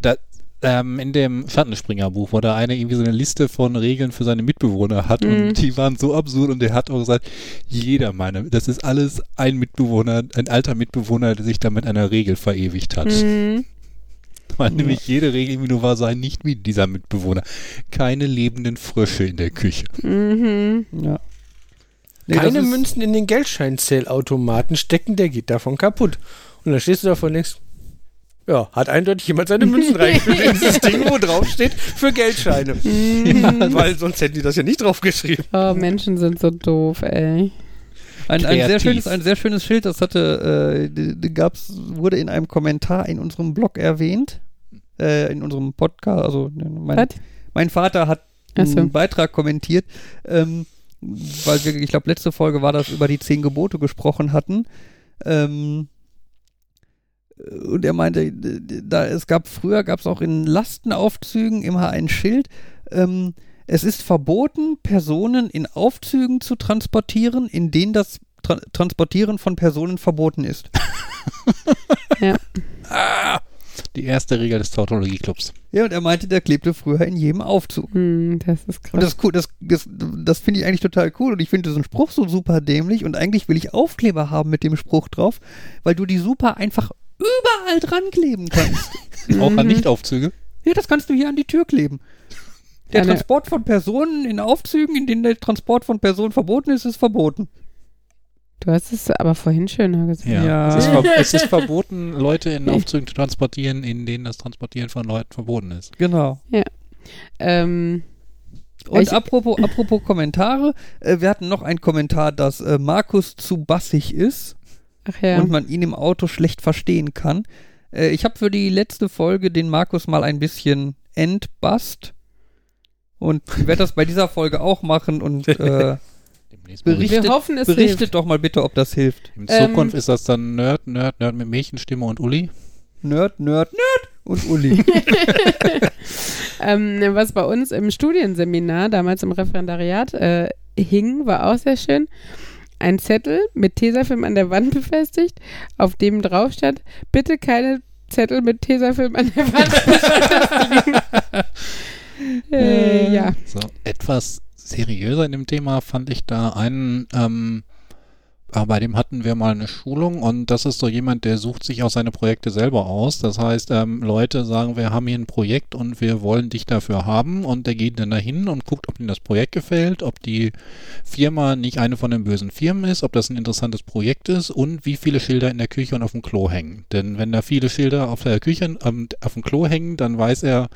da, ähm, in dem Schattenspringer-Buch, wo der eine irgendwie so eine Liste von Regeln für seine Mitbewohner hat Mhm. und die waren so absurd und der hat auch gesagt, jeder meine, das ist alles ein Mitbewohner, ein alter Mitbewohner, der sich da mit einer Regel verewigt hat. Mhm. Weil nämlich jede Regel irgendwie nur war, sei nicht wie dieser Mitbewohner. Keine lebenden Frösche in der Küche. Mhm. Ja. Nee, Keine Münzen in den Geldscheinzählautomaten stecken, der geht davon kaputt. Und dann stehst du davon und denkst, ja, hat eindeutig jemand seine Münzen reingefüllt [LAUGHS] in dieses Ding, wo drauf steht, für Geldscheine. Ja, [LAUGHS] weil sonst hätten die das ja nicht draufgeschrieben. Oh, Menschen sind so doof, ey. Ein, ein, sehr schönes, ein sehr schönes Schild, das hatte, äh, gab's, wurde in einem Kommentar in unserem Blog erwähnt, äh, in unserem Podcast, also ne, mein, Was? mein Vater hat so. einen Beitrag kommentiert, ähm, weil wir, ich glaube, letzte Folge war das über die zehn Gebote gesprochen hatten. Ähm, und er meinte, da es gab früher gab es auch in Lastenaufzügen immer ein Schild. Ähm, es ist verboten, Personen in Aufzügen zu transportieren, in denen das Tra Transportieren von Personen verboten ist. [LAUGHS] Die erste Regel des Tautologie-Clubs. Ja, und er meinte, der klebte früher in jedem Aufzug. Hm, das ist krass. Und das ist cool, das, das, das finde ich eigentlich total cool und ich finde diesen Spruch so super dämlich und eigentlich will ich Aufkleber haben mit dem Spruch drauf, weil du die super einfach überall dran kleben kannst. [LAUGHS] Auch Mhm. an Nichtaufzüge. ja, das kannst du hier an die Tür kleben. Der Eine- Transport von Personen in Aufzügen, in denen der Transport von Personen verboten ist, ist verboten. du hast es aber vorhin schöner gesagt. Ja. Es, ist [LAUGHS] es ist verboten, Leute in Aufzügen zu transportieren, in denen das Transportieren von Leuten verboten ist. Genau. Ähm, Und Ich- apropos, apropos Kommentare, äh, wir hatten noch einen Kommentar, dass äh, Markus zu bassig ist. Ach ja. und man ihn im Auto schlecht verstehen kann. Äh, ich habe für die letzte Folge den Markus mal ein bisschen entbast. Und ich werde das bei dieser Folge auch machen und [LAUGHS] äh, Demnächst mal Bericht- Wir hoffen, es berichtet hilft. doch mal bitte, ob das hilft. In Ähm, Zukunft ist das dann Nerd, Nerd, Nerd mit Mädchenstimme und Uli. Nerd, Nerd, Nerd und Uli. [LAUGHS] [LAUGHS] Ähm, was bei uns im Studienseminar, damals im Referendariat, äh, hing, war auch sehr schön. Ein Zettel mit Tesafilm an der Wand befestigt, auf dem drauf stand, bitte keine Zettel mit Tesafilm an der Wand befestigen. [LAUGHS] äh, ja. So, etwas seriöser in dem Thema fand ich da einen, ähm, bei dem hatten wir mal eine Schulung und das ist so jemand, der sucht sich auch seine Projekte selber aus. Das heißt, ähm, Leute sagen, wir haben hier ein Projekt und wir wollen dich dafür haben und der geht dann dahin und guckt, ob ihm das Projekt gefällt, ob die Firma nicht eine von den bösen Firmen ist, ob das ein interessantes Projekt ist und wie viele Schilder in der Küche und auf dem Klo hängen. Denn wenn da viele Schilder auf der Küche, ähm, auf dem Klo hängen, dann weiß er,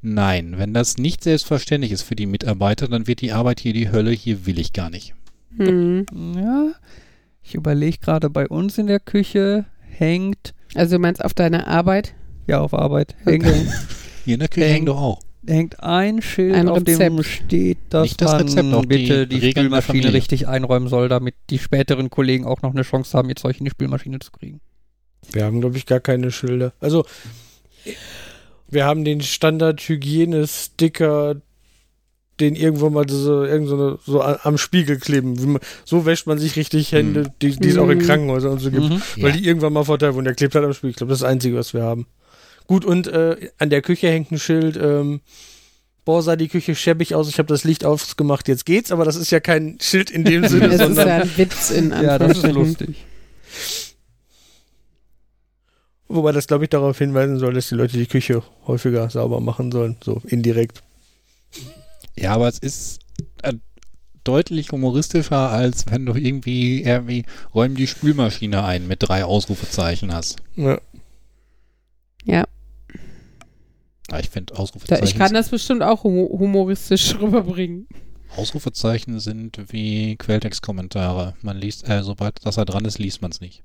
Nein, wenn das nicht selbstverständlich ist für die Mitarbeiter, dann wird die Arbeit hier die Hölle, hier will ich gar nicht. Hm. ja, ich überlege gerade, bei uns in der Küche hängt, Also du meinst auf deine Arbeit? Ja, auf Arbeit. Hängt, Hier in der Küche Hängt- hängt doch auch. hängt ein Schild, Ein auf dem steht, dass das man Rezept, die bitte die, der Spülmaschine richtig einräumen soll, damit die späteren Kollegen auch noch eine Chance haben, ihr Zeug in die Spülmaschine zu kriegen. Wir haben, glaube ich, gar keine Schilder. Also, wir haben den Standard-Hygiene-Sticker, den irgendwo mal so, irgend so, eine, so am Spiegel kleben. Man, so wäscht man sich richtig Hände, die, die es auch in Mhm. Krankenhäusern und so gibt. Mhm. Weil die irgendwann mal verteilt wurden. Der klebt halt am Spiegel. Ich glaube, das ist das Einzige, was wir haben. Gut, und äh, an der Küche hängt ein Schild, ähm, boah, sah die Küche schäbig aus, ich habe das Licht ausgemacht, jetzt geht's, aber das ist ja kein Schild in dem [LAUGHS] Sinne, ist sondern ja ein Witz in [LAUGHS] Ja, das ist lustig. wobei das, glaube ich, darauf hinweisen soll, dass die Leute die Küche häufiger sauber machen sollen, so indirekt. Ja, aber es ist äh, deutlich humoristischer, als wenn du irgendwie, irgendwie räum die Spülmaschine ein mit drei Ausrufezeichen hast. Ja. Ja, Ja, ich finde da, Ausrufezeichen, ich kann das bestimmt auch humo- humoristisch [LAUGHS] rüberbringen. Ausrufezeichen sind wie Quelltextkommentare. Man liest, äh, sobald das da dran ist, liest man es nicht.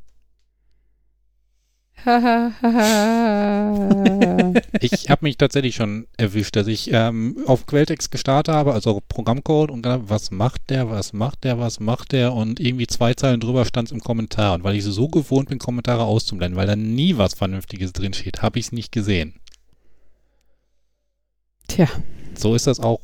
[LAUGHS] Ich habe mich tatsächlich schon erwischt, dass ich ähm, auf Quelltext gestartet habe, also Programmcode und dann, was macht der, was macht der, was macht der und irgendwie zwei Zeilen drüber stand es im Kommentar. Und weil ich so gewohnt bin, Kommentare auszublenden, weil da nie was Vernünftiges drin steht, habe ich es nicht gesehen. Tja, So ist das auch.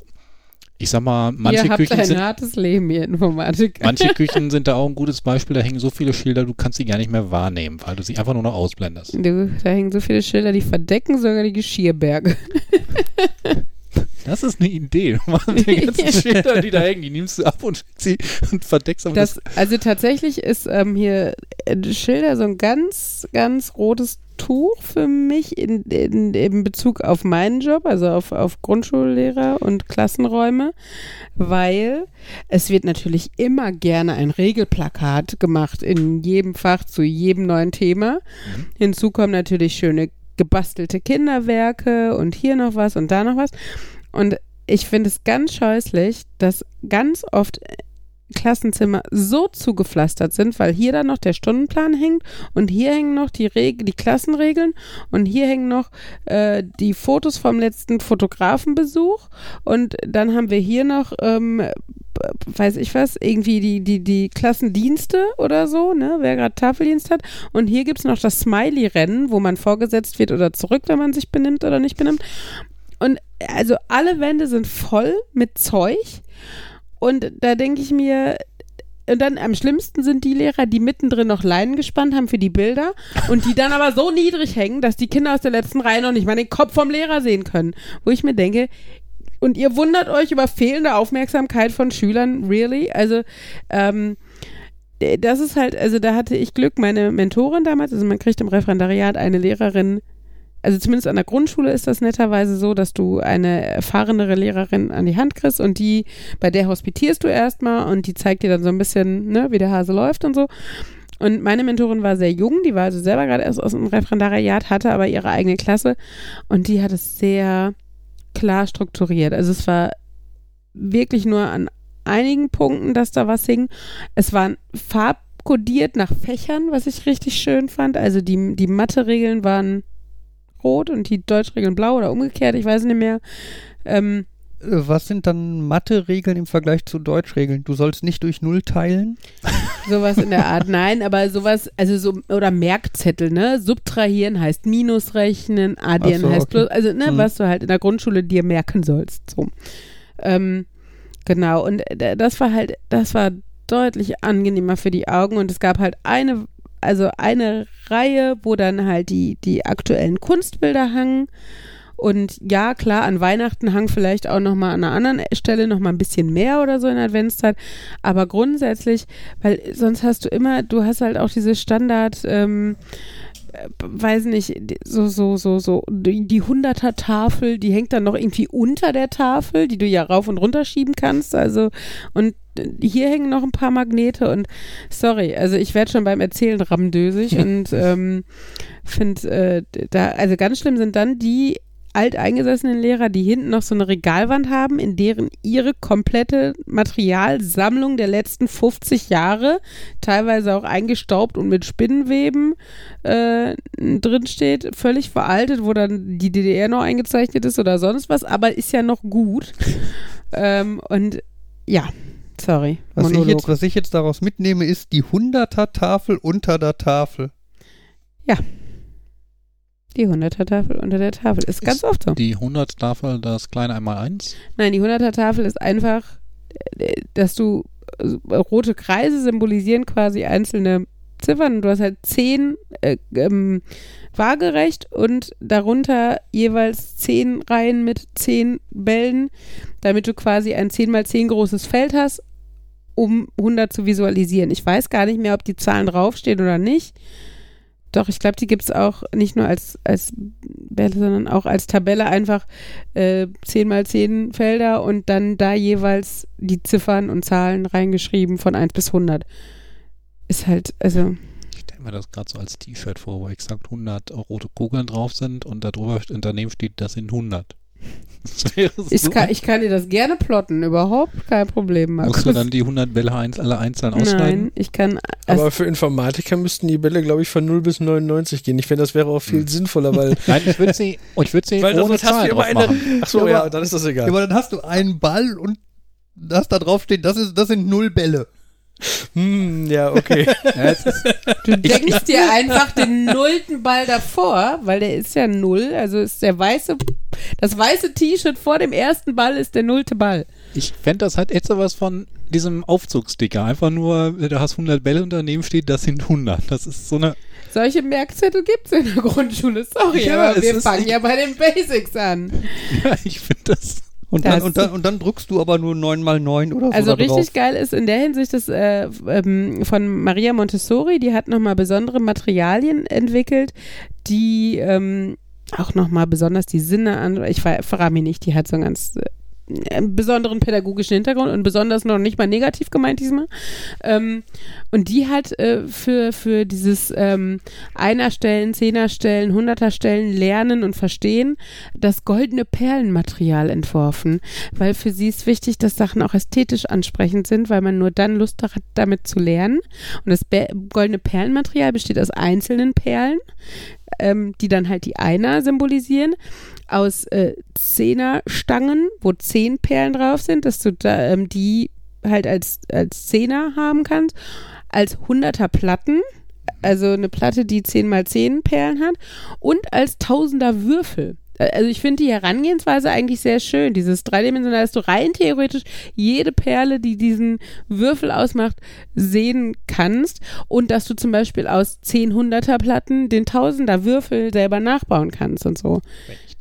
Ich sag mal, manche ihr habt Küchen ein sind, hartes Leben, ihr Informatiker. manche [LAUGHS] Küchen sind da auch ein gutes Beispiel, da hängen so viele Schilder, du kannst sie gar nicht mehr wahrnehmen, weil du sie einfach nur noch ausblendest. Du, da hängen so viele Schilder, die verdecken sogar die Geschirrberge. [LAUGHS] Das ist eine Idee. [LAUGHS] Du machst die ganzen Schilder, die da hängen, die nimmst du ab und, sie und verdeckst das. Das, also tatsächlich ist ähm, hier äh, Schilder so ein ganz, ganz rotes Tuch für mich in, in, in Bezug auf meinen Job, also auf, auf Grundschullehrer und Klassenräume, weil es wird natürlich immer gerne ein Regelplakat gemacht in jedem Fach zu jedem neuen Thema. Mhm. Hinzu kommen natürlich schöne gebastelte Kinderwerke und hier noch was und da noch was. Und ich finde es ganz scheußlich, dass ganz oft Klassenzimmer so zugepflastert sind, weil hier dann noch der Stundenplan hängt und hier hängen noch die, Reg die Klassenregeln und hier hängen noch äh, die Fotos vom letzten Fotografenbesuch und dann haben wir hier noch, ähm, weiß ich was, irgendwie die, die, die Klassendienste oder so, ne, wer gerade Tafeldienst hat. Und hier gibt es noch das Smiley-Rennen, wo man vorgesetzt wird oder zurück, wenn man sich benimmt oder nicht benimmt. Und also alle Wände sind voll mit Zeug und da denke ich mir, und dann am schlimmsten sind die Lehrer, die mittendrin noch Leinen gespannt haben für die Bilder und die dann aber so niedrig hängen, dass die Kinder aus der letzten Reihe noch nicht mal den Kopf vom Lehrer sehen können. Wo ich mir denke, und ihr wundert euch über fehlende Aufmerksamkeit von Schülern, really? Also, ähm, das ist halt, also da hatte ich Glück, meine Mentorin damals, also man kriegt im Referendariat eine Lehrerin, also zumindest an der Grundschule ist das netterweise so, dass du eine erfahrenere Lehrerin an die Hand kriegst und die, bei der hospitierst du erstmal und die zeigt dir dann so ein bisschen, ne, wie der Hase läuft und so. Und meine Mentorin war sehr jung, die war also selber gerade erst aus dem Referendariat, hatte aber ihre eigene Klasse und die hat es sehr klar strukturiert. Also es war wirklich nur an einigen Punkten, dass da was hing. Es waren farbkodiert nach Fächern, was ich richtig schön fand. Also die, die Mathe-Regeln waren rot und die Deutschregeln blau oder umgekehrt, ich weiß nicht mehr. Ähm, Äh, Was sind dann Mathe-Regeln im Vergleich zu Deutschregeln? Du sollst nicht durch Null teilen? sowas in der Art, [LAUGHS] nein, aber sowas, also so, oder Merkzettel, ne? Subtrahieren heißt Minus rechnen, addieren so, heißt okay. plus, also, ne, Hm. was du halt in der Grundschule dir merken sollst, so. Ähm, genau, und äh, das war halt, das war deutlich angenehmer für die Augen und es gab halt eine, also eine Reihe, wo dann halt die, die aktuellen Kunstbilder hangen. Und ja, klar, an Weihnachten hang vielleicht auch nochmal an einer anderen Stelle nochmal ein bisschen mehr oder so in Adventszeit. Aber grundsätzlich, weil sonst hast du immer, du hast halt auch diese Standard, ähm, äh, weiß nicht, so, so, so, so, die Hunderter-Tafel, die hängt dann noch irgendwie unter der Tafel, die du ja rauf und runter schieben kannst. Also, und hier hängen noch ein paar Magnete und sorry, also ich werde schon beim Erzählen rammdösig [LAUGHS] und ähm, finde, äh, da, also ganz schlimm sind dann die alteingesessenen Lehrer, die hinten noch so eine Regalwand haben, in deren ihre komplette Materialsammlung der letzten 50 Jahre, teilweise auch eingestaubt und mit Spinnenweben äh, drin steht, völlig veraltet, wo dann die DDR noch eingezeichnet ist oder sonst was, aber ist ja noch gut. ähm, und ja, sorry. Was ich, jetzt, was ich jetzt daraus mitnehme, ist die 100er-Tafel unter der Tafel. Die 100er-Tafel unter der Tafel. Ist ganz Ist oft so. Die 100-Tafel, das kleine Einmaleins. Nein, die 100er-Tafel ist einfach, äh, dass du äh, rote Kreise symbolisieren quasi einzelne Ziffern. Du hast halt zehn äh, ähm, waagerecht und darunter jeweils zehn Reihen mit zehn Bällen, damit du quasi ein 10 mal 10 großes Feld hast, um 100 zu visualisieren. Ich weiß gar nicht mehr, ob die Zahlen draufstehen oder nicht. Doch, ich glaube, die gibt es auch nicht nur als, als Bälle, sondern auch als Tabelle einfach äh, 10 mal 10 Felder und dann da jeweils die Ziffern und Zahlen reingeschrieben von 1 bis 100. Ist halt, also, Ich stelle mir das gerade so als T-Shirt vor, wo exakt 100 rote Kugeln drauf sind und darüber daneben steht, das sind 100. Ich, so kann, ich kann dir das gerne plotten, überhaupt kein Problem, Markus. Musst du dann die 100 Bälle eins, alle einzeln ausschneiden? Nein, ich kann. Aber für Informatiker müssten die Bälle, glaube ich, von 0 bis 99 gehen. Ich finde, das wäre auch viel Hm. sinnvoller, weil. [LAUGHS] Nein, ich würde sie, ich würd sie weil ohne Zahlen immer drauf eine. machen. Ach so, Ja, ja, dann ist das Ja, egal. aber dann hast du einen Ball und das da drauf steht, das, ist, das sind null Bälle. Hm, ja, okay. Ja, es ist, Du denkst dir einfach den nullten Ball davor, weil der ist ja null. Also ist der weiße, das weiße T-Shirt vor dem ersten Ball ist der nullte Ball. ich fände, das hat jetzt sowas von diesem Aufzugsticker. Einfach nur, du hast 100 Bälle und daneben steht, das sind 100. Das ist so eine, Solche Merkzettel gibt es in der Grundschule. Sorry, Ja, aber wir fangen ja bei den Basics an. ja, ich finde das. Und dann, und, dann, und dann drückst du aber nur 9 mal 9 oder so Also richtig geil ist in der Hinsicht das äh, ähm, von Maria Montessori, die hat nochmal besondere Materialien entwickelt, die ähm, auch nochmal besonders die Sinne an, ich ver verrate mich nicht, die hat so einen ganz äh, besonderen pädagogischen Hintergrund und besonders noch nicht mal negativ gemeint diesmal. Ähm, und die hat äh, für, für dieses ähm, Einerstellen, Zehnerstellen, Hunderterstellen Lernen und Verstehen das goldene Perlenmaterial entworfen, weil für sie ist wichtig, dass Sachen auch ästhetisch ansprechend sind, weil man nur dann Lust hat, damit zu lernen. Und das Be goldene Perlenmaterial besteht aus einzelnen Perlen, ähm, die dann halt die Einer symbolisieren, aus äh, Zehnerstangen, wo zehn Perlen drauf sind, dass du da, ähm, die halt als, als Zehner haben kannst, als Hunderter Platten, also eine Platte, die 10 mal 10 Perlen hat, und als Tausender Würfel. Äh, Also ich finde die Herangehensweise eigentlich sehr schön. Dieses dreidimensionale, dass du rein theoretisch jede Perle, die diesen Würfel ausmacht, sehen kannst und dass du zum Beispiel aus 10 Hunderter Platten den Tausender Würfel selber nachbauen kannst und so.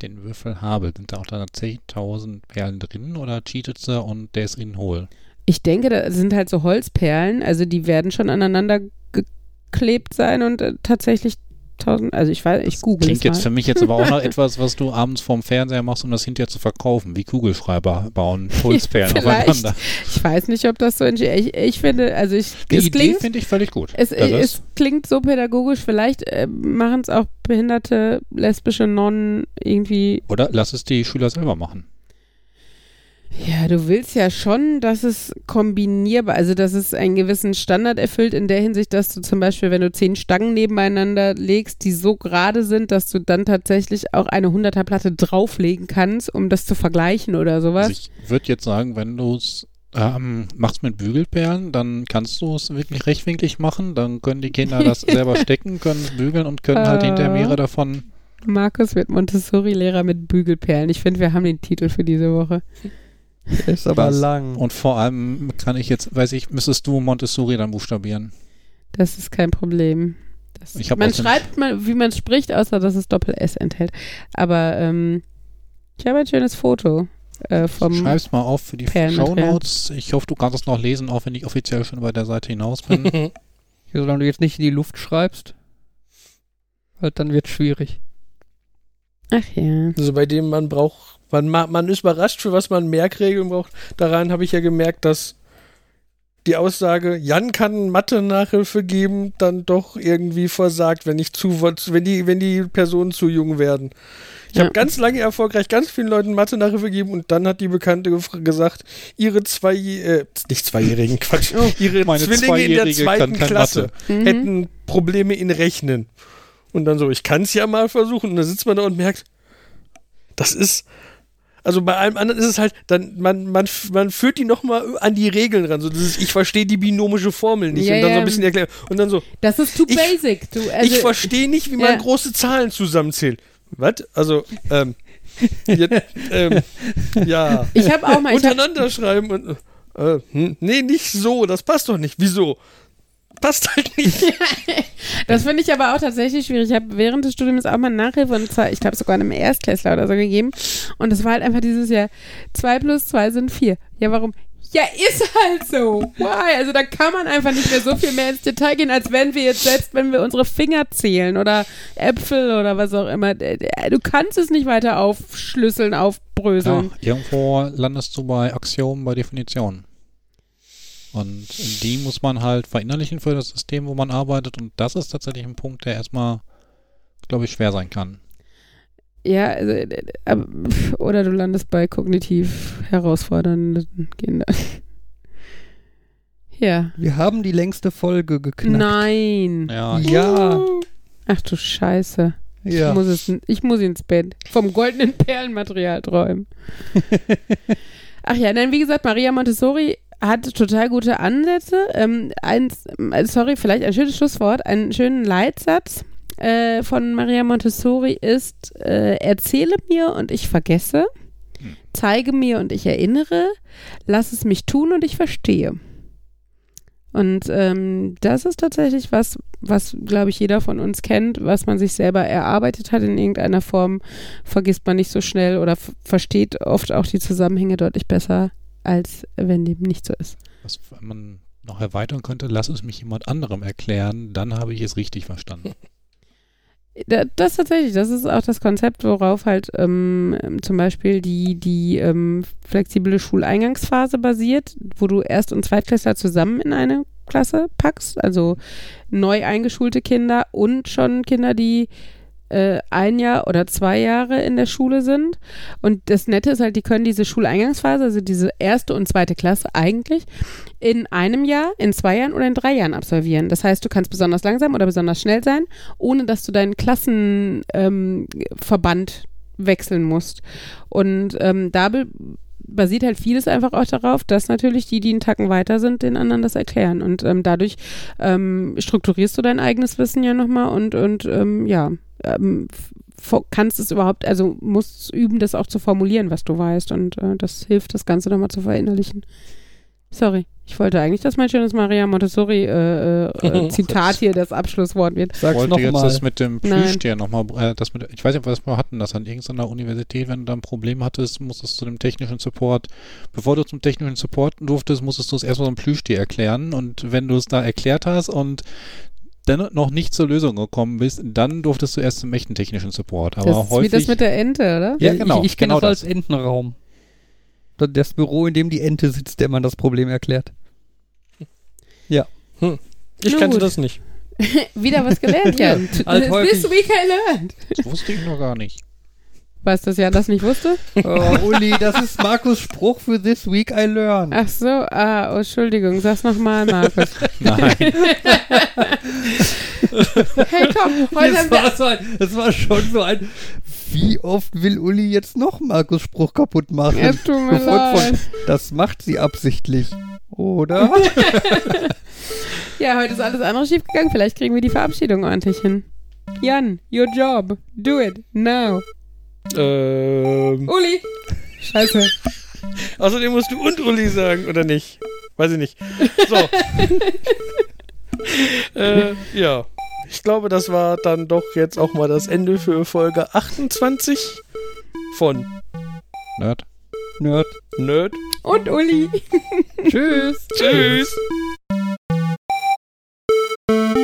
Den Würfel habe, sind da auch dann 10.000 Perlen drin oder cheatet sie und der ist innen hohl? Ich denke, das sind halt so Holzperlen, also die werden schon aneinander geklebt sein und äh, tatsächlich tausend, also ich weiß, ich google Klingt jetzt für mich jetzt aber auch noch [LAUGHS] etwas, was du abends vorm Fernseher machst, um das hinterher zu verkaufen, wie Kugelschreiber bauen, [LAUGHS] Vielleicht. aufeinander. Ich weiß nicht, ob das so. Ich, ich finde, also ich, Die es Idee finde ich völlig gut. es, es klingt so pädagogisch. Vielleicht äh, machen es auch behinderte lesbische Nonnen irgendwie. Oder lass es die Schüler selber machen. Ja, du willst ja schon, dass es kombinierbar, also dass es einen gewissen Standard erfüllt in der Hinsicht, dass du zum Beispiel, wenn du zehn Stangen nebeneinander legst, die so gerade sind, dass du dann tatsächlich auch eine Hunderterplatte drauflegen kannst, um das zu vergleichen oder sowas. Also ich würde jetzt sagen, wenn du es ähm, machst mit Bügelperlen, dann kannst du es wirklich rechtwinklig machen. Dann können die Kinder das [LAUGHS] selber stecken, können es bügeln und können halt Äh. hinterher mehrere davon. Markus wird Montessori-Lehrer mit Bügelperlen. Ich finde, wir haben den Titel für diese Woche. [LAUGHS] Ist aber Was? lang. Und vor allem kann ich jetzt, weiß ich, müsstest du Montessori dann buchstabieren. Das ist kein Problem. Das, man schreibt mal, wie man spricht, außer dass es Doppel-S enthält. Aber ähm, ich habe ein schönes Foto äh, vom. Schreib's mal auf für die Perlenmaterial. Shownotes. Ich hoffe, du kannst es noch lesen, auch wenn ich offiziell schon bei der Seite hinaus bin. [LAUGHS] Solange du jetzt nicht in die Luft schreibst, halt dann wird schwierig. Ach ja. Also bei dem man braucht, man, ma- man ist überrascht, für was man Merkregeln braucht. Daran habe ich ja gemerkt, dass die Aussage, Jan kann Mathe-Nachhilfe geben, dann doch irgendwie versagt, wenn ich zu, wenn die, wenn die Personen zu jung werden. Ich Ja. habe ganz lange erfolgreich ganz vielen Leuten Mathe-Nachhilfe gegeben und dann hat die Bekannte gesagt, ihre zwei, äh, nicht zweijährigen, [LAUGHS] Quatsch, ihre Meine Zwillinge in der zweiten Klasse Mhm. hätten Probleme in Rechnen. Und dann so, ich kann es ja mal versuchen. Und dann sitzt man da und merkt, das ist, also bei allem anderen ist es halt, dann, man, man, man führt die nochmal an die Regeln ran. So dieses, ich verstehe die binomische Formel nicht. Ja, und dann so ja. ein bisschen erklären. Und dann so, Das ist too Ich- basic. Du, also, ich verstehe nicht, wie man ja. große Zahlen zusammenzählt. Was? Also, ähm, jetzt, ähm, ja. ich habe auch mal, ich hab, Untereinander schreiben und, äh, hm, nee, nicht so, das passt doch nicht. Wieso? Passt halt nicht. [LAUGHS] das finde ich aber auch tatsächlich schwierig. Ich habe während des Studiums auch mal Nachhilfe und zwar, ich glaube sogar einem Erstklässler oder so gegeben. Und das war halt einfach dieses Jahr, zwei plus zwei sind vier. Ja, warum? Ja, ist halt so. Why? Also da kann man einfach nicht mehr so viel mehr ins Detail gehen, als wenn wir jetzt selbst, wenn wir unsere Finger zählen oder Äpfel oder was auch immer. Du kannst es nicht weiter aufschlüsseln, Ja, aufbröseln. irgendwo landest du bei Axiomen, bei Definitionen. Und die muss man halt verinnerlichen für das System, wo man arbeitet. Und das ist tatsächlich ein Punkt, der erstmal, glaube ich, schwer sein kann. Ja, also, äh, pf, oder du landest bei kognitiv herausfordernden Kindern. Ja. Wir haben die längste Folge geknackt. Nein. Ja, Ja. Ach du Scheiße. Ja. Ich, muss es, ich muss ins Bett. Vom goldenen Perlenmaterial träumen. [LAUGHS] Ach ja, dann wie gesagt, Maria Montessori hat total gute Ansätze. Ähm, eins, äh, sorry, vielleicht ein schönes Schlusswort, einen schönen Leitsatz äh, von Maria Montessori ist, äh, erzähle mir und ich vergesse, Hm. zeige mir und ich erinnere, lass es mich tun und ich verstehe. Und ähm, das ist tatsächlich was, was, glaube ich, jeder von uns kennt, was man sich selber erarbeitet hat in irgendeiner Form, vergisst man nicht so schnell oder versteht oft auch die Zusammenhänge deutlich besser, als wenn dem nicht so ist. was man noch erweitern könnte, lass es mich jemand anderem erklären, dann habe ich es richtig verstanden. [LAUGHS] Da- Das tatsächlich, das ist auch das Konzept, worauf halt ähm, zum Beispiel die, die ähm, flexible Schuleingangsphase basiert, wo du Erst- und Zweitklässler zusammen in eine Klasse packst, also neu eingeschulte Kinder und schon Kinder, die äh, ein Jahr oder zwei Jahre in der Schule sind. Und das Nette ist halt, die können diese Schuleingangsphase, also diese erste und zweite Klasse eigentlich, in einem Jahr, in zwei Jahren oder in drei Jahren absolvieren. Das heißt, du kannst besonders langsam oder besonders schnell sein, ohne dass du deinen Klassenverband ähm, wechseln musst. Und ähm, da basiert halt vieles einfach auch darauf, dass natürlich die, die einen Tacken weiter sind, den anderen das erklären. Und ähm, dadurch ähm, strukturierst du dein eigenes Wissen ja nochmal und, und ähm, ja, ähm, kannst es überhaupt, also musst üben, das auch zu formulieren, was du weißt. Und äh, das hilft, das Ganze nochmal zu verinnerlichen. Sorry, ich wollte eigentlich, dass mein schönes Maria Montessori äh, äh, äh, [LAUGHS] Zitat hier das Abschlusswort wird. Ich wollte jetzt nochmal. das mit dem. Plüschtier nochmal, äh, das mit, ich weiß nicht, was wir hatten, das an irgendeiner Universität, wenn du da ein Problem hattest, musstest du dem technischen Support, bevor du zum technischen Support durftest, musstest du es erstmal so ein Plüschtier erklären und wenn du es da erklärt hast und dann noch nicht zur Lösung gekommen bist, dann durftest du erst zum echten technischen Support. Aber das ist häufig, wie das mit der Ente, oder? Ja, genau, Ich, ich kenne genau das als. Entenraum. Das- Büro, in dem die Ente sitzt, der man das Problem erklärt. Ich Na kannte gut. das nicht. [LAUGHS] Wieder was gelernt, Jan. This week I learned. das wusste ich noch gar nicht. Weißt du, dass Jan das nicht wusste? Oh, Uli, das ist Markus Spruch für This Week I Learn. Ach so, ah, oh, Entschuldigung, sag's nochmal, Markus. [LAUGHS] Nein. hey, komm, heute Das haben wir war, so ein, das war schon so ein. Wie oft will Uli jetzt noch Markus Spruch kaputt machen? Es tut mir Gefolgt von, leid. das macht sie absichtlich. Oder? [LAUGHS] Ja, heute ist alles andere schief gegangen. Vielleicht kriegen wir die Verabschiedung ordentlich hin. Jan, your job. Do it. Now. Ähm. Uli! Scheiße. [LAUGHS] Außerdem musst du und Uli sagen, oder nicht? Weiß ich nicht. So. [LAUGHS] äh, ja. Ich glaube, das war dann doch jetzt auch mal das Ende für Folge 28 von Nerd. Nerd. Nerd. Und Uli. [LAUGHS] Tschüss. Tschüss. Tschüss.